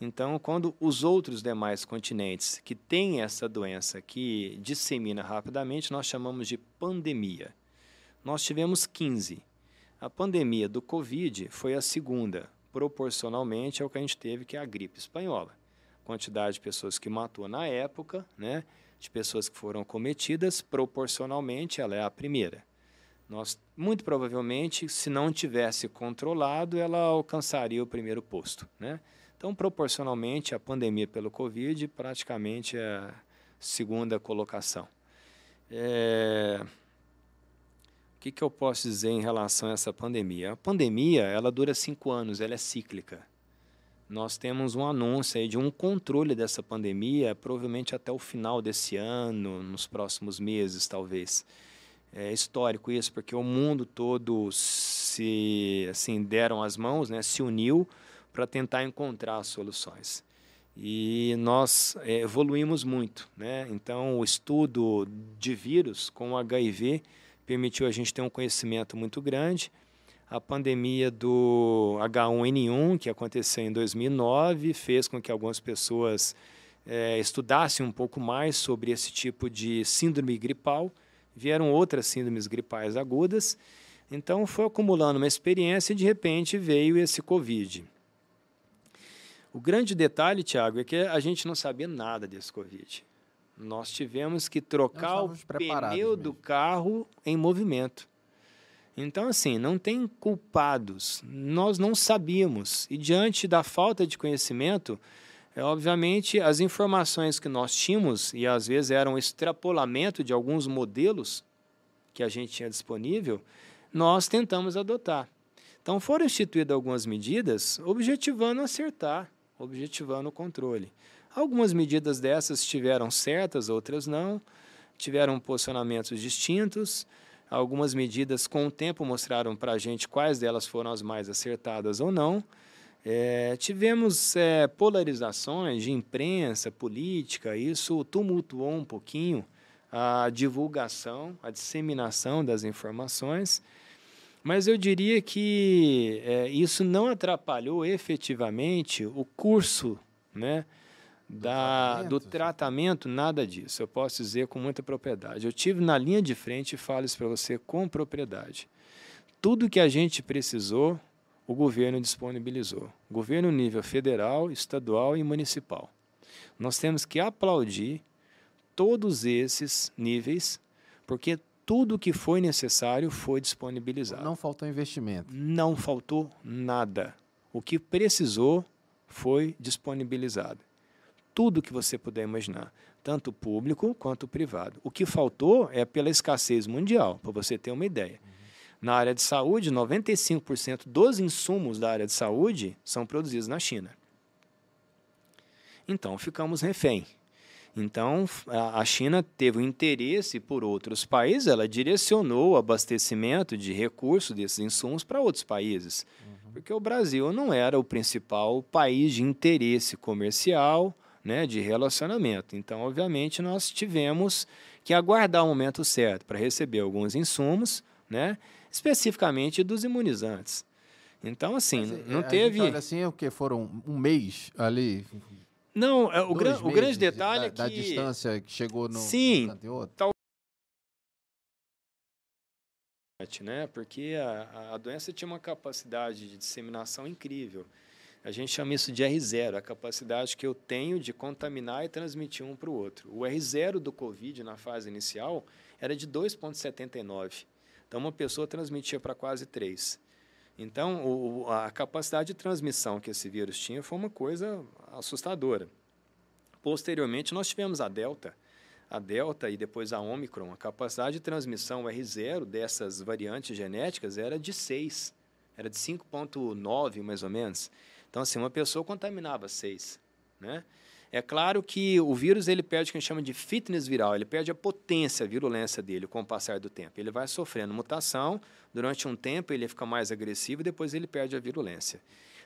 Então, quando os outros demais continentes que têm essa doença que dissemina rapidamente, nós chamamos de pandemia. Nós tivemos 15. A pandemia do Covid foi a segunda, proporcionalmente ao que a gente teve, que é a gripe espanhola quantidade de pessoas que matou na época, né, de pessoas que foram cometidas, proporcionalmente ela é a primeira. Nós, muito provavelmente, se não tivesse controlado, ela alcançaria o primeiro posto. Né? Então, proporcionalmente, a pandemia pelo Covid praticamente é a segunda colocação. É... O que, que eu posso dizer em relação a essa pandemia? A pandemia ela dura cinco anos, ela é cíclica nós temos um anúncio aí de um controle dessa pandemia, provavelmente até o final desse ano, nos próximos meses, talvez. É histórico isso, porque o mundo todo se assim deram as mãos, né, se uniu para tentar encontrar soluções. E nós é, evoluímos muito, né? Então, o estudo de vírus com HIV permitiu a gente ter um conhecimento muito grande a pandemia do H1N1, que aconteceu em 2009, fez com que algumas pessoas é, estudassem um pouco mais sobre esse tipo de síndrome gripal. Vieram outras síndromes gripais agudas. Então, foi acumulando uma experiência e, de repente, veio esse Covid. O grande detalhe, Tiago, é que a gente não sabia nada desse Covid. Nós tivemos que trocar o pneu mesmo. do carro em movimento. Então, assim, não tem culpados. Nós não sabíamos. E diante da falta de conhecimento, É, obviamente, as informações que nós tínhamos, e às vezes eram um extrapolamento de alguns modelos que a gente tinha disponível, nós tentamos adotar. Então, foram instituídas algumas medidas objetivando acertar, objetivando o controle. Algumas medidas dessas estiveram certas, outras não, tiveram posicionamentos distintos. Algumas medidas, com o tempo, mostraram para a gente quais delas foram as mais acertadas ou não. É, tivemos é, polarizações de imprensa, política, isso tumultuou um pouquinho a divulgação, a disseminação das informações, mas eu diria que é, isso não atrapalhou efetivamente o curso né, da, tratamento. do tratamento, nada disso. Eu posso dizer com muita propriedade. Eu tive na linha de frente e falo isso para você com propriedade. Tudo que a gente precisou, o governo disponibilizou. Governo nível federal, estadual e municipal. Nós temos que aplaudir todos esses níveis, porque tudo que foi necessário foi disponibilizado. Não faltou investimento. Não faltou nada. O que precisou foi disponibilizado tudo que você puder imaginar, tanto público quanto privado. O que faltou é pela escassez mundial, para você ter uma ideia. Na área de saúde, 95% dos insumos da área de saúde são produzidos na China. Então, ficamos refém. Então, a China teve um interesse por outros países, ela direcionou o abastecimento de recursos desses insumos para outros países. Uhum. Porque o Brasil não era o principal país de interesse comercial, né, de relacionamento. Então, obviamente, nós tivemos que aguardar o momento certo para receber alguns insumos, né, especificamente dos imunizantes. Então, assim, Mas, não teve. olha assim, é o que foram um mês ali. Não, é, o, gran, o grande detalhe da, é que. Da distância que chegou no. Sim. Tal... né? Porque a, a doença tinha uma capacidade de disseminação incrível. A gente chama isso de R0, a capacidade que eu tenho de contaminar e transmitir um para o outro. O R0 do Covid na fase inicial era de 2,79. Então, uma pessoa transmitia para quase 3. Então, o, a capacidade de transmissão que esse vírus tinha foi uma coisa assustadora. Posteriormente, nós tivemos a Delta. A Delta e depois a Omicron, a capacidade de transmissão R0 dessas variantes genéticas era de 6, era de 5,9 mais ou menos. Então, assim, uma pessoa contaminava seis, né? É claro que o vírus ele perde o que a gente chama de fitness viral, ele perde a potência, a virulência dele com o passar do tempo. Ele vai sofrendo mutação, durante um tempo ele fica mais agressivo e depois ele perde a virulência.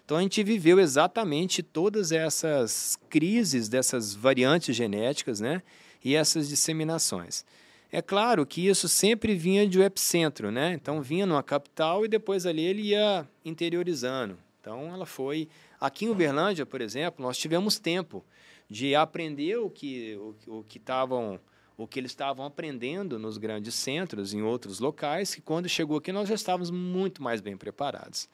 Então a gente viveu exatamente todas essas crises dessas variantes genéticas, né? E essas disseminações. É claro que isso sempre vinha de um epicentro, né? Então vinha numa capital e depois ali ele ia interiorizando. Então, ela foi. Aqui em Uberlândia, por exemplo, nós tivemos tempo de aprender o que, o, o que estavam o que eles estavam aprendendo nos grandes centros, em outros locais, que quando chegou aqui nós já estávamos muito mais bem preparados.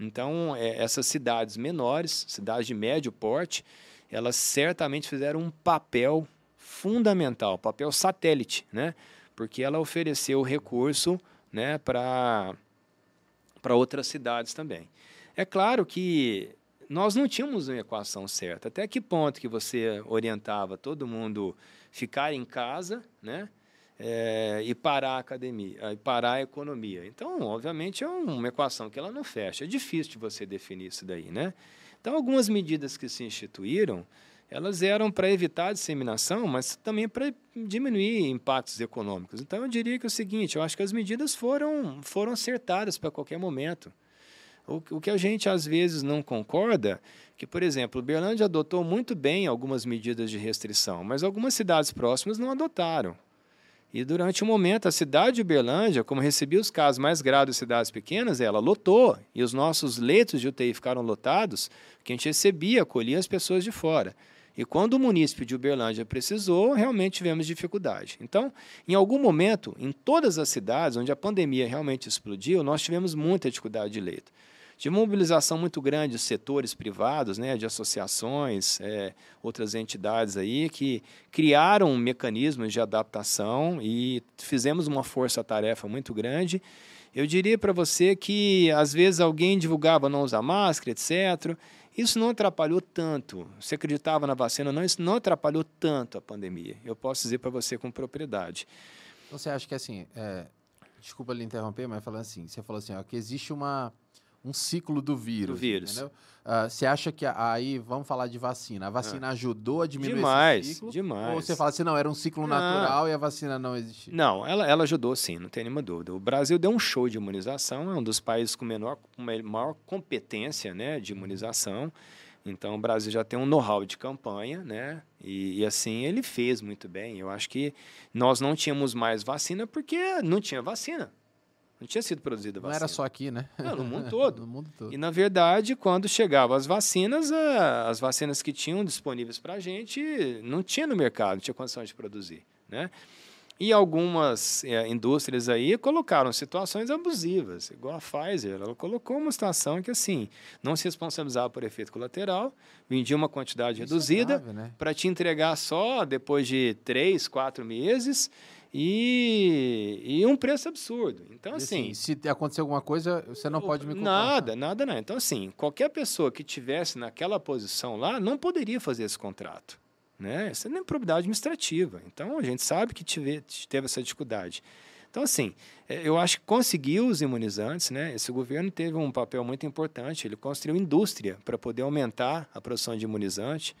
Então, é, essas cidades menores, cidades de médio porte, elas certamente fizeram um papel fundamental, papel satélite, né? porque ela ofereceu recurso né, para outras cidades também. É claro que nós não tínhamos uma equação certa. Até que ponto que você orientava todo mundo ficar em casa, né? É, e parar a academia, e parar a economia. Então, obviamente, é uma equação que ela não fecha. É difícil de você definir isso daí, né? Então, algumas medidas que se instituíram, elas eram para evitar a disseminação, mas também para diminuir impactos econômicos. Então, eu diria que é o seguinte, eu acho que as medidas foram, foram acertadas para qualquer momento. O, o que a gente às vezes não concorda, que, por exemplo, Uberlândia adotou muito bem algumas medidas de restrição, mas algumas cidades próximas não adotaram. E durante um momento, a cidade de Uberlândia, como recebia os casos mais graves das cidades pequenas, ela lotou. E os nossos leitos de UTI ficaram lotados, que a gente recebia, acolhia as pessoas de fora. E quando o município de Uberlândia precisou, realmente tivemos dificuldade. Então, em algum momento, em todas as cidades onde a pandemia realmente explodiu, nós tivemos muita dificuldade de leito de mobilização muito grande de setores privados, né, de associações, é, outras entidades aí que criaram mecanismos de adaptação e fizemos uma força-tarefa muito grande. Eu diria para você que às vezes alguém divulgava não usar máscara, etc. Isso não atrapalhou tanto. Você acreditava na vacina ou não, isso não atrapalhou tanto a pandemia. Eu posso dizer para você com propriedade. Então, você acha que assim, é, desculpa lhe interromper, mas falando assim, você falou assim, ó, que existe uma um ciclo do vírus. Do vírus. Uh, você acha que aí, vamos falar de vacina, a vacina ah. ajudou a diminuir demais, esse ciclo? Demais, Ou você fala assim, não, era um ciclo não. natural e a vacina não existia? Não, ela, ela ajudou sim, não tem nenhuma dúvida. O Brasil deu um show de imunização, é um dos países com menor, com maior competência né, de imunização. Então, o Brasil já tem um know-how de campanha, né? E, e, assim ele fez muito bem. Eu acho que nós não tínhamos mais vacina porque não tinha vacina. Não tinha sido produzida vacina. Não era só aqui, né? Não, no mundo todo. no mundo todo. E, na verdade, quando chegavam as vacinas, as vacinas que tinham disponíveis para a gente não tinha no mercado, não tinha condições de produzir, né? E algumas é, indústrias aí colocaram situações abusivas, igual a Pfizer. Ela colocou uma situação que, assim, não se responsabilizava por efeito colateral, vendia uma quantidade Isso é reduzida é né? para te entregar só depois de três, quatro meses e, e um preço absurdo. Então, assim, assim, Se acontecer alguma coisa, você não pode me comprar. Nada, nada não. Então, assim, qualquer pessoa que tivesse naquela posição lá não poderia fazer esse contrato. Né? Isso é nem probidade administrativa. Então, a gente sabe que tive, teve essa dificuldade. Então, assim, é, eu acho que conseguiu os imunizantes, né? Esse governo teve um papel muito importante. Ele construiu indústria para poder aumentar a produção de imunizante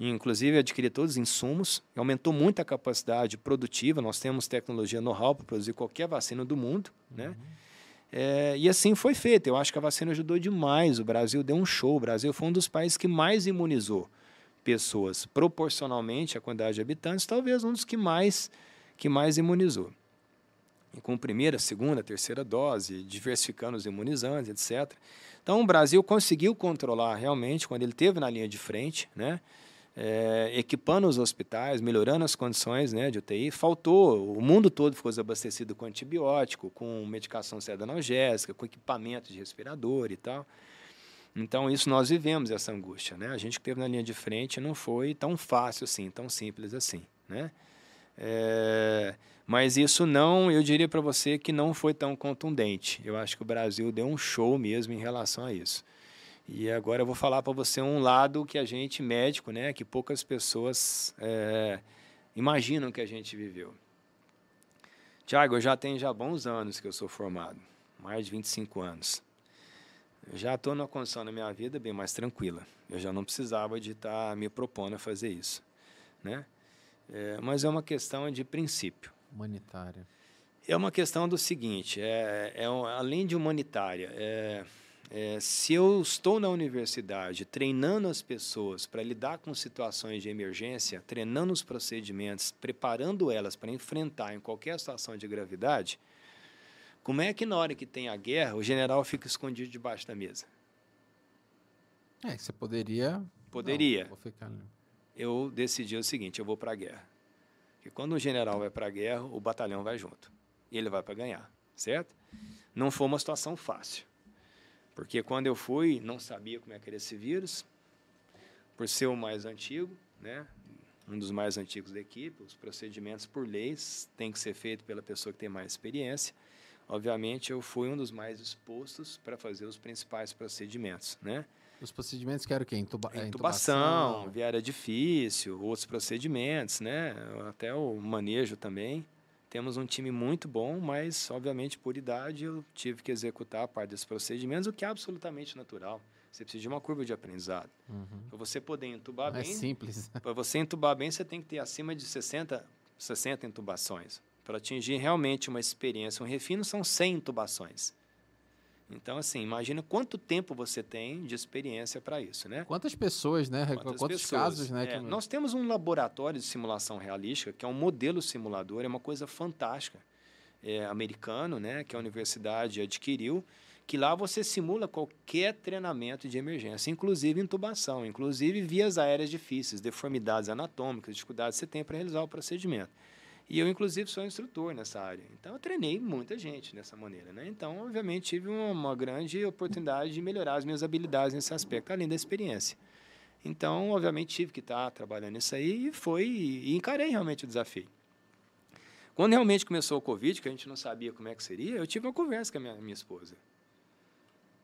inclusive adquirir todos os insumos, aumentou muito a capacidade produtiva. Nós temos tecnologia know-how para produzir qualquer vacina do mundo, né? uhum. É, e assim foi feito. Eu acho que a vacina ajudou demais. O Brasil deu um show. O Brasil foi um dos países que mais imunizou pessoas proporcionalmente à quantidade de habitantes, talvez um dos que mais que mais imunizou. E com primeira, segunda, terceira dose, diversificando os imunizantes, etc. Então o Brasil conseguiu controlar realmente quando ele teve na linha de frente, né? É, equipando os hospitais, melhorando as condições né, de UTI. Faltou, o mundo todo ficou desabastecido com antibiótico, com medicação analgésica, com equipamento de respirador e tal. Então, isso nós vivemos, essa angústia. Né? A gente que esteve na linha de frente não foi tão fácil assim, tão simples assim. Né? É, mas isso não, eu diria para você que não foi tão contundente. Eu acho que o Brasil deu um show mesmo em relação a isso. E agora eu vou falar para você um lado que a gente, médico, né, que poucas pessoas é, imaginam que a gente viveu. Tiago, eu já tenho já bons anos que eu sou formado, mais de 25 anos. Eu já estou numa condição na minha vida bem mais tranquila. Eu já não precisava de estar tá me propondo a fazer isso, né? É, mas é uma questão de princípio. Humanitária. É uma questão do seguinte, é, é além de humanitária, é, é, se eu estou na universidade treinando as pessoas para lidar com situações de emergência, treinando os procedimentos, preparando elas para enfrentar em qualquer situação de gravidade, como é que na hora que tem a guerra o general fica escondido debaixo da mesa? É, você poderia. Poderia. Não, ficar... Eu decidi o seguinte: eu vou para a guerra. Porque quando o general vai para a guerra, o batalhão vai junto. E ele vai para ganhar, certo? Não foi uma situação fácil. Porque quando eu fui, não sabia como é que era esse vírus, por ser o mais antigo, né? um dos mais antigos da equipe, os procedimentos por leis têm que ser feitos pela pessoa que tem mais experiência. Obviamente, eu fui um dos mais expostos para fazer os principais procedimentos, né? Os procedimentos que eram o quê? Intuba é, intubação, intubação, viária difícil, outros procedimentos, né? Até o manejo também. Temos um time muito bom, mas, obviamente, por idade, eu tive que executar a parte desses procedimentos, o que é absolutamente natural. Você precisa de uma curva de aprendizado. Uhum. Para você poder entubar Não bem. É simples. Para você entubar bem, você tem que ter acima de 60, 60 intubações. Para atingir realmente uma experiência, um refino, são 100 intubações. Então, assim, imagina quanto tempo você tem de experiência para isso, né? Quantas pessoas, né? Quantas Quantos pessoas? casos, né? É, que... Nós temos um laboratório de simulação realística, que é um modelo simulador, é uma coisa fantástica, é, americano, né? Que a universidade adquiriu, que lá você simula qualquer treinamento de emergência, inclusive intubação, inclusive vias aéreas difíceis, deformidades anatômicas, dificuldades que você tem para realizar o procedimento. E eu, inclusive, sou instrutor nessa área. Então, eu treinei muita gente dessa maneira. Né? Então, obviamente, tive uma, uma grande oportunidade de melhorar as minhas habilidades nesse aspecto, além da experiência. Então, obviamente, tive que estar trabalhando nisso aí e foi e encarei realmente o desafio. Quando realmente começou o Covid, que a gente não sabia como é que seria, eu tive uma conversa com a minha, minha esposa.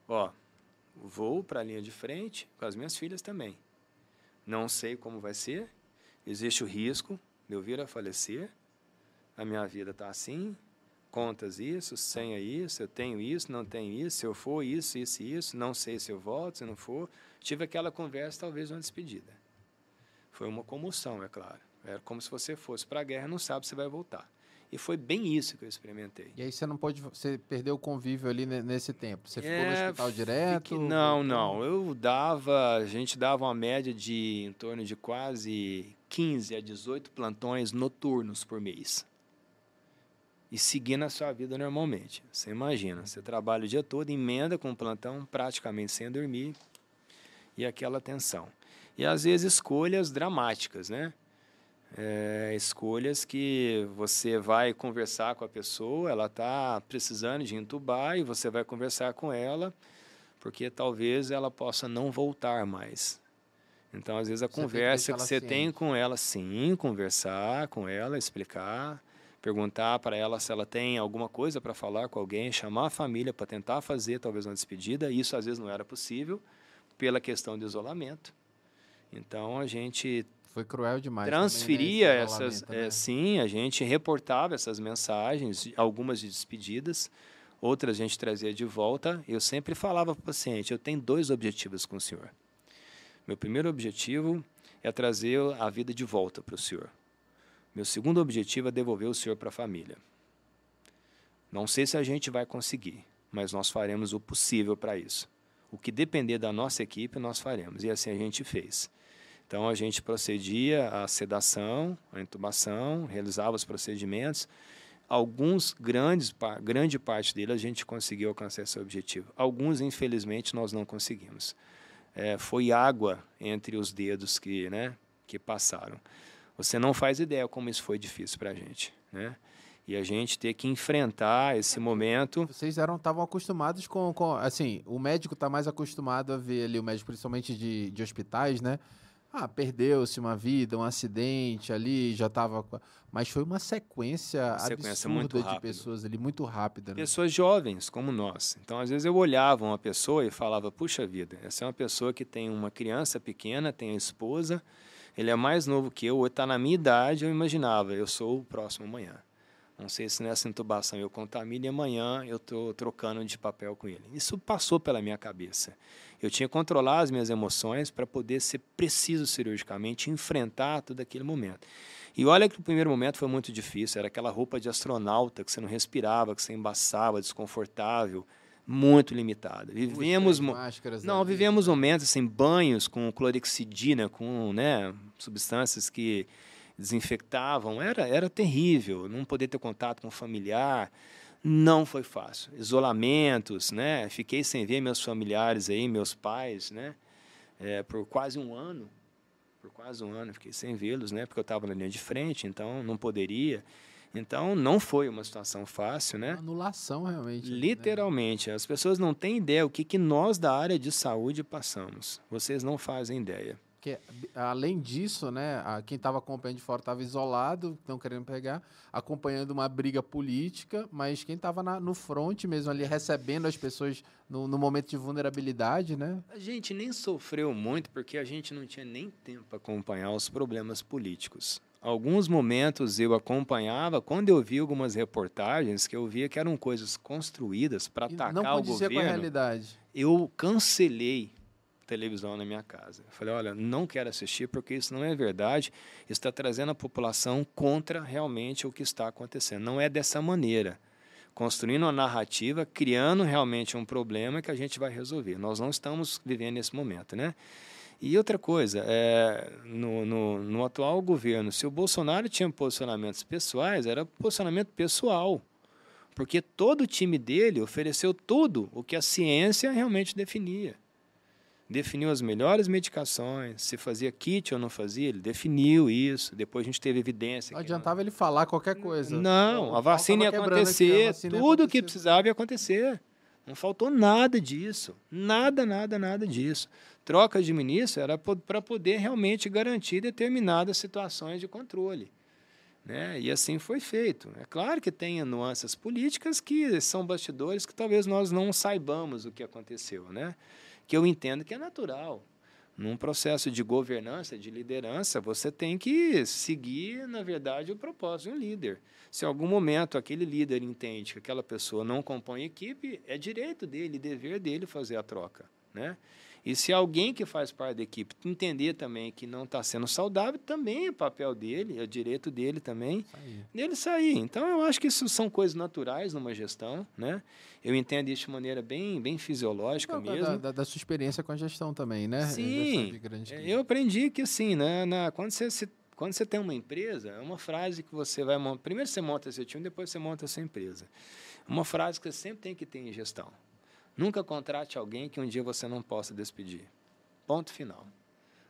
Ó, vou para a linha de frente com as minhas filhas também. Não sei como vai ser, existe o risco de eu vir a falecer, a minha vida está assim, contas isso, senha isso, eu tenho isso, não tenho isso, se eu for isso, isso e isso, não sei se eu volto, se não for. Tive aquela conversa, talvez uma despedida. Foi uma comoção, é claro. Era como se você fosse para a guerra e não sabe se vai voltar. E foi bem isso que eu experimentei. E aí você não pode, você perdeu o convívio ali nesse tempo. Você ficou é, no hospital direto? Fique, não, não. Eu dava, a gente dava uma média de em torno de quase 15 a 18 plantões noturnos por mês. E seguindo a sua vida normalmente. Você imagina, você trabalha o dia todo, emenda com o plantão, praticamente sem dormir, e aquela tensão. E às vezes escolhas dramáticas, né? É, escolhas que você vai conversar com a pessoa, ela está precisando de entubar e você vai conversar com ela, porque talvez ela possa não voltar mais. Então, às vezes, a você conversa que você ciente. tem com ela, sim, conversar com ela, explicar, perguntar para ela se ela tem alguma coisa para falar com alguém, chamar a família para tentar fazer talvez uma despedida. Isso, às vezes, não era possível pela questão de isolamento. Então, a gente foi cruel demais. Transferia também, né, essas. É, né? sim, a gente reportava essas mensagens, algumas de despedidas, outras a gente trazia de volta. Eu sempre falava para o paciente: eu tenho dois objetivos com o senhor. Meu primeiro objetivo é trazer a vida de volta para o senhor. Meu segundo objetivo é devolver o senhor para a família. Não sei se a gente vai conseguir, mas nós faremos o possível para isso. O que depender da nossa equipe, nós faremos. E assim a gente fez. Então a gente procedia a sedação, a intubação, realizava os procedimentos. Alguns grandes, grande parte deles a gente conseguiu alcançar esse objetivo. Alguns, infelizmente, nós não conseguimos. É, foi água entre os dedos que, né, que passaram. Você não faz ideia como isso foi difícil para a gente, né? E a gente ter que enfrentar esse momento. Vocês eram estavam acostumados com, com assim, o médico está mais acostumado a ver ali o médico principalmente de, de hospitais, né? Ah, perdeu-se uma vida, um acidente ali, já estava. Mas foi uma sequência, sequência absurda de pessoas ali, muito rápida. Né? Pessoas jovens, como nós. Então, às vezes, eu olhava uma pessoa e falava: puxa vida, essa é uma pessoa que tem uma criança pequena, tem a esposa, ele é mais novo que eu, ou está na minha idade, eu imaginava, eu sou o próximo amanhã. Não sei se nessa intubação eu contamino e amanhã eu estou trocando de papel com ele. Isso passou pela minha cabeça. Eu tinha que controlar as minhas emoções para poder ser preciso cirurgicamente, enfrentar todo aquele momento. E olha que o primeiro momento foi muito difícil, era aquela roupa de astronauta que você não respirava, que você embaçava, desconfortável, muito limitada. Vivemos máscaras não, vivemos momentos assim, banhos com clorexidina, com, né, substâncias que desinfectavam, era era terrível, não poder ter contato com o familiar não foi fácil. Isolamentos, né? Fiquei sem ver meus familiares aí, meus pais, né? É, por quase um ano. Por quase um ano fiquei sem vê-los, né? Porque eu estava na linha de frente, então não poderia. Então não foi uma situação fácil, né? Anulação realmente. Né? Literalmente, né? as pessoas não têm ideia o que, que nós da área de saúde passamos. Vocês não fazem ideia. Porque, além disso, né, quem estava acompanhando de fora estava isolado, não querendo pegar, acompanhando uma briga política, mas quem estava no front mesmo ali, recebendo as pessoas no, no, momento de vulnerabilidade, né? A gente nem sofreu muito porque a gente não tinha nem tempo para acompanhar os problemas políticos. Alguns momentos eu acompanhava, quando eu vi algumas reportagens que eu via que eram coisas construídas para atacar o governo. Não com a realidade. Eu cancelei televisão na minha casa. Eu falei, olha, não quero assistir porque isso não é verdade, está trazendo a população contra realmente o que está acontecendo. Não é dessa maneira. Construindo uma narrativa, criando realmente um problema que a gente vai resolver. Nós não estamos vivendo esse momento, né? E outra coisa, é, no, no, no atual governo, se o Bolsonaro tinha posicionamentos pessoais, era posicionamento pessoal porque todo o time dele ofereceu tudo o que a ciência realmente definia definiu as melhores medicações, se fazia kit ou não fazia, ele definiu isso. Depois a gente teve evidência. Não adiantava não... ele falar qualquer coisa. Não, a vacina ia acontecer, vacina tudo o que precisava ia acontecer. Não faltou nada disso. Nada, nada, nada disso. Troca de ministro era para poder realmente garantir determinadas situações de controle. Né? E assim foi feito. É claro que tem nuances políticas que são bastidores que talvez nós não saibamos o que aconteceu. Né? que eu entendo que é natural. Num processo de governança, de liderança, você tem que seguir, na verdade, o propósito de um líder. Se em algum momento aquele líder entende que aquela pessoa não compõe equipe, é direito dele, dever dele fazer a troca. Né? E se alguém que faz parte da equipe entender também que não está sendo saudável, também é papel dele, é direito dele também, sair. dele sair. Então, eu acho que isso são coisas naturais numa gestão, né? Eu entendo isso de maneira bem, bem fisiológica não, mesmo. Da, da, da, sua experiência com a gestão também, né? Sim, eu aprendi que assim, né, na, quando você se quando você tem uma empresa, é uma frase que você vai. Primeiro você monta seu time, depois você monta a sua empresa. Uma frase que você sempre tem que ter em gestão. Nunca contrate alguém que um dia você não possa despedir. Ponto final.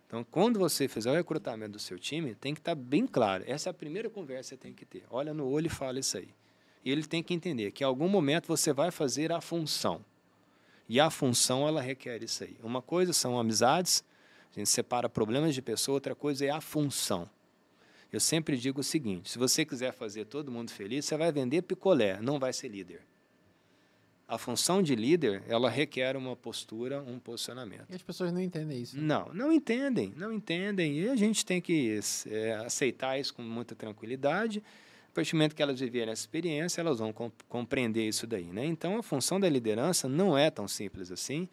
Então, quando você fizer o recrutamento do seu time, tem que estar bem claro. Essa é a primeira conversa que você tem que ter. Olha no olho e fala isso aí. E ele tem que entender que em algum momento você vai fazer a função. E a função, ela requer isso aí. Uma coisa são amizades, a gente separa problemas de pessoa, outra coisa é a função. Eu sempre digo o seguinte: se você quiser fazer todo mundo feliz, você vai vender picolé, não vai ser líder a função de líder, ela requer uma postura, um posicionamento. E as pessoas não entendem isso. Né? Não, não entendem, não entendem. E a gente tem que é, aceitar isso com muita tranquilidade. A partir do momento que elas viverem essa experiência, elas vão comp compreender isso daí. Né? Então, a função da liderança não é tão simples assim.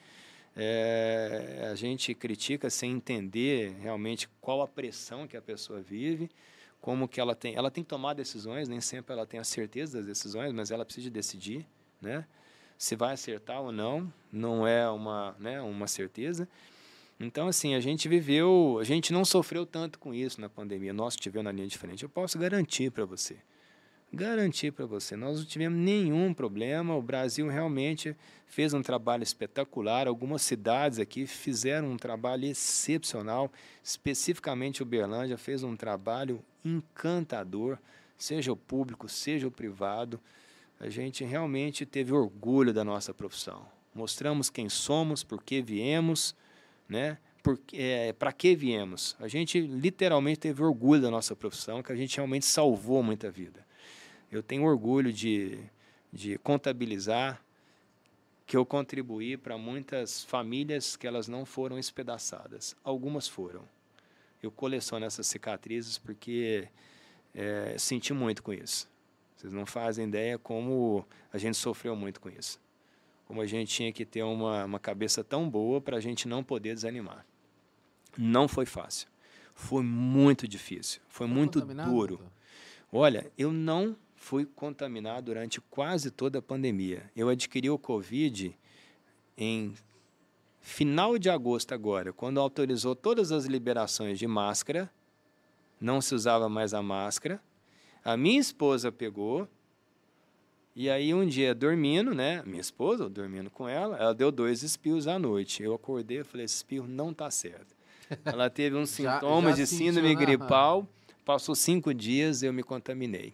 É, a gente critica sem entender realmente qual a pressão que a pessoa vive, como que ela tem. Ela tem que tomar decisões, nem sempre ela tem a certeza das decisões, mas ela precisa decidir, né? Se vai acertar ou não, não é uma, né, uma certeza. Então, assim, a gente viveu, a gente não sofreu tanto com isso na pandemia. Nós que tivemos na linha de frente, eu posso garantir para você. Garantir para você, nós não tivemos nenhum problema. O Brasil realmente fez um trabalho espetacular. Algumas cidades aqui fizeram um trabalho excepcional. Especificamente, Uberlândia fez um trabalho encantador, seja o público, seja o privado a gente realmente teve orgulho da nossa profissão. Mostramos quem somos, por que viemos, né? É, para que viemos. A gente literalmente teve orgulho da nossa profissão, que a gente realmente salvou muita vida. Eu tenho orgulho de, de contabilizar que eu contribuí para muitas famílias que elas não foram espedaçadas. Algumas foram. Eu coleciono essas cicatrizes porque é, senti muito com isso. Vocês não fazem ideia como a gente sofreu muito com isso. Como a gente tinha que ter uma, uma cabeça tão boa para a gente não poder desanimar. Não foi fácil. Foi muito difícil. Foi, foi muito duro. Olha, eu não fui contaminado durante quase toda a pandemia. Eu adquiri o Covid em final de agosto agora, quando autorizou todas as liberações de máscara, não se usava mais a máscara, a minha esposa pegou, e aí um dia dormindo, né? Minha esposa, dormindo com ela, ela deu dois espios à noite. Eu acordei e falei, esse espirro não está certo. Ela teve uns sintomas já, já de síndrome sentiu, gripal, passou cinco dias eu me contaminei.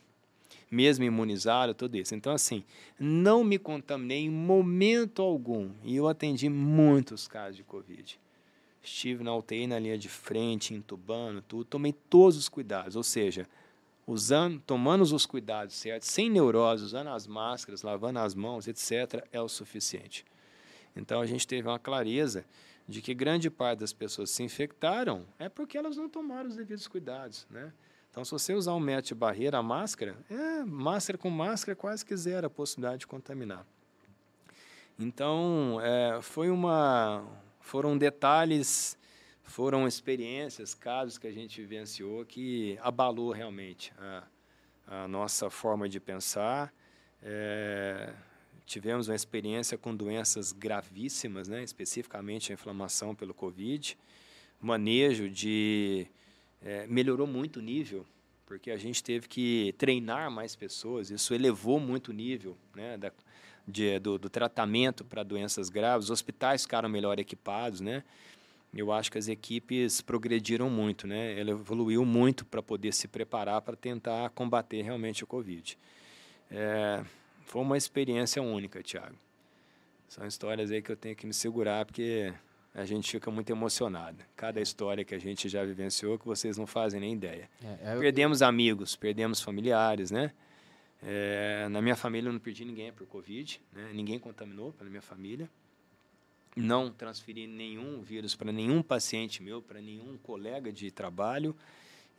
Mesmo imunizado, tudo isso. Então, assim, não me contaminei em momento algum. E eu atendi muitos casos de Covid. Estive na UTI na linha de frente, entubando, tudo. Tomei todos os cuidados. Ou seja, usando, tomando os cuidados certos, sem neurose, usando as máscaras, lavando as mãos, etc., é o suficiente. Então a gente teve uma clareza de que grande parte das pessoas se infectaram é porque elas não tomaram os devidos cuidados, né? Então, se você usar um método de barreira, a máscara, é, máscara com máscara quase que zero a possibilidade de contaminar. Então, é, foi uma, foram detalhes foram experiências, casos que a gente vivenciou que abalou realmente a, a nossa forma de pensar. É, tivemos uma experiência com doenças gravíssimas, né, especificamente a inflamação pelo Covid, manejo de é, melhorou muito o nível, porque a gente teve que treinar mais pessoas, isso elevou muito o nível né, da, de, do, do tratamento para doenças graves, os hospitais ficaram melhor equipados, né? Eu acho que as equipes progrediram muito, né? Ela evoluiu muito para poder se preparar para tentar combater realmente o Covid. É, foi uma experiência única, Tiago. São histórias aí que eu tenho que me segurar porque a gente fica muito emocionado. Cada história que a gente já vivenciou que vocês não fazem nem ideia. É, é perdemos amigos, perdemos familiares, né? É, na minha família eu não perdi ninguém por Covid, né? ninguém contaminou pela minha família. Não transferi nenhum vírus para nenhum paciente meu, para nenhum colega de trabalho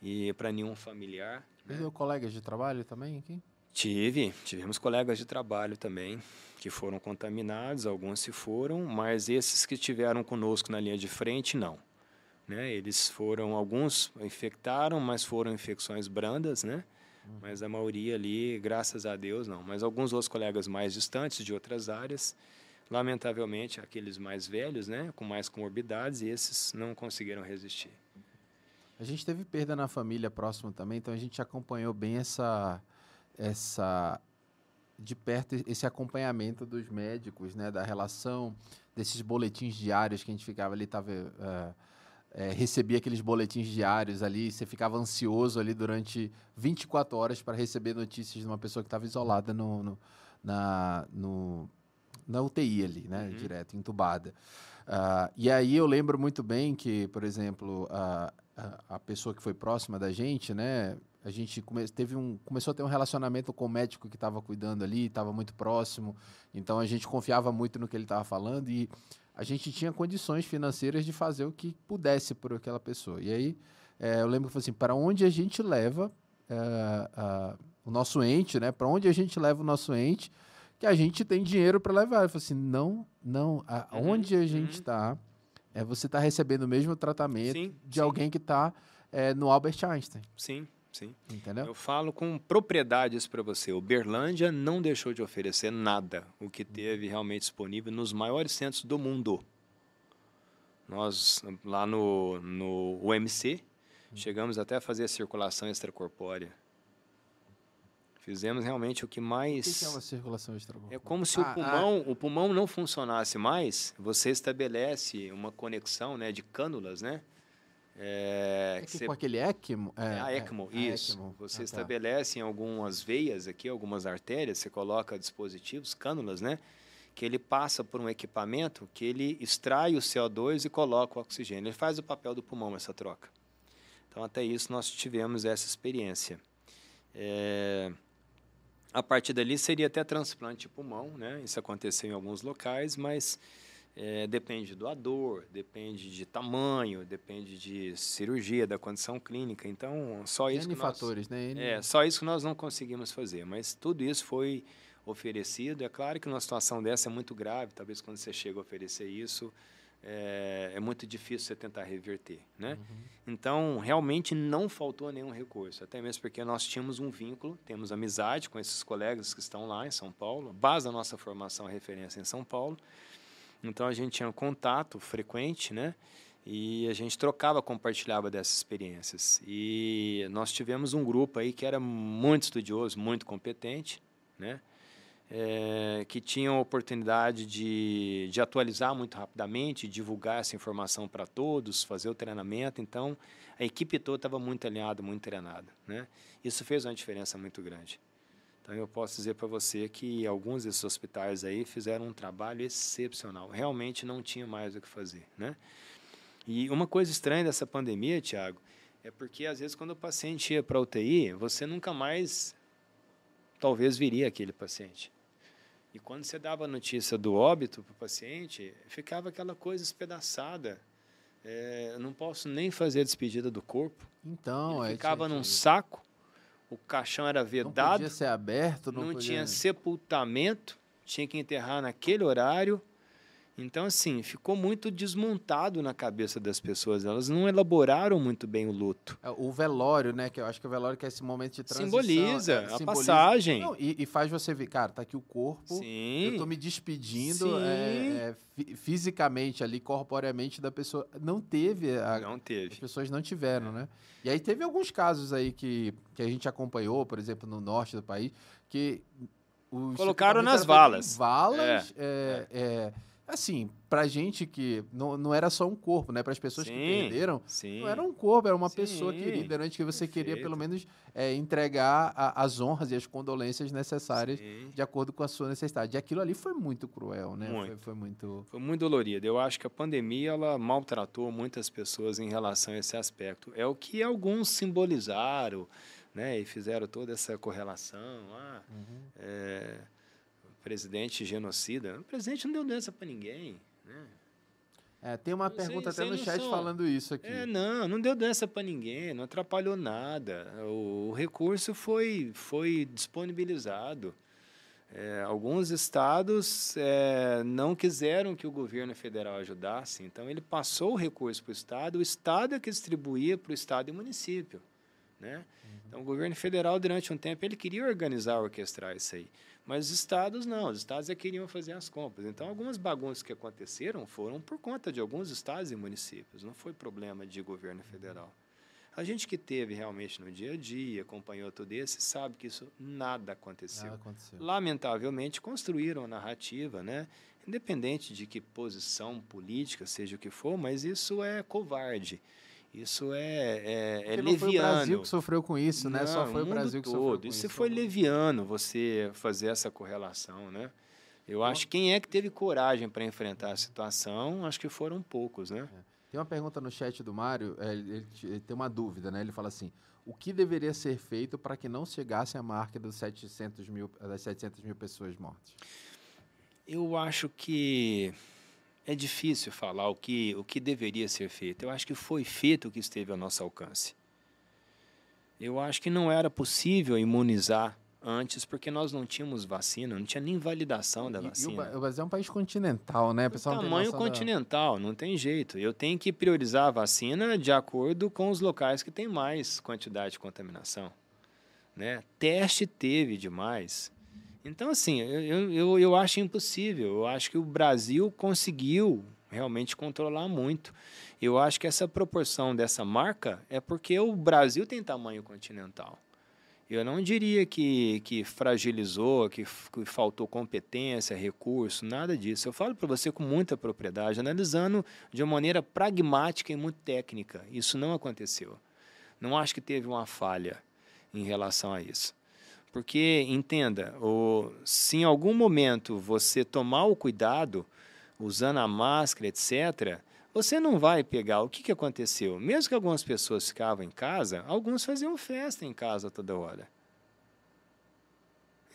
e para nenhum familiar. Né? colegas de trabalho também aqui? Tive, tivemos colegas de trabalho também que foram contaminados, alguns se foram, mas esses que estiveram conosco na linha de frente, não. Né? Eles foram, alguns infectaram, mas foram infecções brandas, né? Uhum. Mas a maioria ali, graças a Deus, não. Mas alguns outros colegas mais distantes de outras áreas, lamentavelmente, aqueles mais velhos, né, com mais comorbidades, esses não conseguiram resistir. A gente teve perda na família próxima também, então a gente acompanhou bem essa essa de perto esse acompanhamento dos médicos, né, da relação desses boletins diários que a gente ficava ali tava uh, é, recebia aqueles boletins diários ali, você ficava ansioso ali durante 24 horas para receber notícias de uma pessoa que estava isolada no, no, na, no, na UTI ali, né, uhum. direto, entubada. Uh, e aí eu lembro muito bem que, por exemplo, a, a, a pessoa que foi próxima da gente, né, a gente come, teve um, começou a ter um relacionamento com o médico que estava cuidando ali, estava muito próximo, então a gente confiava muito no que ele estava falando e a gente tinha condições financeiras de fazer o que pudesse por aquela pessoa. E aí é, eu lembro que assim, para onde a gente leva é, o nosso ente, né? Para onde a gente leva o nosso ente, que a gente tem dinheiro para levar. Eu falei assim, não, não, aonde uhum, a gente está, uhum. é, você está recebendo o mesmo tratamento sim, de sim. alguém que está é, no Albert Einstein. Sim. Sim. Entendeu? Eu falo com propriedades para você. O Berlândia não deixou de oferecer nada, o que teve realmente disponível nos maiores centros do mundo. Nós, lá no, no UMC, chegamos até a fazer a circulação extracorpórea. Fizemos realmente o que mais. O que é uma circulação extracorpórea? É como se ah, o, pulmão, ah. o pulmão não funcionasse mais, você estabelece uma conexão né, de cânulas, né? É, é tipo aquele ECMO? É, é a ECMO, é, isso. A ECMO. Você ah, tá. estabelece em algumas veias aqui, algumas artérias, você coloca dispositivos, cânulas, né? Que ele passa por um equipamento que ele extrai o CO2 e coloca o oxigênio. Ele faz o papel do pulmão, essa troca. Então, até isso, nós tivemos essa experiência. É, a partir dali, seria até transplante de pulmão, né? Isso aconteceu em alguns locais, mas é, depende do doador, depende de tamanho, depende de cirurgia, da condição clínica. Então, só isso N que fatores, nós, né? É, só isso que nós não conseguimos fazer. Mas tudo isso foi oferecido. É claro que numa situação dessa é muito grave. Talvez quando você chega a oferecer isso, é, é muito difícil você tentar reverter, né? Uhum. Então, realmente não faltou nenhum recurso. Até mesmo porque nós tínhamos um vínculo, temos amizade com esses colegas que estão lá em São Paulo. Base da nossa formação referência em São Paulo. Então a gente tinha um contato frequente, né? E a gente trocava, compartilhava dessas experiências. E nós tivemos um grupo aí que era muito estudioso, muito competente, né? É, que tinha a oportunidade de, de atualizar muito rapidamente, divulgar essa informação para todos, fazer o treinamento. Então, a equipe toda estava muito alinhada, muito treinada. Né? Isso fez uma diferença muito grande. Então eu posso dizer para você que alguns desses hospitais aí fizeram um trabalho excepcional. Realmente não tinha mais o que fazer, né? E uma coisa estranha dessa pandemia, Tiago, é porque às vezes quando o paciente ia para UTI, você nunca mais talvez viria aquele paciente. E quando você dava a notícia do óbito para o paciente, ficava aquela coisa espedaçada. É, não posso nem fazer a despedida do corpo. Então, Ele ficava é, num saco o caixão era vedado. Não podia ser aberto, não, não podia... tinha sepultamento, tinha que enterrar naquele horário. Então, assim, ficou muito desmontado na cabeça das pessoas. Elas não elaboraram muito bem o luto. É, o velório, né? Que eu acho que o velório que é esse momento de transição. Simboliza é, a simboliza. passagem. Não, e, e, faz você ver, cara, tá aqui o corpo. Sim. Eu tô me despedindo é, é, fisicamente ali, corporeamente da pessoa. Não teve. A, não teve. As pessoas não tiveram, né? E aí teve alguns casos aí que, que a gente acompanhou, por exemplo, no norte do país, que... Colocaram nas valas. Valas, é, é. é assim, pra gente que não, não era só um corpo, né? Para as pessoas sim, que perderam, sim. não era um corpo, era uma sim, pessoa querida, né? Que você Perfeito. queria pelo menos é, entregar a, as honras e as condolências necessárias de acordo com a sua necessidade. E aquilo ali foi muito cruel, né? Muito. Foi, foi, muito. Foi muito dolorido. Eu acho que a pandemia ela maltratou muitas pessoas em relação a esse aspecto. É o que alguns simbolizaram, né? E fizeram toda essa correlação. Ah, uhum. é, presidente genocida. O presidente não deu doença para ninguém. Né? É, tem uma pergunta até no chat são... falando isso aqui. É, não, não deu doença para ninguém, não atrapalhou nada. O, o recurso foi, foi disponibilizado. É, alguns estados é, não quiseram que o governo federal ajudasse, então ele passou o recurso para o estado, o estado é que distribuía para o estado e município. Né? Uhum. Então, o governo federal, durante um tempo, ele queria organizar, orquestrar isso aí. Mas os estados não, os estados é queriam fazer as compras. Então, algumas bagunças que aconteceram foram por conta de alguns estados e municípios, não foi problema de governo federal. A gente que teve realmente no dia a dia, acompanhou tudo isso, sabe que isso nada aconteceu. Nada aconteceu. Lamentavelmente, construíram a narrativa, né? independente de que posição política, seja o que for, mas isso é covarde. Isso é, é, é leviano. Não foi o Brasil que sofreu com isso, né? Só foi o, Brasil que todo. sofreu com isso. Isso foi leviano você fazer essa correlação, né? Eu acho que quem é que teve coragem para enfrentar a situação, acho que foram poucos, né? É. Tem uma pergunta no chat do Mário, é, ele, ele, tem uma dúvida, né? Ele fala assim, o que deveria ser feito para que não chegasse à marca dos 700 mil, das 700 mil pessoas mortas? Eu acho que é difícil falar o que, o que deveria ser feito. Eu acho que foi feito o que esteve ao nosso alcance. Eu acho que não era possível imunizar antes, porque nós não tínhamos vacina, não tinha nem validação da vacina. E o Brasil é um país continental, né? Pessoal tamanho continental, da... não tem jeito. Eu tenho que priorizar a vacina de acordo com os locais que têm mais quantidade de contaminação. Né? Teste teve demais. Então, assim, eu, eu, eu acho impossível. Eu acho que o Brasil conseguiu realmente controlar muito. Eu acho que essa proporção dessa marca é porque o Brasil tem tamanho continental. Eu não diria que, que fragilizou, que, que faltou competência, recurso, nada disso. Eu falo para você com muita propriedade, analisando de uma maneira pragmática e muito técnica. Isso não aconteceu. Não acho que teve uma falha em relação a isso. Porque, entenda, o, se em algum momento você tomar o cuidado, usando a máscara, etc., você não vai pegar. O que, que aconteceu? Mesmo que algumas pessoas ficavam em casa, alguns faziam festa em casa toda hora.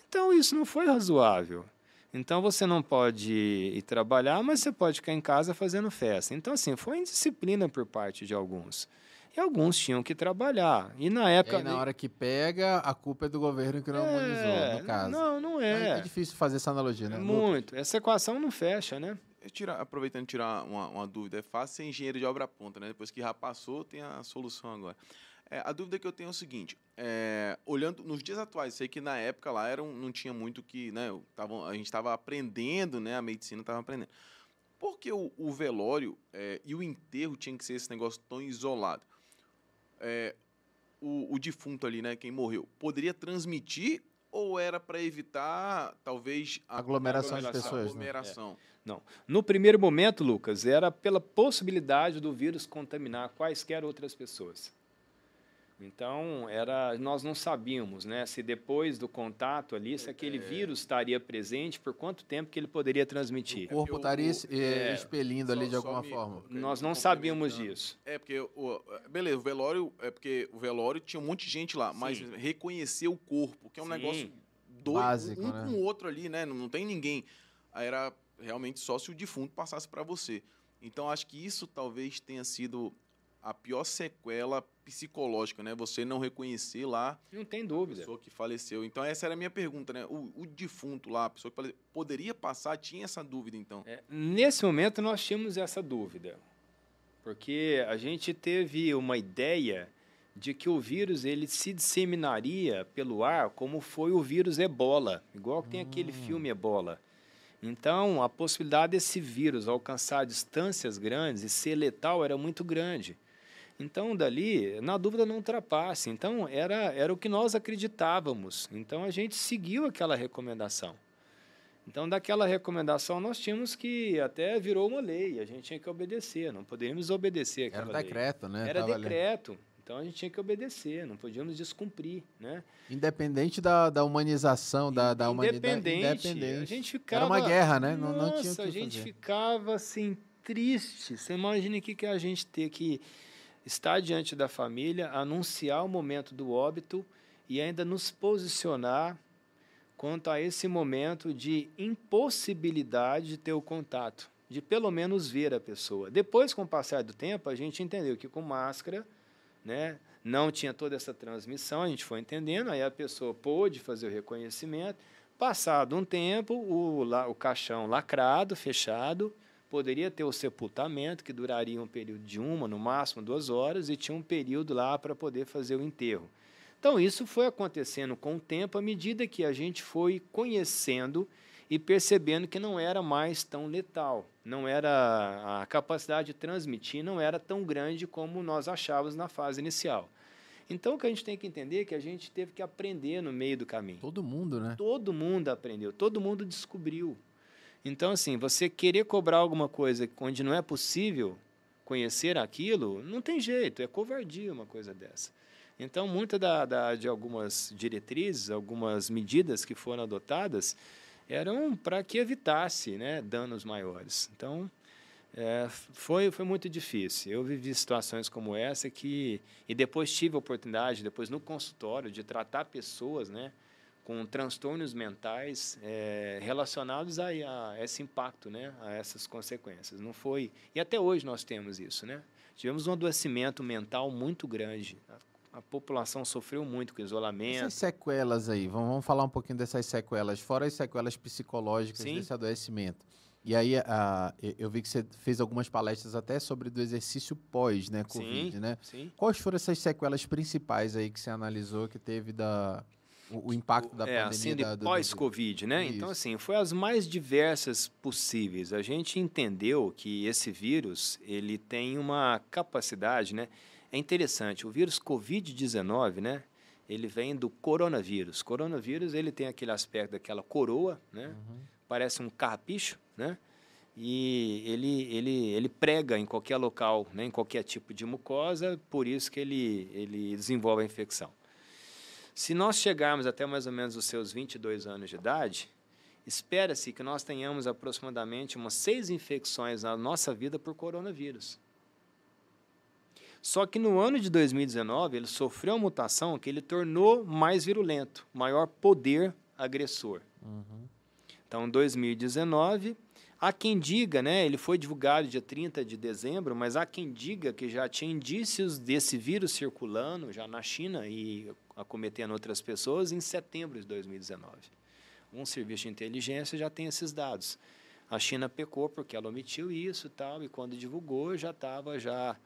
Então, isso não foi razoável. Então, você não pode ir trabalhar, mas você pode ficar em casa fazendo festa. Então, assim, foi indisciplina por parte de alguns e alguns tinham que trabalhar. E na época. E aí, na hora que pega, a culpa é do governo que não é, harmonizou, no caso. Não, não é. É, é difícil fazer essa analogia, né? Muito. Essa equação não fecha, né? Tira, aproveitando tirar uma, uma, dúvida, é fácil ser engenheiro de obra pronta, né? Depois que já passou, tem a solução agora. É, a dúvida que eu tenho é o seguinte: é, olhando nos dias atuais, sei que na época lá era um, não tinha muito que, né? Tava, a gente estava aprendendo, né? A medicina estava aprendendo. Por que o, o velório é, e o enterro tinha que ser esse negócio tão isolado? É, o, o defunto ali, né, quem morreu, poderia transmitir ou era para evitar, talvez, a aglomeração, aglomeração de pessoas? Né? Aglomeração. Né? Não. No primeiro momento, Lucas, era pela possibilidade do vírus contaminar quaisquer outras pessoas. Então, era, nós não sabíamos né, se depois do contato ali, se aquele é. vírus estaria presente, por quanto tempo que ele poderia transmitir. O corpo estaria é, expelindo ali de alguma forma. Nós não sabíamos disso. É, porque, o, beleza, o velório, é porque o velório tinha um monte de gente lá, Sim. mas reconhecer o corpo, que é um Sim. negócio doido, Básico, um né? com o outro ali, né? Não, não tem ninguém. Aí era realmente só se o defunto passasse para você. Então, acho que isso talvez tenha sido a pior sequela psicológica, né? Você não reconhecer lá. Não tem dúvida. A pessoa que faleceu. Então, essa era a minha pergunta, né? O, o defunto lá, a pessoa que faleceu, poderia passar? Tinha essa dúvida, então? É, nesse momento, nós tínhamos essa dúvida. Porque a gente teve uma ideia de que o vírus ele se disseminaria pelo ar como foi o vírus ebola. Igual que tem hum. aquele filme ebola. Então, a possibilidade desse vírus alcançar distâncias grandes e ser letal era muito grande. Então, dali, na dúvida, não ultrapasse. Então, era, era o que nós acreditávamos. Então, a gente seguiu aquela recomendação. Então, daquela recomendação, nós tínhamos que, até virou uma lei, a gente tinha que obedecer, não poderíamos obedecer aquela Era decreto, lei. né? Era Tava decreto. Ali. Então, a gente tinha que obedecer, não podíamos descumprir, né? Independente da, da humanização, da, da humanidade. Independente. A gente ficava... Era uma guerra, né? Nossa, não, não tinha a gente fazer. ficava, assim, triste. Você imagina o que, que a gente ter que estar diante da família, anunciar o momento do óbito e ainda nos posicionar quanto a esse momento de impossibilidade de ter o contato. de pelo menos ver a pessoa. Depois, com o passar do tempo, a gente entendeu que com máscara, né, não tinha toda essa transmissão, a gente foi entendendo, aí a pessoa pôde fazer o reconhecimento. Passado um tempo, o, o caixão lacrado, fechado, poderia ter o sepultamento, que duraria um período de uma, no máximo duas horas, e tinha um período lá para poder fazer o enterro. Então, isso foi acontecendo com o tempo, à medida que a gente foi conhecendo e percebendo que não era mais tão letal, não era a capacidade de transmitir não era tão grande como nós achávamos na fase inicial. Então, o que a gente tem que entender é que a gente teve que aprender no meio do caminho. Todo mundo, né? Todo mundo aprendeu, todo mundo descobriu. Então, assim, você querer cobrar alguma coisa onde não é possível conhecer aquilo, não tem jeito, é covardia uma coisa dessa. Então, muita da, da, de algumas diretrizes, algumas medidas que foram adotadas eram para que evitasse né, danos maiores. Então, é, foi, foi muito difícil. Eu vivi situações como essa que e depois tive a oportunidade, depois no consultório, de tratar pessoas, né, com transtornos mentais é, relacionados a, a, esse impacto, né, a essas consequências. Não foi e até hoje nós temos isso, né? Tivemos um adoecimento mental muito grande a população sofreu muito com o isolamento. Essas sequelas aí, vamos, falar um pouquinho dessas sequelas, fora as sequelas psicológicas Sim. desse adoecimento. E aí, a, eu vi que você fez algumas palestras até sobre do exercício pós, né, Covid, sim, né? Sim. Quais foram essas sequelas principais aí que você analisou que teve da o, o impacto da é, pandemia assim, de pós-Covid, né? Isso. Então, assim, foi as mais diversas possíveis. A gente entendeu que esse vírus, ele tem uma capacidade, né? É interessante, o vírus Covid-19, né? Ele vem do coronavírus. Coronavírus, ele tem aquele aspecto daquela coroa, né? Uhum. Parece um carrapicho, né? E ele, ele, ele prega em qualquer local, né? em qualquer tipo de mucosa, por isso que ele, ele desenvolve a infecção. Se nós chegarmos até mais ou menos os seus 22 anos de idade, espera-se que nós tenhamos aproximadamente umas seis infecções na nossa vida por coronavírus. Só que no ano de 2019 ele sofreu uma mutação que ele tornou mais virulento, maior poder agressor. Uhum. Então, em 2019, há quem diga, né, ele foi divulgado dia 30 de dezembro, mas há quem diga que já tinha indícios desse vírus circulando já na China e acometendo outras pessoas em setembro de 2019. Um serviço de inteligência já tem esses dados. A China pecou porque ela omitiu isso e tal, e quando divulgou já estava já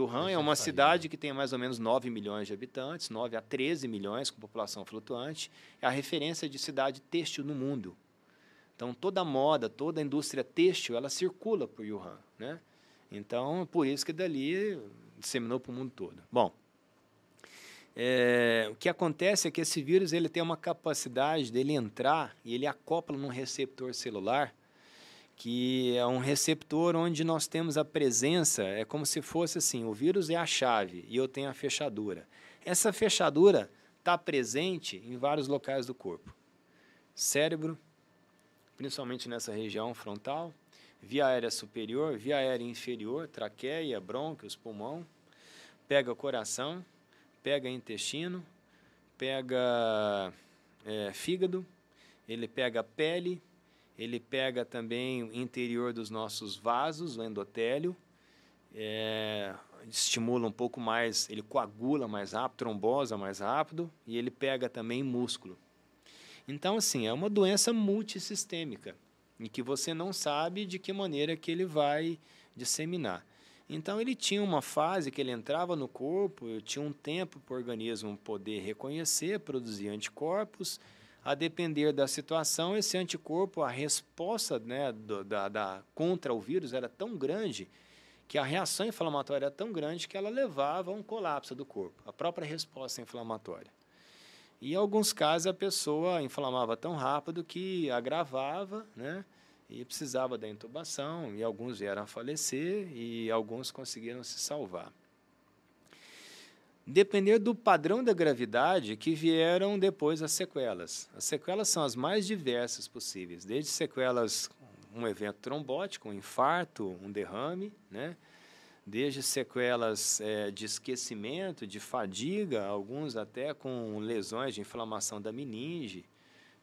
Wuhan é uma cidade que tem mais ou menos 9 milhões de habitantes, 9 a 13 milhões com população flutuante. É a referência de cidade têxtil no mundo. Então, toda a moda, toda a indústria têxtil, ela circula por Wuhan. Né? Então, por isso que dali disseminou para o mundo todo. Bom, é, o que acontece é que esse vírus ele tem uma capacidade dele entrar e ele acopla num receptor celular que é um receptor onde nós temos a presença, é como se fosse assim, o vírus é a chave e eu tenho a fechadura. Essa fechadura está presente em vários locais do corpo. Cérebro, principalmente nessa região frontal, via aérea superior, via aérea inferior, traqueia, brônquios, pulmão, pega coração, pega intestino, pega é, fígado, ele pega pele, ele pega também o interior dos nossos vasos, o endotélio, é, estimula um pouco mais, ele coagula mais rápido, trombosa mais rápido, e ele pega também músculo. Então, assim, é uma doença multissistêmica, em que você não sabe de que maneira que ele vai disseminar. Então, ele tinha uma fase que ele entrava no corpo, tinha um tempo para o organismo poder reconhecer, produzir anticorpos, a depender da situação, esse anticorpo, a resposta né, do, da, da, contra o vírus era tão grande que a reação inflamatória era tão grande que ela levava a um colapso do corpo, a própria resposta inflamatória. E em alguns casos a pessoa inflamava tão rápido que agravava, né? E precisava da intubação, e alguns vieram a falecer e alguns conseguiram se salvar depender do padrão da gravidade que vieram depois as sequelas. As sequelas são as mais diversas possíveis, desde sequelas, um evento trombótico, um infarto, um derrame, né? desde sequelas é, de esquecimento, de fadiga, alguns até com lesões de inflamação da meninge,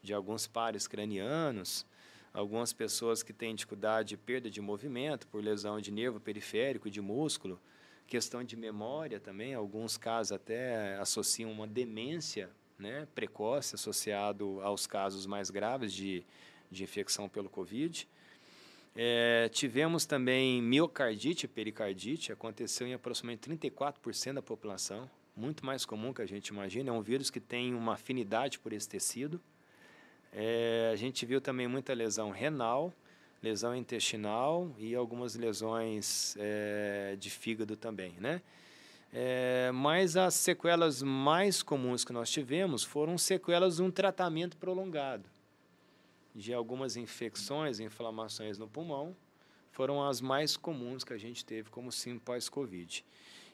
de alguns pares cranianos, algumas pessoas que têm dificuldade de perda de movimento por lesão de nervo periférico e de músculo, questão de memória também, alguns casos até associam uma demência né, precoce associado aos casos mais graves de, de infecção pelo Covid. É, tivemos também miocardite e pericardite, aconteceu em aproximadamente 34% da população, muito mais comum que a gente imagina. É um vírus que tem uma afinidade por esse tecido. É, a gente viu também muita lesão renal, lesão intestinal e algumas lesões é, de fígado também, né? É, mas as sequelas mais comuns que nós tivemos foram sequelas de um tratamento prolongado de algumas infecções, inflamações no pulmão, foram as mais comuns que a gente teve como sim pós-Covid.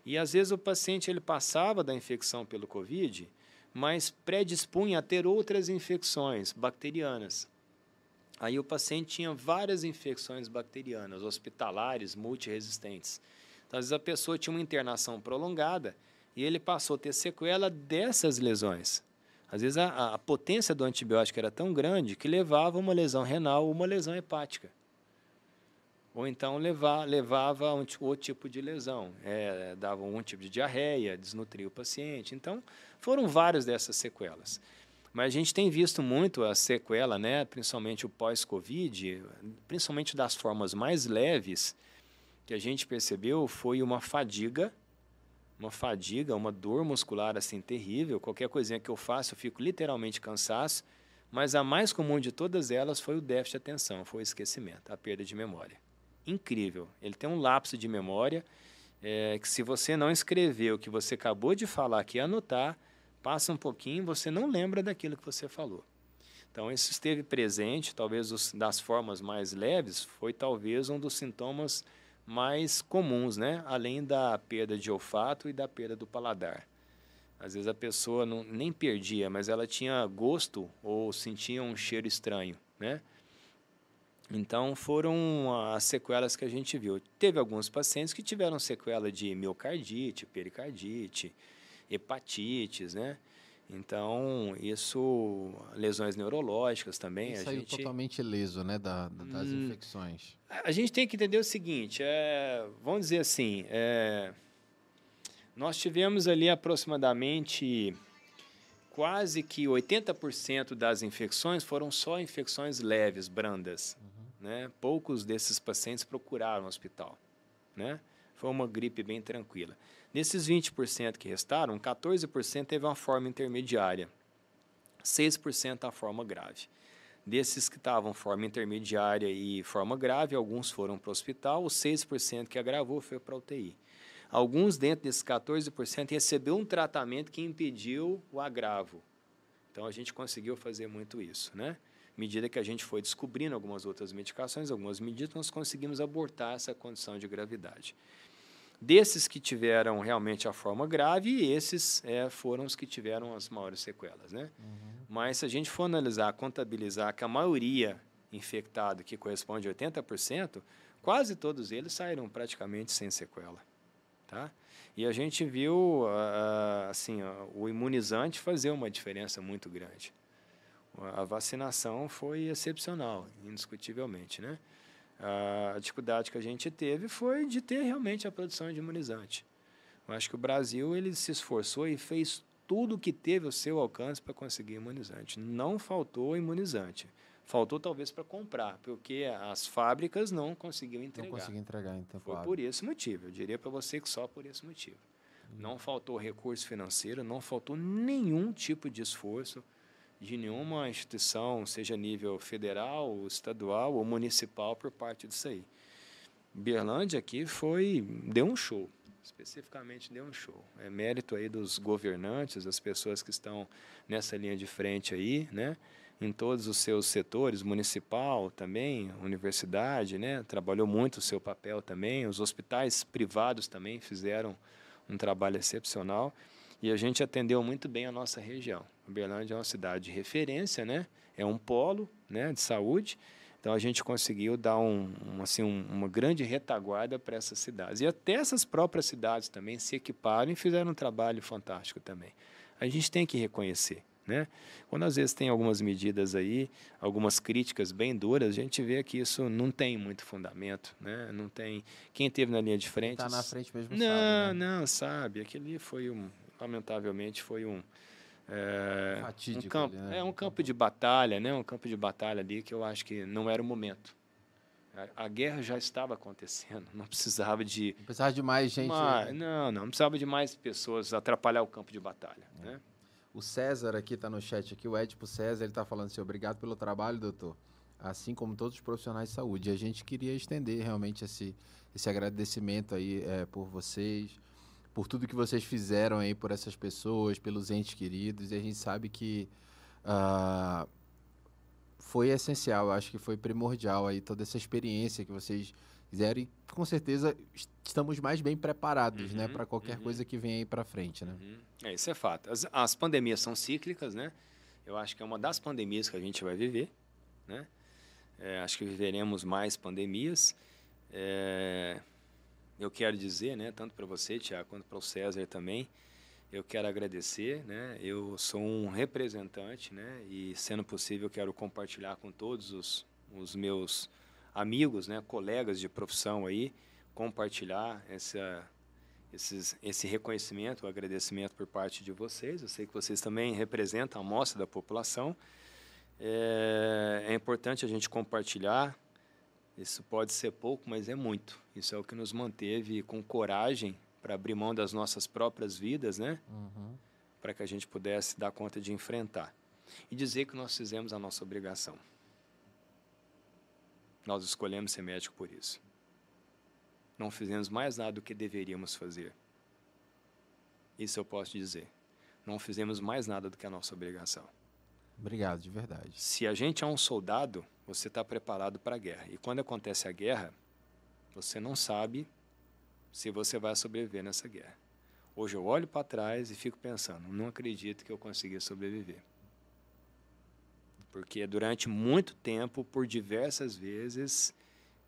E às vezes o paciente ele passava da infecção pelo Covid, mas predispunha a ter outras infecções bacterianas. Aí o paciente tinha várias infecções bacterianas, hospitalares, multiresistentes. Então, às vezes a pessoa tinha uma internação prolongada e ele passou a ter sequela dessas lesões. Às vezes a, a potência do antibiótico era tão grande que levava uma lesão renal ou uma lesão hepática. Ou então levar, levava um outro tipo de lesão. É, dava um tipo de diarreia, desnutria o paciente. Então, foram várias dessas sequelas. Mas a gente tem visto muito a sequela, né, principalmente o pós-Covid, principalmente das formas mais leves, que a gente percebeu foi uma fadiga uma fadiga, uma dor muscular assim terrível. Qualquer coisinha que eu faço, eu fico literalmente cansado. Mas a mais comum de todas elas foi o déficit de atenção, foi o esquecimento, a perda de memória. Incrível. Ele tem um lapso de memória é, que se você não escreveu o que você acabou de falar aqui anotar, passa um pouquinho você não lembra daquilo que você falou. Então, isso esteve presente, talvez os, das formas mais leves, foi talvez um dos sintomas mais comuns, né? além da perda de olfato e da perda do paladar. Às vezes a pessoa não, nem perdia, mas ela tinha gosto ou sentia um cheiro estranho. Né? Então foram as sequelas que a gente viu. Teve alguns pacientes que tiveram sequela de miocardite, pericardite, hepatites, né? Então, isso, lesões neurológicas também. Isso a saiu gente... totalmente leso, né, da, das hum, infecções. A gente tem que entender o seguinte, é, vamos dizer assim, é, nós tivemos ali aproximadamente quase que 80% das infecções foram só infecções leves, brandas. Uhum. Né? Poucos desses pacientes procuraram o hospital. Né? Foi uma gripe bem tranquila. Nesses 20% que restaram, 14% teve uma forma intermediária, 6% a forma grave. Desses que estavam forma intermediária e forma grave, alguns foram para o hospital, os 6% que agravou foi para a UTI. Alguns dentro desses 14% recebeu um tratamento que impediu o agravo. Então a gente conseguiu fazer muito isso, né? Medida que a gente foi descobrindo algumas outras medicações, algumas medidas, nós conseguimos abortar essa condição de gravidade. Desses que tiveram realmente a forma grave, esses é, foram os que tiveram as maiores sequelas. Né? Uhum. Mas se a gente for analisar, contabilizar que a maioria infectada, que corresponde a 80%, quase todos eles saíram praticamente sem sequela. Tá? E a gente viu assim, o imunizante fazer uma diferença muito grande. A vacinação foi excepcional, indiscutivelmente. Né? A dificuldade que a gente teve foi de ter realmente a produção de imunizante. Eu acho que o Brasil ele se esforçou e fez tudo o que teve ao seu alcance para conseguir imunizante. Não faltou imunizante. Faltou talvez para comprar, porque as fábricas não conseguiam entregar. Não conseguiam entregar, então. Foi por esse motivo. Eu diria para você que só por esse motivo. Não faltou recurso financeiro, não faltou nenhum tipo de esforço de nenhuma instituição, seja nível federal, estadual ou municipal, por parte disso aí. Berlândia aqui foi deu um show, especificamente deu um show. É mérito aí dos governantes, das pessoas que estão nessa linha de frente aí, né? Em todos os seus setores, municipal também, universidade, né? Trabalhou muito o seu papel também. Os hospitais privados também fizeram um trabalho excepcional e a gente atendeu muito bem a nossa região. Uberlândia é uma cidade de referência, né? É um polo, né, de saúde. Então a gente conseguiu dar um, um assim, um, uma grande retaguarda para essas cidades. E até essas próprias cidades também se equiparam e fizeram um trabalho fantástico também. A gente tem que reconhecer. Né? Quando às vezes tem algumas medidas aí, algumas críticas bem duras, a gente vê que isso não tem muito fundamento, né? Não tem quem teve na linha de frente. Está na frente mesmo. Não, sabe, né? não sabe. Aquele foi um, lamentavelmente foi um é, um campo, né? é um campo de batalha, né? Um campo de batalha ali que eu acho que não era o momento. A, guerra já estava acontecendo, não precisava de. Não precisava de mais gente. Uma, não, não, não precisava de mais pessoas atrapalhar o campo de batalha. É. Né? O César aqui está no chat aqui, o Edipo César, ele está falando assim, obrigado pelo trabalho, doutor. Assim como todos os profissionais de saúde. E a gente queria estender realmente esse, esse agradecimento aí é, por vocês, por tudo que vocês fizeram aí por essas pessoas, pelos entes queridos. E a gente sabe que uh, foi essencial, acho que foi primordial aí toda essa experiência que vocês fizeram e com certeza estamos mais bem preparados, né, uhum, né, para qualquer uhum. coisa que venha aí para frente, né? Uhum. É, isso é fato. As, as, pandemias são cíclicas, né? Eu acho que é uma das pandemias que a gente vai viver, né? É, acho que viveremos mais pandemias. É, eu quero dizer, né, tanto para você, Tiago, quanto para o César também, eu quero agradecer, né? Eu sou um representante, né? E sendo possível, quero compartilhar com todos os, os meus amigos, né? Colegas de profissão aí, compartilhar essa, esses, esse reconhecimento, o agradecimento por parte de vocês. Eu sei que vocês também representam a amostra da população. É, é importante a gente compartilhar. Isso pode ser pouco, mas é muito. Isso é o que nos manteve com coragem para abrir mão das nossas próprias vidas, né? Uhum. Para que a gente pudesse dar conta de enfrentar. E dizer que nós fizemos a nossa obrigação. Nós escolhemos ser médico por isso. Não fizemos mais nada do que deveríamos fazer. Isso eu posso dizer. Não fizemos mais nada do que a nossa obrigação. Obrigado, de verdade. Se a gente é um soldado, você está preparado para a guerra. E quando acontece a guerra, você não sabe se você vai sobreviver nessa guerra. Hoje eu olho para trás e fico pensando, não acredito que eu consegui sobreviver. Porque durante muito tempo, por diversas vezes,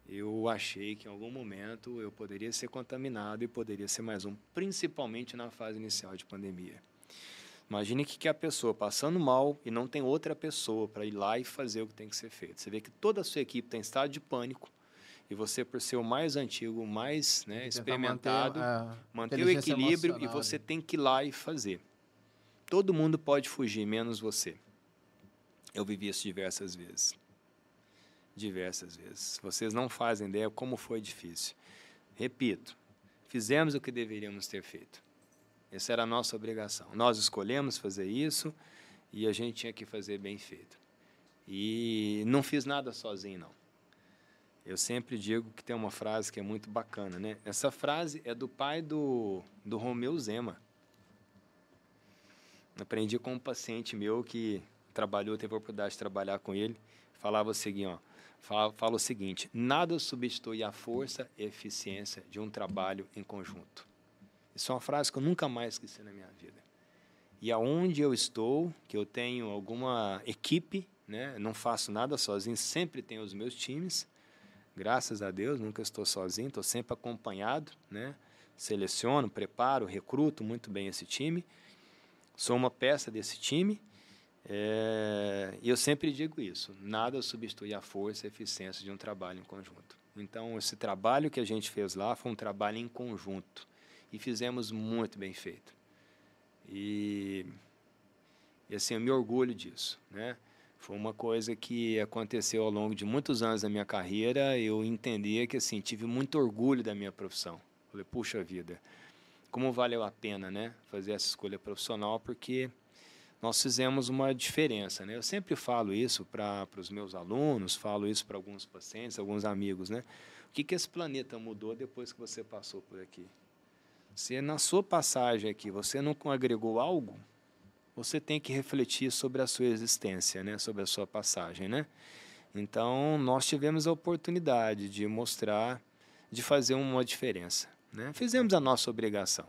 eu achei que em algum momento eu poderia ser contaminado e poderia ser mais um, principalmente na fase inicial de pandemia. Imagine que, que a pessoa passando mal e não tem outra pessoa para ir lá e fazer o que tem que ser feito. Você vê que toda a sua equipe está em estado de pânico, e você, por ser o mais antigo, mais né, experimentado, manter, manter o equilíbrio e você tem que ir lá e fazer. Todo mundo pode fugir, menos você. Eu vivi isso diversas vezes. Diversas vezes. Vocês não fazem ideia como foi difícil. Repito, fizemos o que deveríamos ter feito. Essa era a nossa obrigação. Nós escolhemos fazer isso e a gente tinha que fazer bem feito. E não fiz nada sozinho, não. Eu sempre digo que tem uma frase que é muito bacana, né? Essa frase é do pai do, do Romeu Zema. Aprendi com um paciente meu que trabalhou, teve a oportunidade de trabalhar com ele. Falava o seguinte, ó, fala, fala o seguinte: nada substitui a força e eficiência de um trabalho em conjunto. Isso é uma frase que eu nunca mais esqueci na minha vida. E aonde eu estou, que eu tenho alguma equipe, né? Não faço nada sozinho, sempre tenho os meus times Graças a Deus, nunca estou sozinho, estou sempre acompanhado, né? Seleciono, preparo, recruto muito bem esse time. Sou uma peça desse time. É, eu sempre digo isso: nada substitui a força e a eficiência de um trabalho em conjunto. Então, esse trabalho que a gente fez lá foi um trabalho em conjunto e fizemos muito bem feito. E, e assim, eu me orgulho disso, né? Foi uma coisa que aconteceu ao longo de muitos anos da minha carreira. Eu entendia que assim tive muito orgulho da minha profissão. Falei, puxa vida, como valeu a pena, né, fazer essa escolha profissional, porque nós fizemos uma diferença, né? Eu sempre falo isso para os meus alunos, falo isso para alguns pacientes, alguns amigos, né? O que que esse planeta mudou depois que você passou por aqui? Se na sua passagem aqui você não agregou algo, você tem que refletir sobre a sua existência, né? sobre a sua passagem. Né? Então, nós tivemos a oportunidade de mostrar, de fazer uma diferença. Né? Fizemos a nossa obrigação.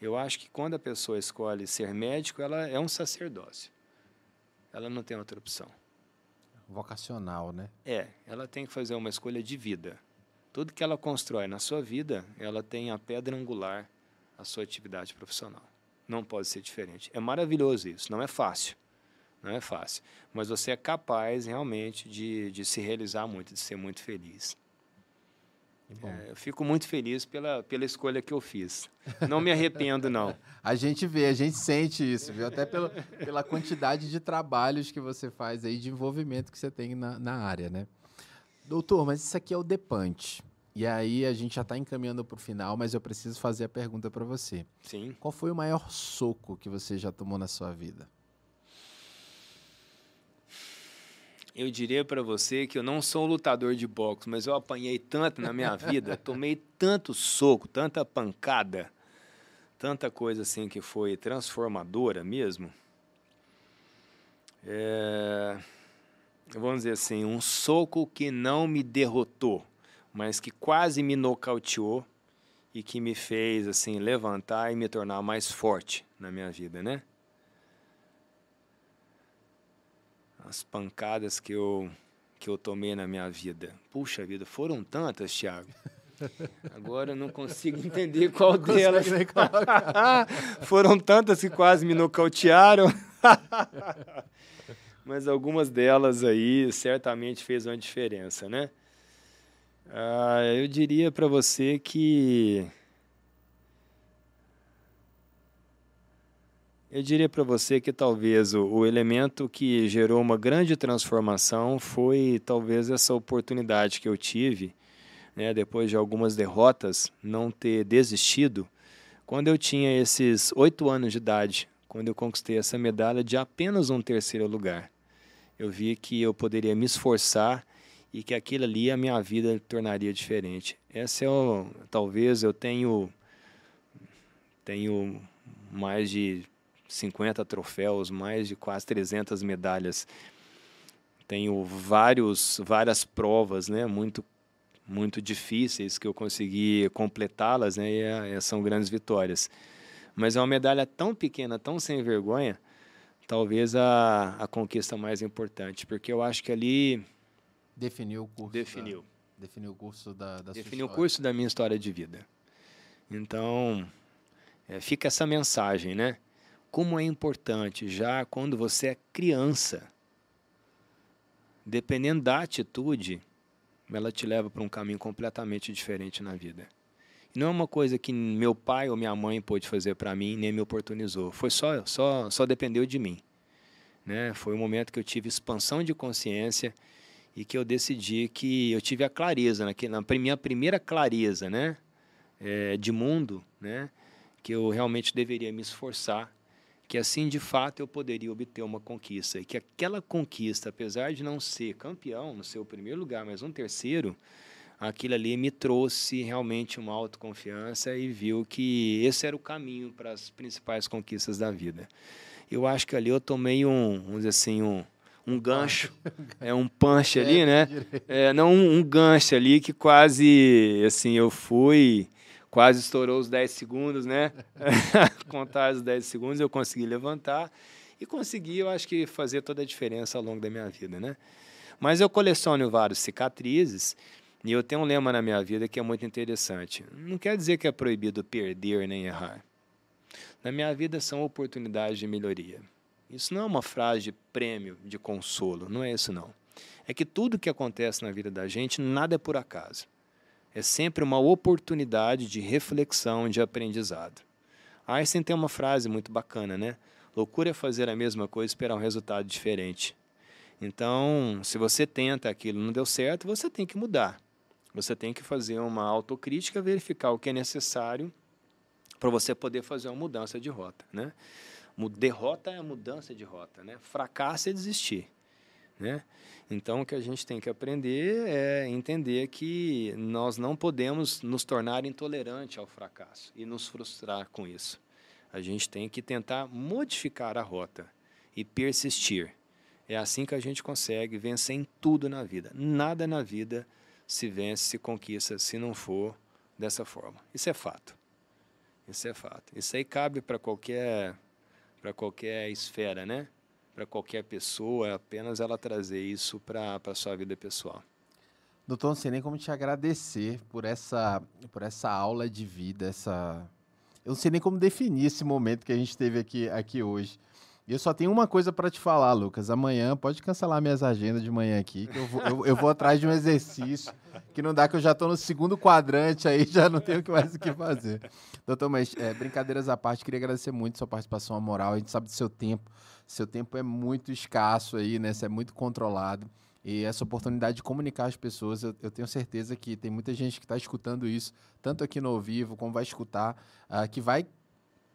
Eu acho que quando a pessoa escolhe ser médico, ela é um sacerdócio. Ela não tem outra opção. Vocacional, né? É, ela tem que fazer uma escolha de vida. Tudo que ela constrói na sua vida, ela tem a pedra angular a sua atividade profissional. Não pode ser diferente. É maravilhoso isso, não é fácil. Não é fácil. Mas você é capaz realmente de, de se realizar muito, de ser muito feliz. É, eu fico muito feliz pela, pela escolha que eu fiz. Não me arrependo, não. a gente vê, a gente sente isso, viu? Até pelo, pela quantidade de trabalhos que você faz aí, de envolvimento que você tem na, na área, né? Doutor, mas isso aqui é o Depante. E aí a gente já está encaminhando para o final, mas eu preciso fazer a pergunta para você. Sim. Qual foi o maior soco que você já tomou na sua vida? Eu diria para você que eu não sou um lutador de boxe, mas eu apanhei tanto na minha vida, tomei tanto soco, tanta pancada, tanta coisa assim que foi transformadora mesmo. É, vamos dizer assim, um soco que não me derrotou, mas que quase me nocauteou e que me fez assim levantar e me tornar mais forte na minha vida, né? as pancadas que eu, que eu tomei na minha vida. Puxa vida, foram tantas, Thiago. Agora eu não consigo entender qual delas. foram tantas que quase me nocautearam. Mas algumas delas aí certamente fez uma diferença, né? Ah, eu diria para você que Eu diria para você que talvez o, o, elemento que gerou uma grande transformação foi talvez essa oportunidade que eu tive, né, depois de algumas derrotas, não ter desistido. Quando eu tinha esses oito anos de idade, quando eu conquistei essa medalha de apenas um terceiro lugar, eu vi que eu poderia me esforçar e que aquilo ali a minha vida tornaria diferente. Essa é o, talvez eu tenho tenho mais de 50 troféus, mais de quase 300 medalhas. Tenho vários, várias provas, né, muito, muito difíceis que eu consegui completá-las, né, e é, são grandes vitórias. Mas é uma medalha tão pequena, tão sem vergonha, talvez a, a conquista mais importante, porque eu acho que ali definiu o curso. Definiu. Da, definiu o curso da, da definiu o curso da minha história de vida. Então, é, fica essa mensagem, né? como é importante já quando você é criança. Dependendo da atitude, ela te leva para um caminho completamente diferente na vida. E não é uma coisa que meu pai ou minha mãe pôde fazer para mim, nem me oportunizou. Foi só, só, só dependeu de mim. Né? Foi um momento que eu tive expansão de consciência e que eu decidi que eu tive a clareza, né? na minha primeira clareza né? É, de mundo, né? que eu realmente deveria me esforçar que assim de fato eu poderia obter uma conquista e que aquela conquista, apesar de não ser campeão no seu primeiro lugar, mas um terceiro, aquilo ali me trouxe realmente uma autoconfiança e viu que esse era o caminho para as principais conquistas da vida. Eu acho que ali eu tomei um, vamos dizer assim, um, um gancho, é um punch ali, né? É, não um, gancho ali que quase, assim, eu fui quase estourou os 10 segundos, né? Contar os 10 segundos, eu consegui levantar e consegui, eu acho que, fazer toda a diferença ao longo da minha vida, né? Mas eu coleciono várias cicatrizes e eu tenho um lema na minha vida que é muito interessante. Não quer dizer que é proibido perder nem errar. Na minha vida são oportunidades de melhoria. Isso não é uma frase de prêmio, de consolo, não é isso não. É que tudo que acontece na vida da gente, nada é por acaso é sempre uma oportunidade de reflexão, de aprendizado. Einstein tem uma frase muito bacana, né? Loucura é fazer a mesma coisa e esperar um resultado diferente. Então, se você tenta aquilo não deu certo, você tem que mudar. Você tem que fazer uma autocrítica, verificar o que é necessário para você poder fazer uma mudança de rota, né? Derrota é a mudança de rota, né? Fracasso é desistir, né? Então, o que a gente tem que aprender é entender que nós não podemos nos tornar intolerantes ao fracasso e nos frustrar com isso. A gente tem que tentar modificar a rota e persistir. É assim que a gente consegue vencer em tudo na vida. Nada na vida se vence, se conquista, se não for dessa forma. Isso é fato. Isso é fato. Isso aí cabe para qualquer para qualquer esfera, né? para qualquer pessoa, é apenas ela trazer isso para a sua vida pessoal. Doutor, não sei nem como te agradecer por essa, por essa aula de vida, essa... Eu não sei nem como definir esse momento que a gente teve aqui, aqui hoje. E eu só tenho uma coisa para te falar, Lucas. Amanhã, pode cancelar minhas agendas de manhã aqui, que eu vou, eu, eu vou atrás de um exercício, que não dá, que eu já estou no segundo quadrante aí, já não tenho mais o que fazer. Doutor, mas é, brincadeiras à parte, queria agradecer muito sua participação moral. A gente sabe do seu tempo. Seu tempo é muito escasso aí, né? Você é muito controlado. E essa oportunidade de comunicar as pessoas, eu, eu tenho certeza que tem muita gente que está escutando isso, tanto aqui no ao vivo, como vai escutar, uh, que vai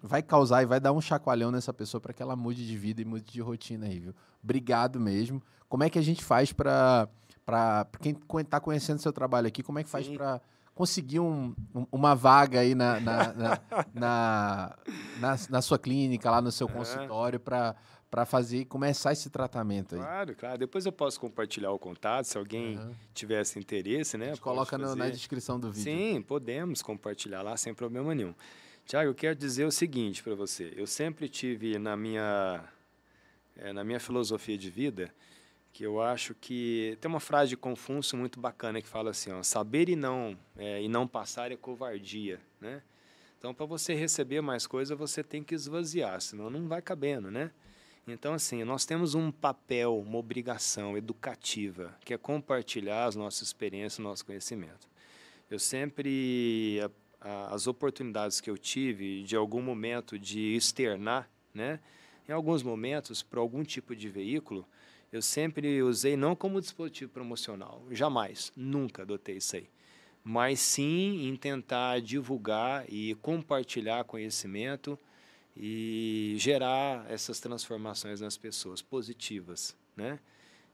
vai causar e vai dar um chacoalhão nessa pessoa para que ela mude de vida e mude de rotina aí, viu? Obrigado mesmo. Como é que a gente faz para para quem está conhecendo seu trabalho aqui, como é que faz para conseguir um, um, uma vaga aí na na, na, na, na, na, sua clínica, lá no seu consultório, para para fazer começar esse tratamento aí. Claro, claro. Depois eu posso compartilhar o contato, se alguém uhum. tivesse interesse, né? A gente coloca no, na descrição do vídeo. Sim, podemos compartilhar lá sem problema nenhum. Tiago, eu quero dizer o seguinte para você. Eu sempre tive na minha, é, na minha filosofia de vida que eu acho que tem uma frase de Confúcio muito bacana que fala assim: ó, saber e não é, e não passar é covardia, né? Então, para você receber mais coisa, você tem que esvaziar, senão não vai cabendo, né? Então, assim, nós temos um papel, uma obrigação educativa, que é compartilhar as nossas experiências, o nosso conhecimento. Eu sempre as oportunidades que eu tive de algum momento de externar, né? Em alguns momentos, para algum tipo de veículo, eu sempre usei não como dispositivo promocional, jamais, nunca adotei isso aí. Mas sim em tentar divulgar e compartilhar conhecimento e gerar essas transformações nas pessoas positivas, né?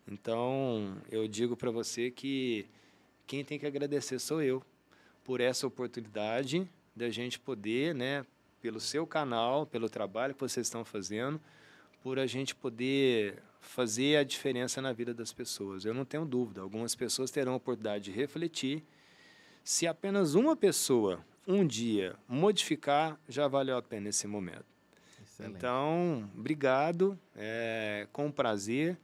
Então, eu digo para você que quem tem que agradecer sou eu, por essa oportunidade da gente poder, né, pelo seu canal, pelo trabalho que vocês estão fazendo, por a gente poder fazer a diferença na vida das pessoas. Eu não tenho dúvida, algumas pessoas terão a oportunidade de refletir. Se apenas uma pessoa, um dia, modificar, já valeu a pena esse momento. Excelente. Então, obrigado, é, com prazer.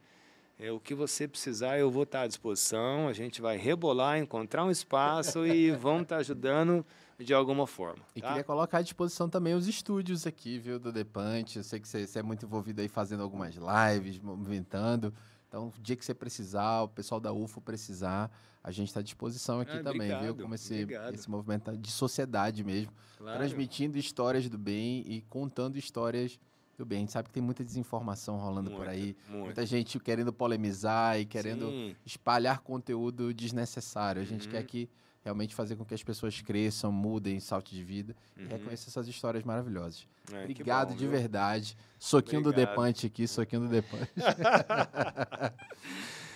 É, o que você precisar, eu vou estar à disposição. A gente vai rebolar, encontrar um espaço e vamos estar ajudando de alguma forma. E tá? queria colocar à disposição também os estúdios aqui, viu, do Depante. Eu sei que você, você é muito envolvido aí fazendo algumas lives, movimentando. Então, o dia que você precisar, o pessoal da UFO precisar, a gente está à disposição aqui ah, também, obrigado, viu? Como esse, esse movimento de sociedade mesmo. Claro. Transmitindo histórias do bem e contando histórias do bem. A gente sabe que tem muita desinformação rolando muita, por aí. Muita. muita. gente querendo polemizar e querendo Sim. espalhar conteúdo desnecessário. A gente uhum. quer que realmente fazer com que as pessoas cresçam, mudem, salto de vida uhum. e reconheçam essas histórias maravilhosas. É, Obrigado bom, de viu? verdade. Soquinho Obrigado. do Depante aqui, soquinho do Depante.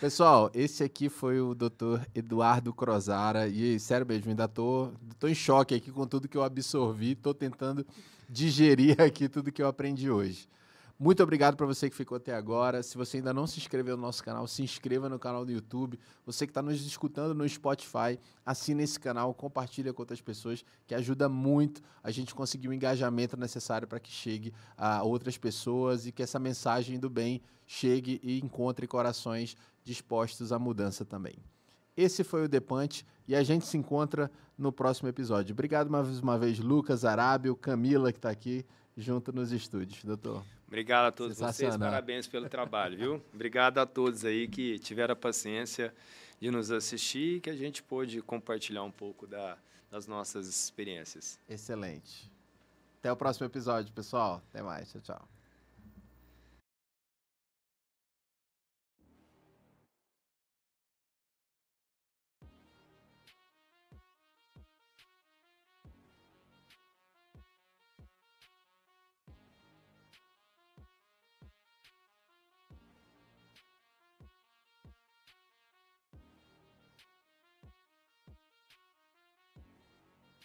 Pessoal, esse aqui foi o Dr. Eduardo Crozara. E sério mesmo, ainda tô, tô em choque aqui com tudo que eu absorvi, tô tentando digerir aqui tudo que eu aprendi hoje. Muito obrigado para você que ficou até agora. Se você ainda não se inscreveu no nosso canal, se inscreva no canal do YouTube. Você que está nos escutando no Spotify, assine esse canal, compartilha com outras pessoas, que ajuda muito a gente conseguir o engajamento necessário para que chegue a outras pessoas e que essa mensagem do bem chegue e encontre corações dispostos à mudança também. Esse foi o Depante e a gente se encontra no próximo episódio. Obrigado mais uma vez, Lucas, Arábio, Camila, que está aqui junto nos estúdios, doutor. Obrigado a todos vocês, parabéns pelo trabalho, viu? Obrigado a todos aí que tiveram a paciência de nos assistir e que a gente pôde compartilhar um pouco da, das nossas experiências. Excelente. Até o próximo episódio, pessoal. Até mais. Tchau, tchau.